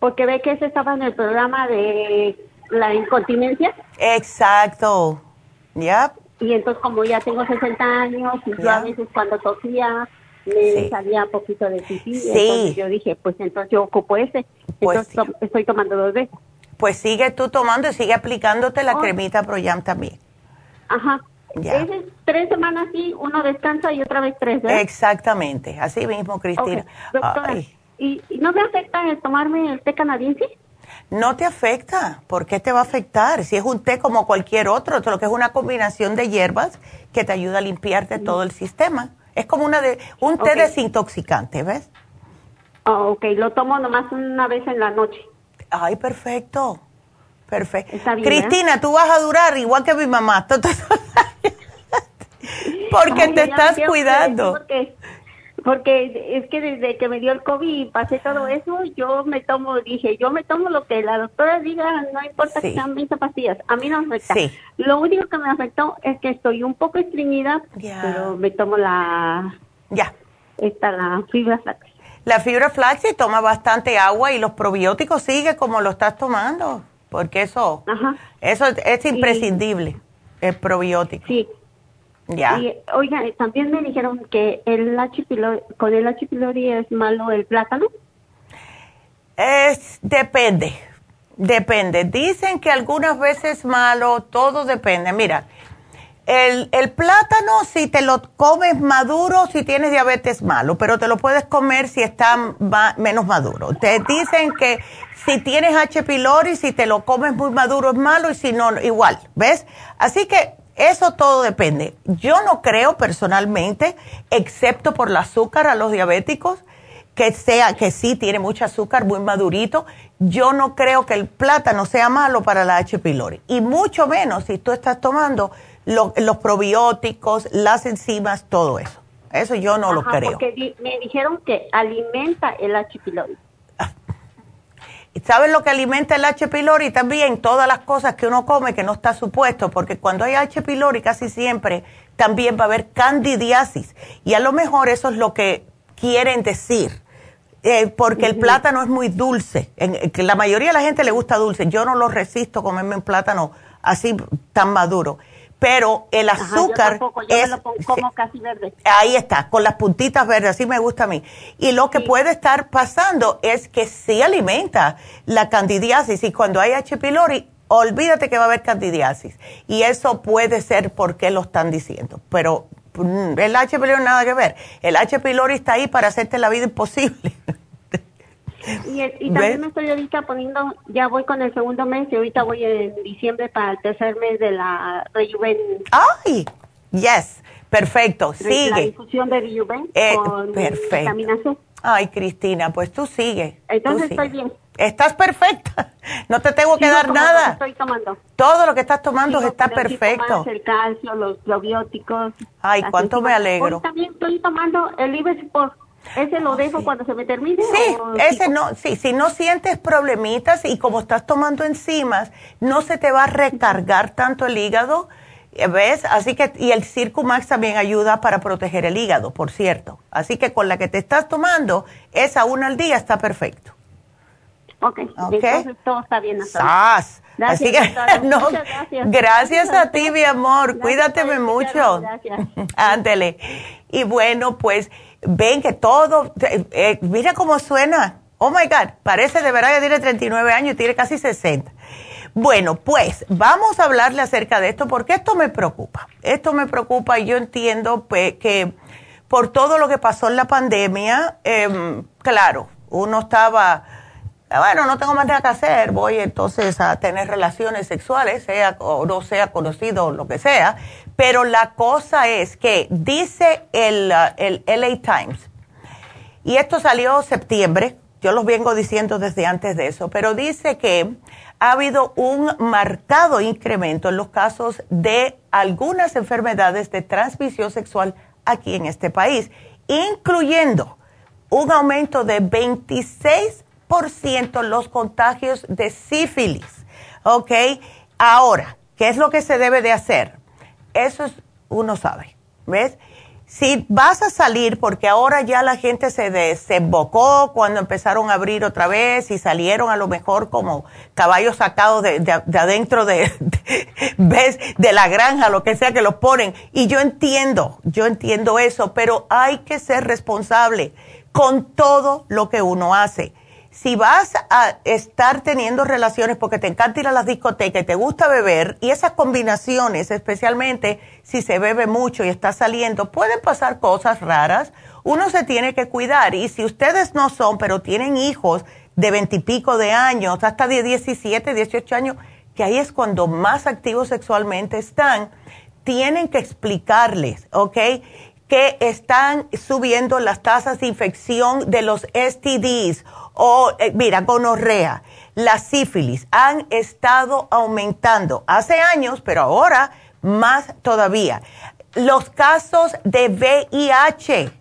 [SPEAKER 12] porque ve que ese estaba en el programa de la incontinencia.
[SPEAKER 2] Exacto. Ya.
[SPEAKER 12] Y entonces como ya tengo 60 años, y yo a veces cuando tosía me salía un poquito de pipí, sí. entonces yo dije, pues entonces yo ocupo ese. Pues entonces estoy tomando dos veces.
[SPEAKER 2] Pues sigue tú tomando y sigue aplicándote la oh. cremita Proyam también.
[SPEAKER 12] Ajá. Ya. tres semanas sí, uno descansa y otra vez tres, ¿verdad?
[SPEAKER 2] Exactamente, así mismo, Cristina.
[SPEAKER 12] ¿y, no me afecta el tomarme el té canadiense?
[SPEAKER 2] No te afecta. ¿Por qué te va a afectar? Si es un té como cualquier otro, lo que es una combinación de hierbas que te ayuda a limpiarte todo el sistema. Es como una de, un té desintoxicante, ¿ves?
[SPEAKER 12] Oh, ok, lo tomo nomás una vez en la noche.
[SPEAKER 2] Ay, perfecto. Perfecto. Cristina, tú vas a durar igual que mi mamá. porque te estás cuidando
[SPEAKER 12] porque es que desde que me dio el COVID y pasé todo eso, yo me tomo, dije, yo me tomo lo que la doctora diga, no importa que sean 20 pastillas, a mí no me afecta. Lo único que me afectó es que estoy un poco estreñida, pero me tomo la...
[SPEAKER 2] Ya.
[SPEAKER 12] Esta, la fibra flax.
[SPEAKER 2] La fibra flax y toma bastante agua y los probióticos sigue como lo estás tomando, porque eso, eso es imprescindible, el probiótico.
[SPEAKER 12] Sí.
[SPEAKER 2] Ya.
[SPEAKER 12] Y, oiga, también me dijeron que el H. pylori, con el H. pylori es malo el plátano.
[SPEAKER 2] Es, depende, depende. Dicen que algunas veces malo, todo depende. Mira, el, el, plátano, si te lo comes maduro, si tienes diabetes, malo, pero te lo puedes comer si está menos maduro. Te dicen que si tienes H. pylori, si te lo comes muy maduro es malo y si no, igual, ¿ves? Así que eso todo depende. Yo no creo personalmente, excepto por el azúcar a los diabéticos, que sea que sí tiene mucho azúcar, muy madurito. Yo no creo que el plátano sea malo para la H. pylori. Y mucho menos si tú estás tomando los probióticos, las enzimas, todo eso. Eso yo no lo creo.
[SPEAKER 12] Porque me dijeron que alimenta el H. pylori.
[SPEAKER 2] ¿Sabes lo que alimenta el H. pylori? También todas las cosas que uno come que no está supuesto, porque cuando hay H. pylori casi siempre también va a haber candidiasis. Y a lo mejor eso es lo que quieren decir, eh, porque el plátano es muy dulce. En, la mayoría de la gente le gusta dulce. Yo no lo resisto comerme un plátano así tan maduro pero el azúcar
[SPEAKER 12] es como casi verde.
[SPEAKER 2] Ahí está, con las puntitas verdes, así me gusta a mí. Y lo que puede estar pasando es que sí alimenta la candidiasis y cuando hay H. pylori, olvídate que va a haber candidiasis. Y eso puede ser porque lo están diciendo, pero mm, el H. pylori nada que ver. El H. pylori está ahí para hacerte la vida imposible.
[SPEAKER 12] Y, también me estoy ahorita poniendo, ya voy con el segundo mes y ahorita voy en diciembre para el tercer mes de la Rejuven.
[SPEAKER 2] ¡Ay! Yes, perfecto, sigue. La
[SPEAKER 12] difusión de Rejuven eh, con
[SPEAKER 2] perfecto. Ay, Cristina, pues tú sigue.
[SPEAKER 12] Entonces estoy bien.
[SPEAKER 2] Estás perfecta. No te tengo que dar nada.
[SPEAKER 12] Estoy tomando.
[SPEAKER 2] Todo lo que estás tomando está perfecto.
[SPEAKER 12] el calcio, los probióticos.
[SPEAKER 2] Ay, cuánto me alegro.
[SPEAKER 12] también estoy tomando el Ibersport. ¿Ese lo dejo cuando se me termine?
[SPEAKER 2] Sí, ese no, sí, si no sientes problemitas y como estás tomando enzimas, no se te va a recargar tanto el hígado, ¿ves? Así que, y el Circumax también ayuda para proteger el hígado, por cierto. Así que con la que te estás tomando, esa una al día está perfecto.
[SPEAKER 12] Ok, entonces todo está bien.
[SPEAKER 2] Gracias, Así que, no, gracias. gracias. a ti, mi amor. Cuídateme mucho. Gracias. Ándele. Y bueno, pues ven que todo, eh, eh, mira cómo suena. Oh my God, parece de verdad que tiene 39 años y tiene casi 60. Bueno, pues vamos a hablarle acerca de esto porque esto me preocupa. Esto me preocupa y yo entiendo pues, que por todo lo que pasó en la pandemia, em, claro, uno estaba, bueno, no tengo más nada que hacer, voy entonces a tener relaciones sexuales, sea o no sea conocido o lo que sea, pero la cosa es que dice el, uh, el LA Times, y esto salió septiembre, yo los vengo diciendo desde antes de eso, pero dice que ha habido un marcado incremento en los casos de algunas enfermedades de transmisión sexual aquí en este país, incluyendo un aumento de 26% en los contagios de sífilis. ¿Ok? Ahora, ¿qué es lo que se debe de hacer? Eso es, uno sabe, ¿ves? Si vas a salir, porque ahora ya la gente se desembocó cuando empezaron a abrir otra vez y salieron a lo mejor como caballos sacados de, adentro de, ¿ves? de la granja, lo que sea que los ponen. Y yo entiendo, yo entiendo eso, pero hay que ser responsable con todo lo que uno hace si vas a estar teniendo relaciones porque te encanta ir a las discotecas y te gusta beber, y esas combinaciones, especialmente si se bebe mucho y está saliendo, pueden pasar cosas raras. Uno se tiene que cuidar. Y si ustedes no son, pero tienen hijos de veintipico de años, hasta de 17, 18 años, que ahí es cuando más activos sexualmente están, tienen que explicarles, ¿ok? Que están subiendo las tasas de infección de los STDs o, eh, mira, gonorrea, la sífilis han estado aumentando hace años, pero ahora más todavía. Los casos de VIH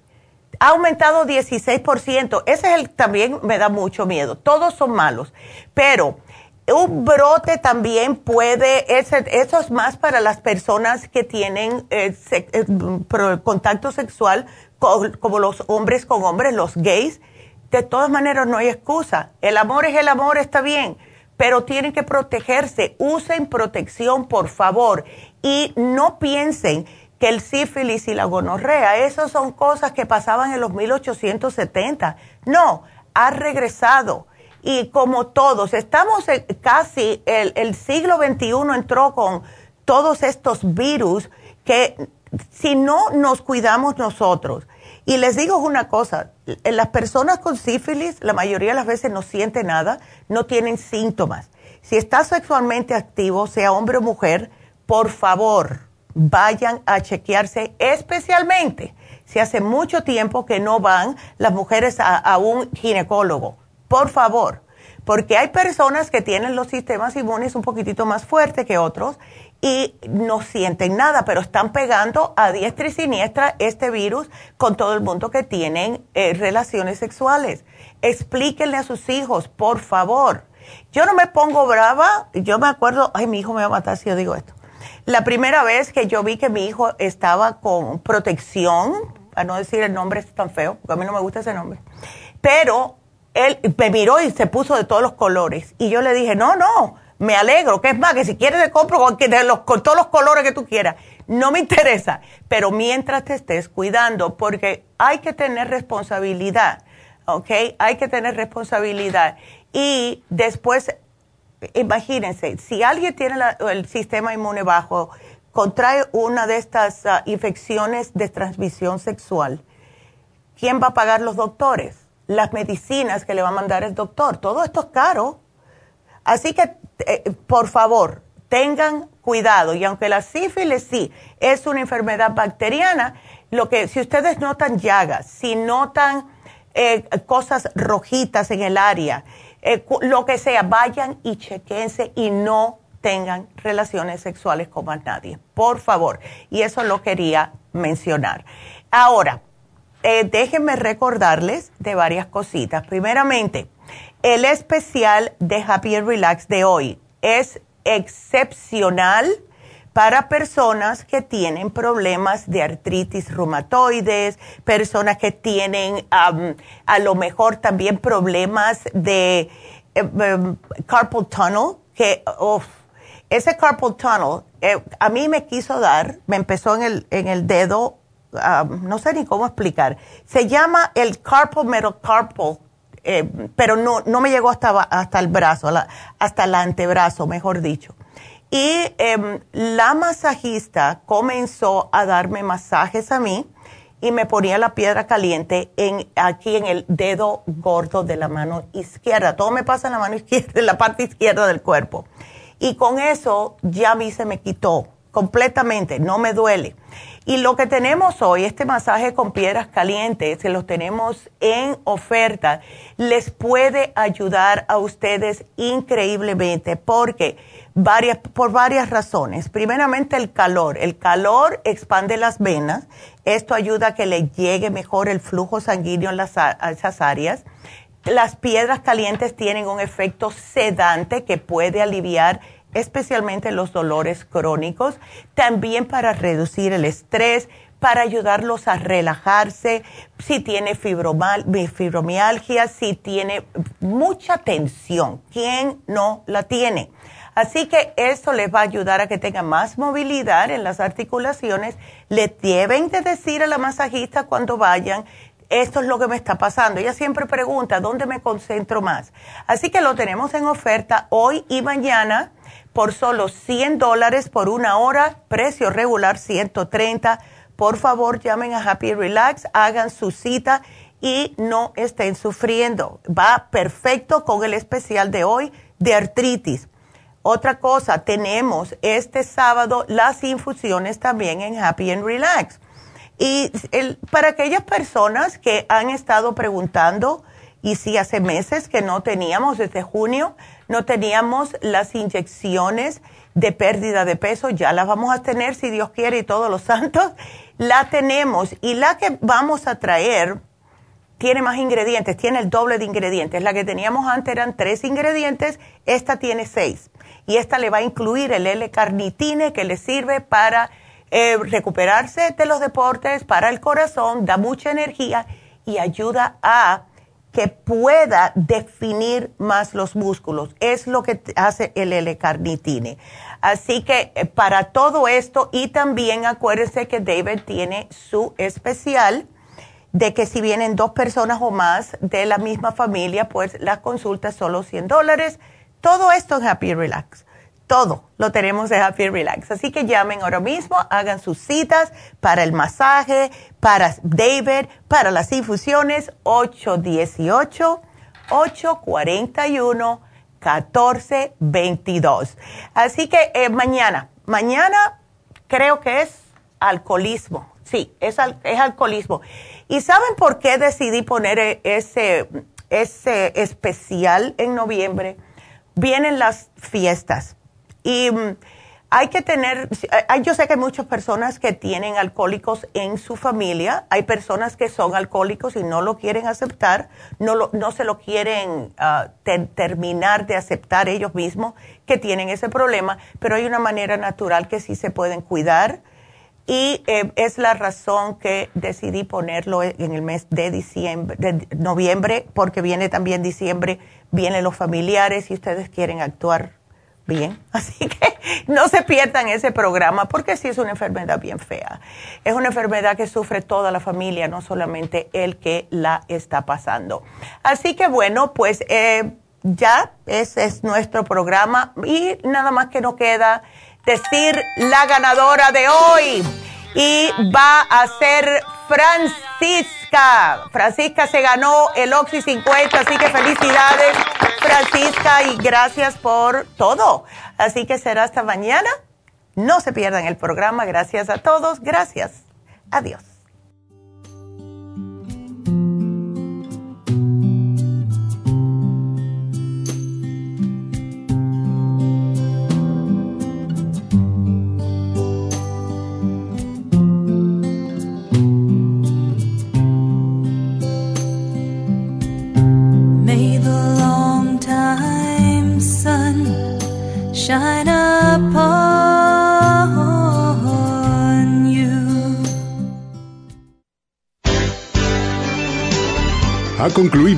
[SPEAKER 2] ha aumentado 16%. Ese es el también me da mucho miedo. Todos son malos, pero un brote también puede, eso es más para las personas que tienen eh, eh, contacto sexual como los hombres con hombres, los gays de todas maneras no hay excusa. El amor es el amor, está bien, pero tienen que protegerse. Usen protección, por favor. Y no piensen que el sífilis y la gonorrea, esas son cosas que pasaban en los 1870. No, ha regresado. Y como todos, estamos casi, el, el siglo XXI entró con todos estos virus que si no nos cuidamos nosotros, y les digo una cosa, las personas con sífilis la mayoría de las veces no sienten nada, no tienen síntomas. Si está sexualmente activo, sea hombre o mujer, por favor, vayan a chequearse especialmente si hace mucho tiempo que no van las mujeres a, a un ginecólogo. Por favor, porque hay personas que tienen los sistemas inmunes un poquitito más fuertes que otros y no sienten nada, pero están pegando a diestra y siniestra este virus con todo el mundo que tienen eh, relaciones sexuales. Explíquenle a sus hijos, por favor. Yo no me pongo brava, yo me acuerdo, ay, mi hijo me va a matar si yo digo esto. La primera vez que yo vi que mi hijo estaba con protección, a no decir el nombre es tan feo, porque a mí no me gusta ese nombre, pero él me miró y se puso de todos los colores. Y yo le dije, no, no, me alegro, que es más, que si quieres te compro con, de los, con todos los colores que tú quieras. No me interesa, pero mientras te estés cuidando, porque hay que tener responsabilidad, ¿ok? Hay que tener responsabilidad. Y después, imagínense, si alguien tiene el sistema inmune bajo, contrae una de estas ah, infecciones de transmisión sexual, ¿quién va a pagar los doctores? Las medicinas que le va a mandar el doctor. Todo esto es caro. Así que, eh, por favor, tengan cuidado. Y aunque la sífilis sí es una enfermedad bacteriana, lo que si ustedes notan llagas, si notan eh, cosas rojitas en el área, eh, lo que sea, vayan y chequense y no tengan relaciones sexuales con más nadie, por favor. Y eso lo quería mencionar. Ahora, eh, déjenme recordarles de varias cositas. Primeramente, el especial de Happy and Relax de hoy es excepcional para personas que tienen problemas de artritis reumatoides, personas que tienen a lo mejor también problemas de eh, em, carpal tunnel, que ese carpal tunnel eh, a mí me quiso dar, me empezó en el, en el dedo, no sé ni cómo explicar, se llama el carpal metacarpal, eh, pero no, no me llegó hasta, hasta el brazo, hasta el antebrazo, mejor dicho. Y em, la masajista comenzó a darme masajes a mí y me ponía la piedra caliente en, aquí en el dedo gordo de la mano izquierda. Todo me pasa en la mano izquierda, en la parte izquierda del cuerpo. Y con eso ya a mí se me quitó completamente, no me duele. Y lo que tenemos hoy, este masaje con piedras calientes, que los tenemos en oferta, les puede ayudar a ustedes increíblemente porque varias, por varias razones. Primeramente el calor. El calor expande las venas. Esto ayuda a que le llegue mejor el flujo sanguíneo a esas áreas. Las piedras calientes tienen un efecto sedante que puede aliviar especialmente los dolores crónicos, también para reducir el estrés, para ayudarlos a relajarse, si tiene fibromialgia, si tiene mucha tensión. ¿Quién no la tiene? Así que esto les va a ayudar a que tengan más movilidad en las articulaciones. Le deben de decir a la masajista cuando vayan, esto es lo que me está pasando. Ella siempre pregunta, ¿dónde me concentro más? Así que lo tenemos en oferta hoy y mañana por solo 100 dólares por una hora, precio regular 130. Por favor, llamen a Happy Relax, hagan su cita y no estén sufriendo. Va perfecto con el especial de hoy de artritis. Otra cosa, tenemos este sábado las infusiones también en Happy and Relax. Y para aquellas personas que han estado preguntando, y si hace meses que no teníamos, desde junio, no teníamos las inyecciones de pérdida de peso, ya las vamos a tener si Dios quiere y todos los santos, la tenemos. Y la que vamos a traer tiene más ingredientes, tiene el doble de ingredientes. La que teníamos antes eran tres ingredientes, esta tiene seis y esta le va a incluir el L-carnitine que le sirve para eh, recuperarse de los deportes, para el corazón, da mucha energía y ayuda a que pueda definir más los músculos. Es lo que hace el L-carnitine. Así que eh, para todo esto y también acuérdense que David tiene su especial de que si vienen dos personas o más de la misma familia, pues las consultas solo 100 dólares todo esto es Happy Relax. Todo lo tenemos en Happy Relax. Así que llamen ahora mismo, hagan sus citas para el masaje, para David, para las infusiones 818-841-1422. Así que eh, mañana, mañana creo que es alcoholismo. Sí, es, es alcoholismo. ¿Y saben por qué decidí poner e, ese, ese especial en noviembre? vienen las fiestas y mm, hay que tener, yo sé que hay muchas personas que tienen alcohólicos en su familia, hay personas que son alcohólicos y no lo quieren aceptar, no, no se lo quieren ah, terminar de aceptar ellos mismos que tienen ese problema, pero hay una manera natural que sí se pueden cuidar. Y eh, es la razón que decidí ponerlo en el mes de diciembre, de noviembre, porque viene también diciembre vienen los familiares y ustedes quieren actuar bien. Así que no se pierdan ese programa porque sí es una enfermedad bien fea. Es una enfermedad que sufre toda la familia, no solamente el que la está pasando. Así que bueno, pues eh, ya ese es nuestro programa y nada más que nos queda decir la ganadora de hoy y va a ser Francisca Francisca. Se ganó el Oxy 50, así que felicidades, Francisca, y gracias por todo. Así que será hasta mañana. No se pierdan el programa. Gracias a todos. Gracias. Adiós.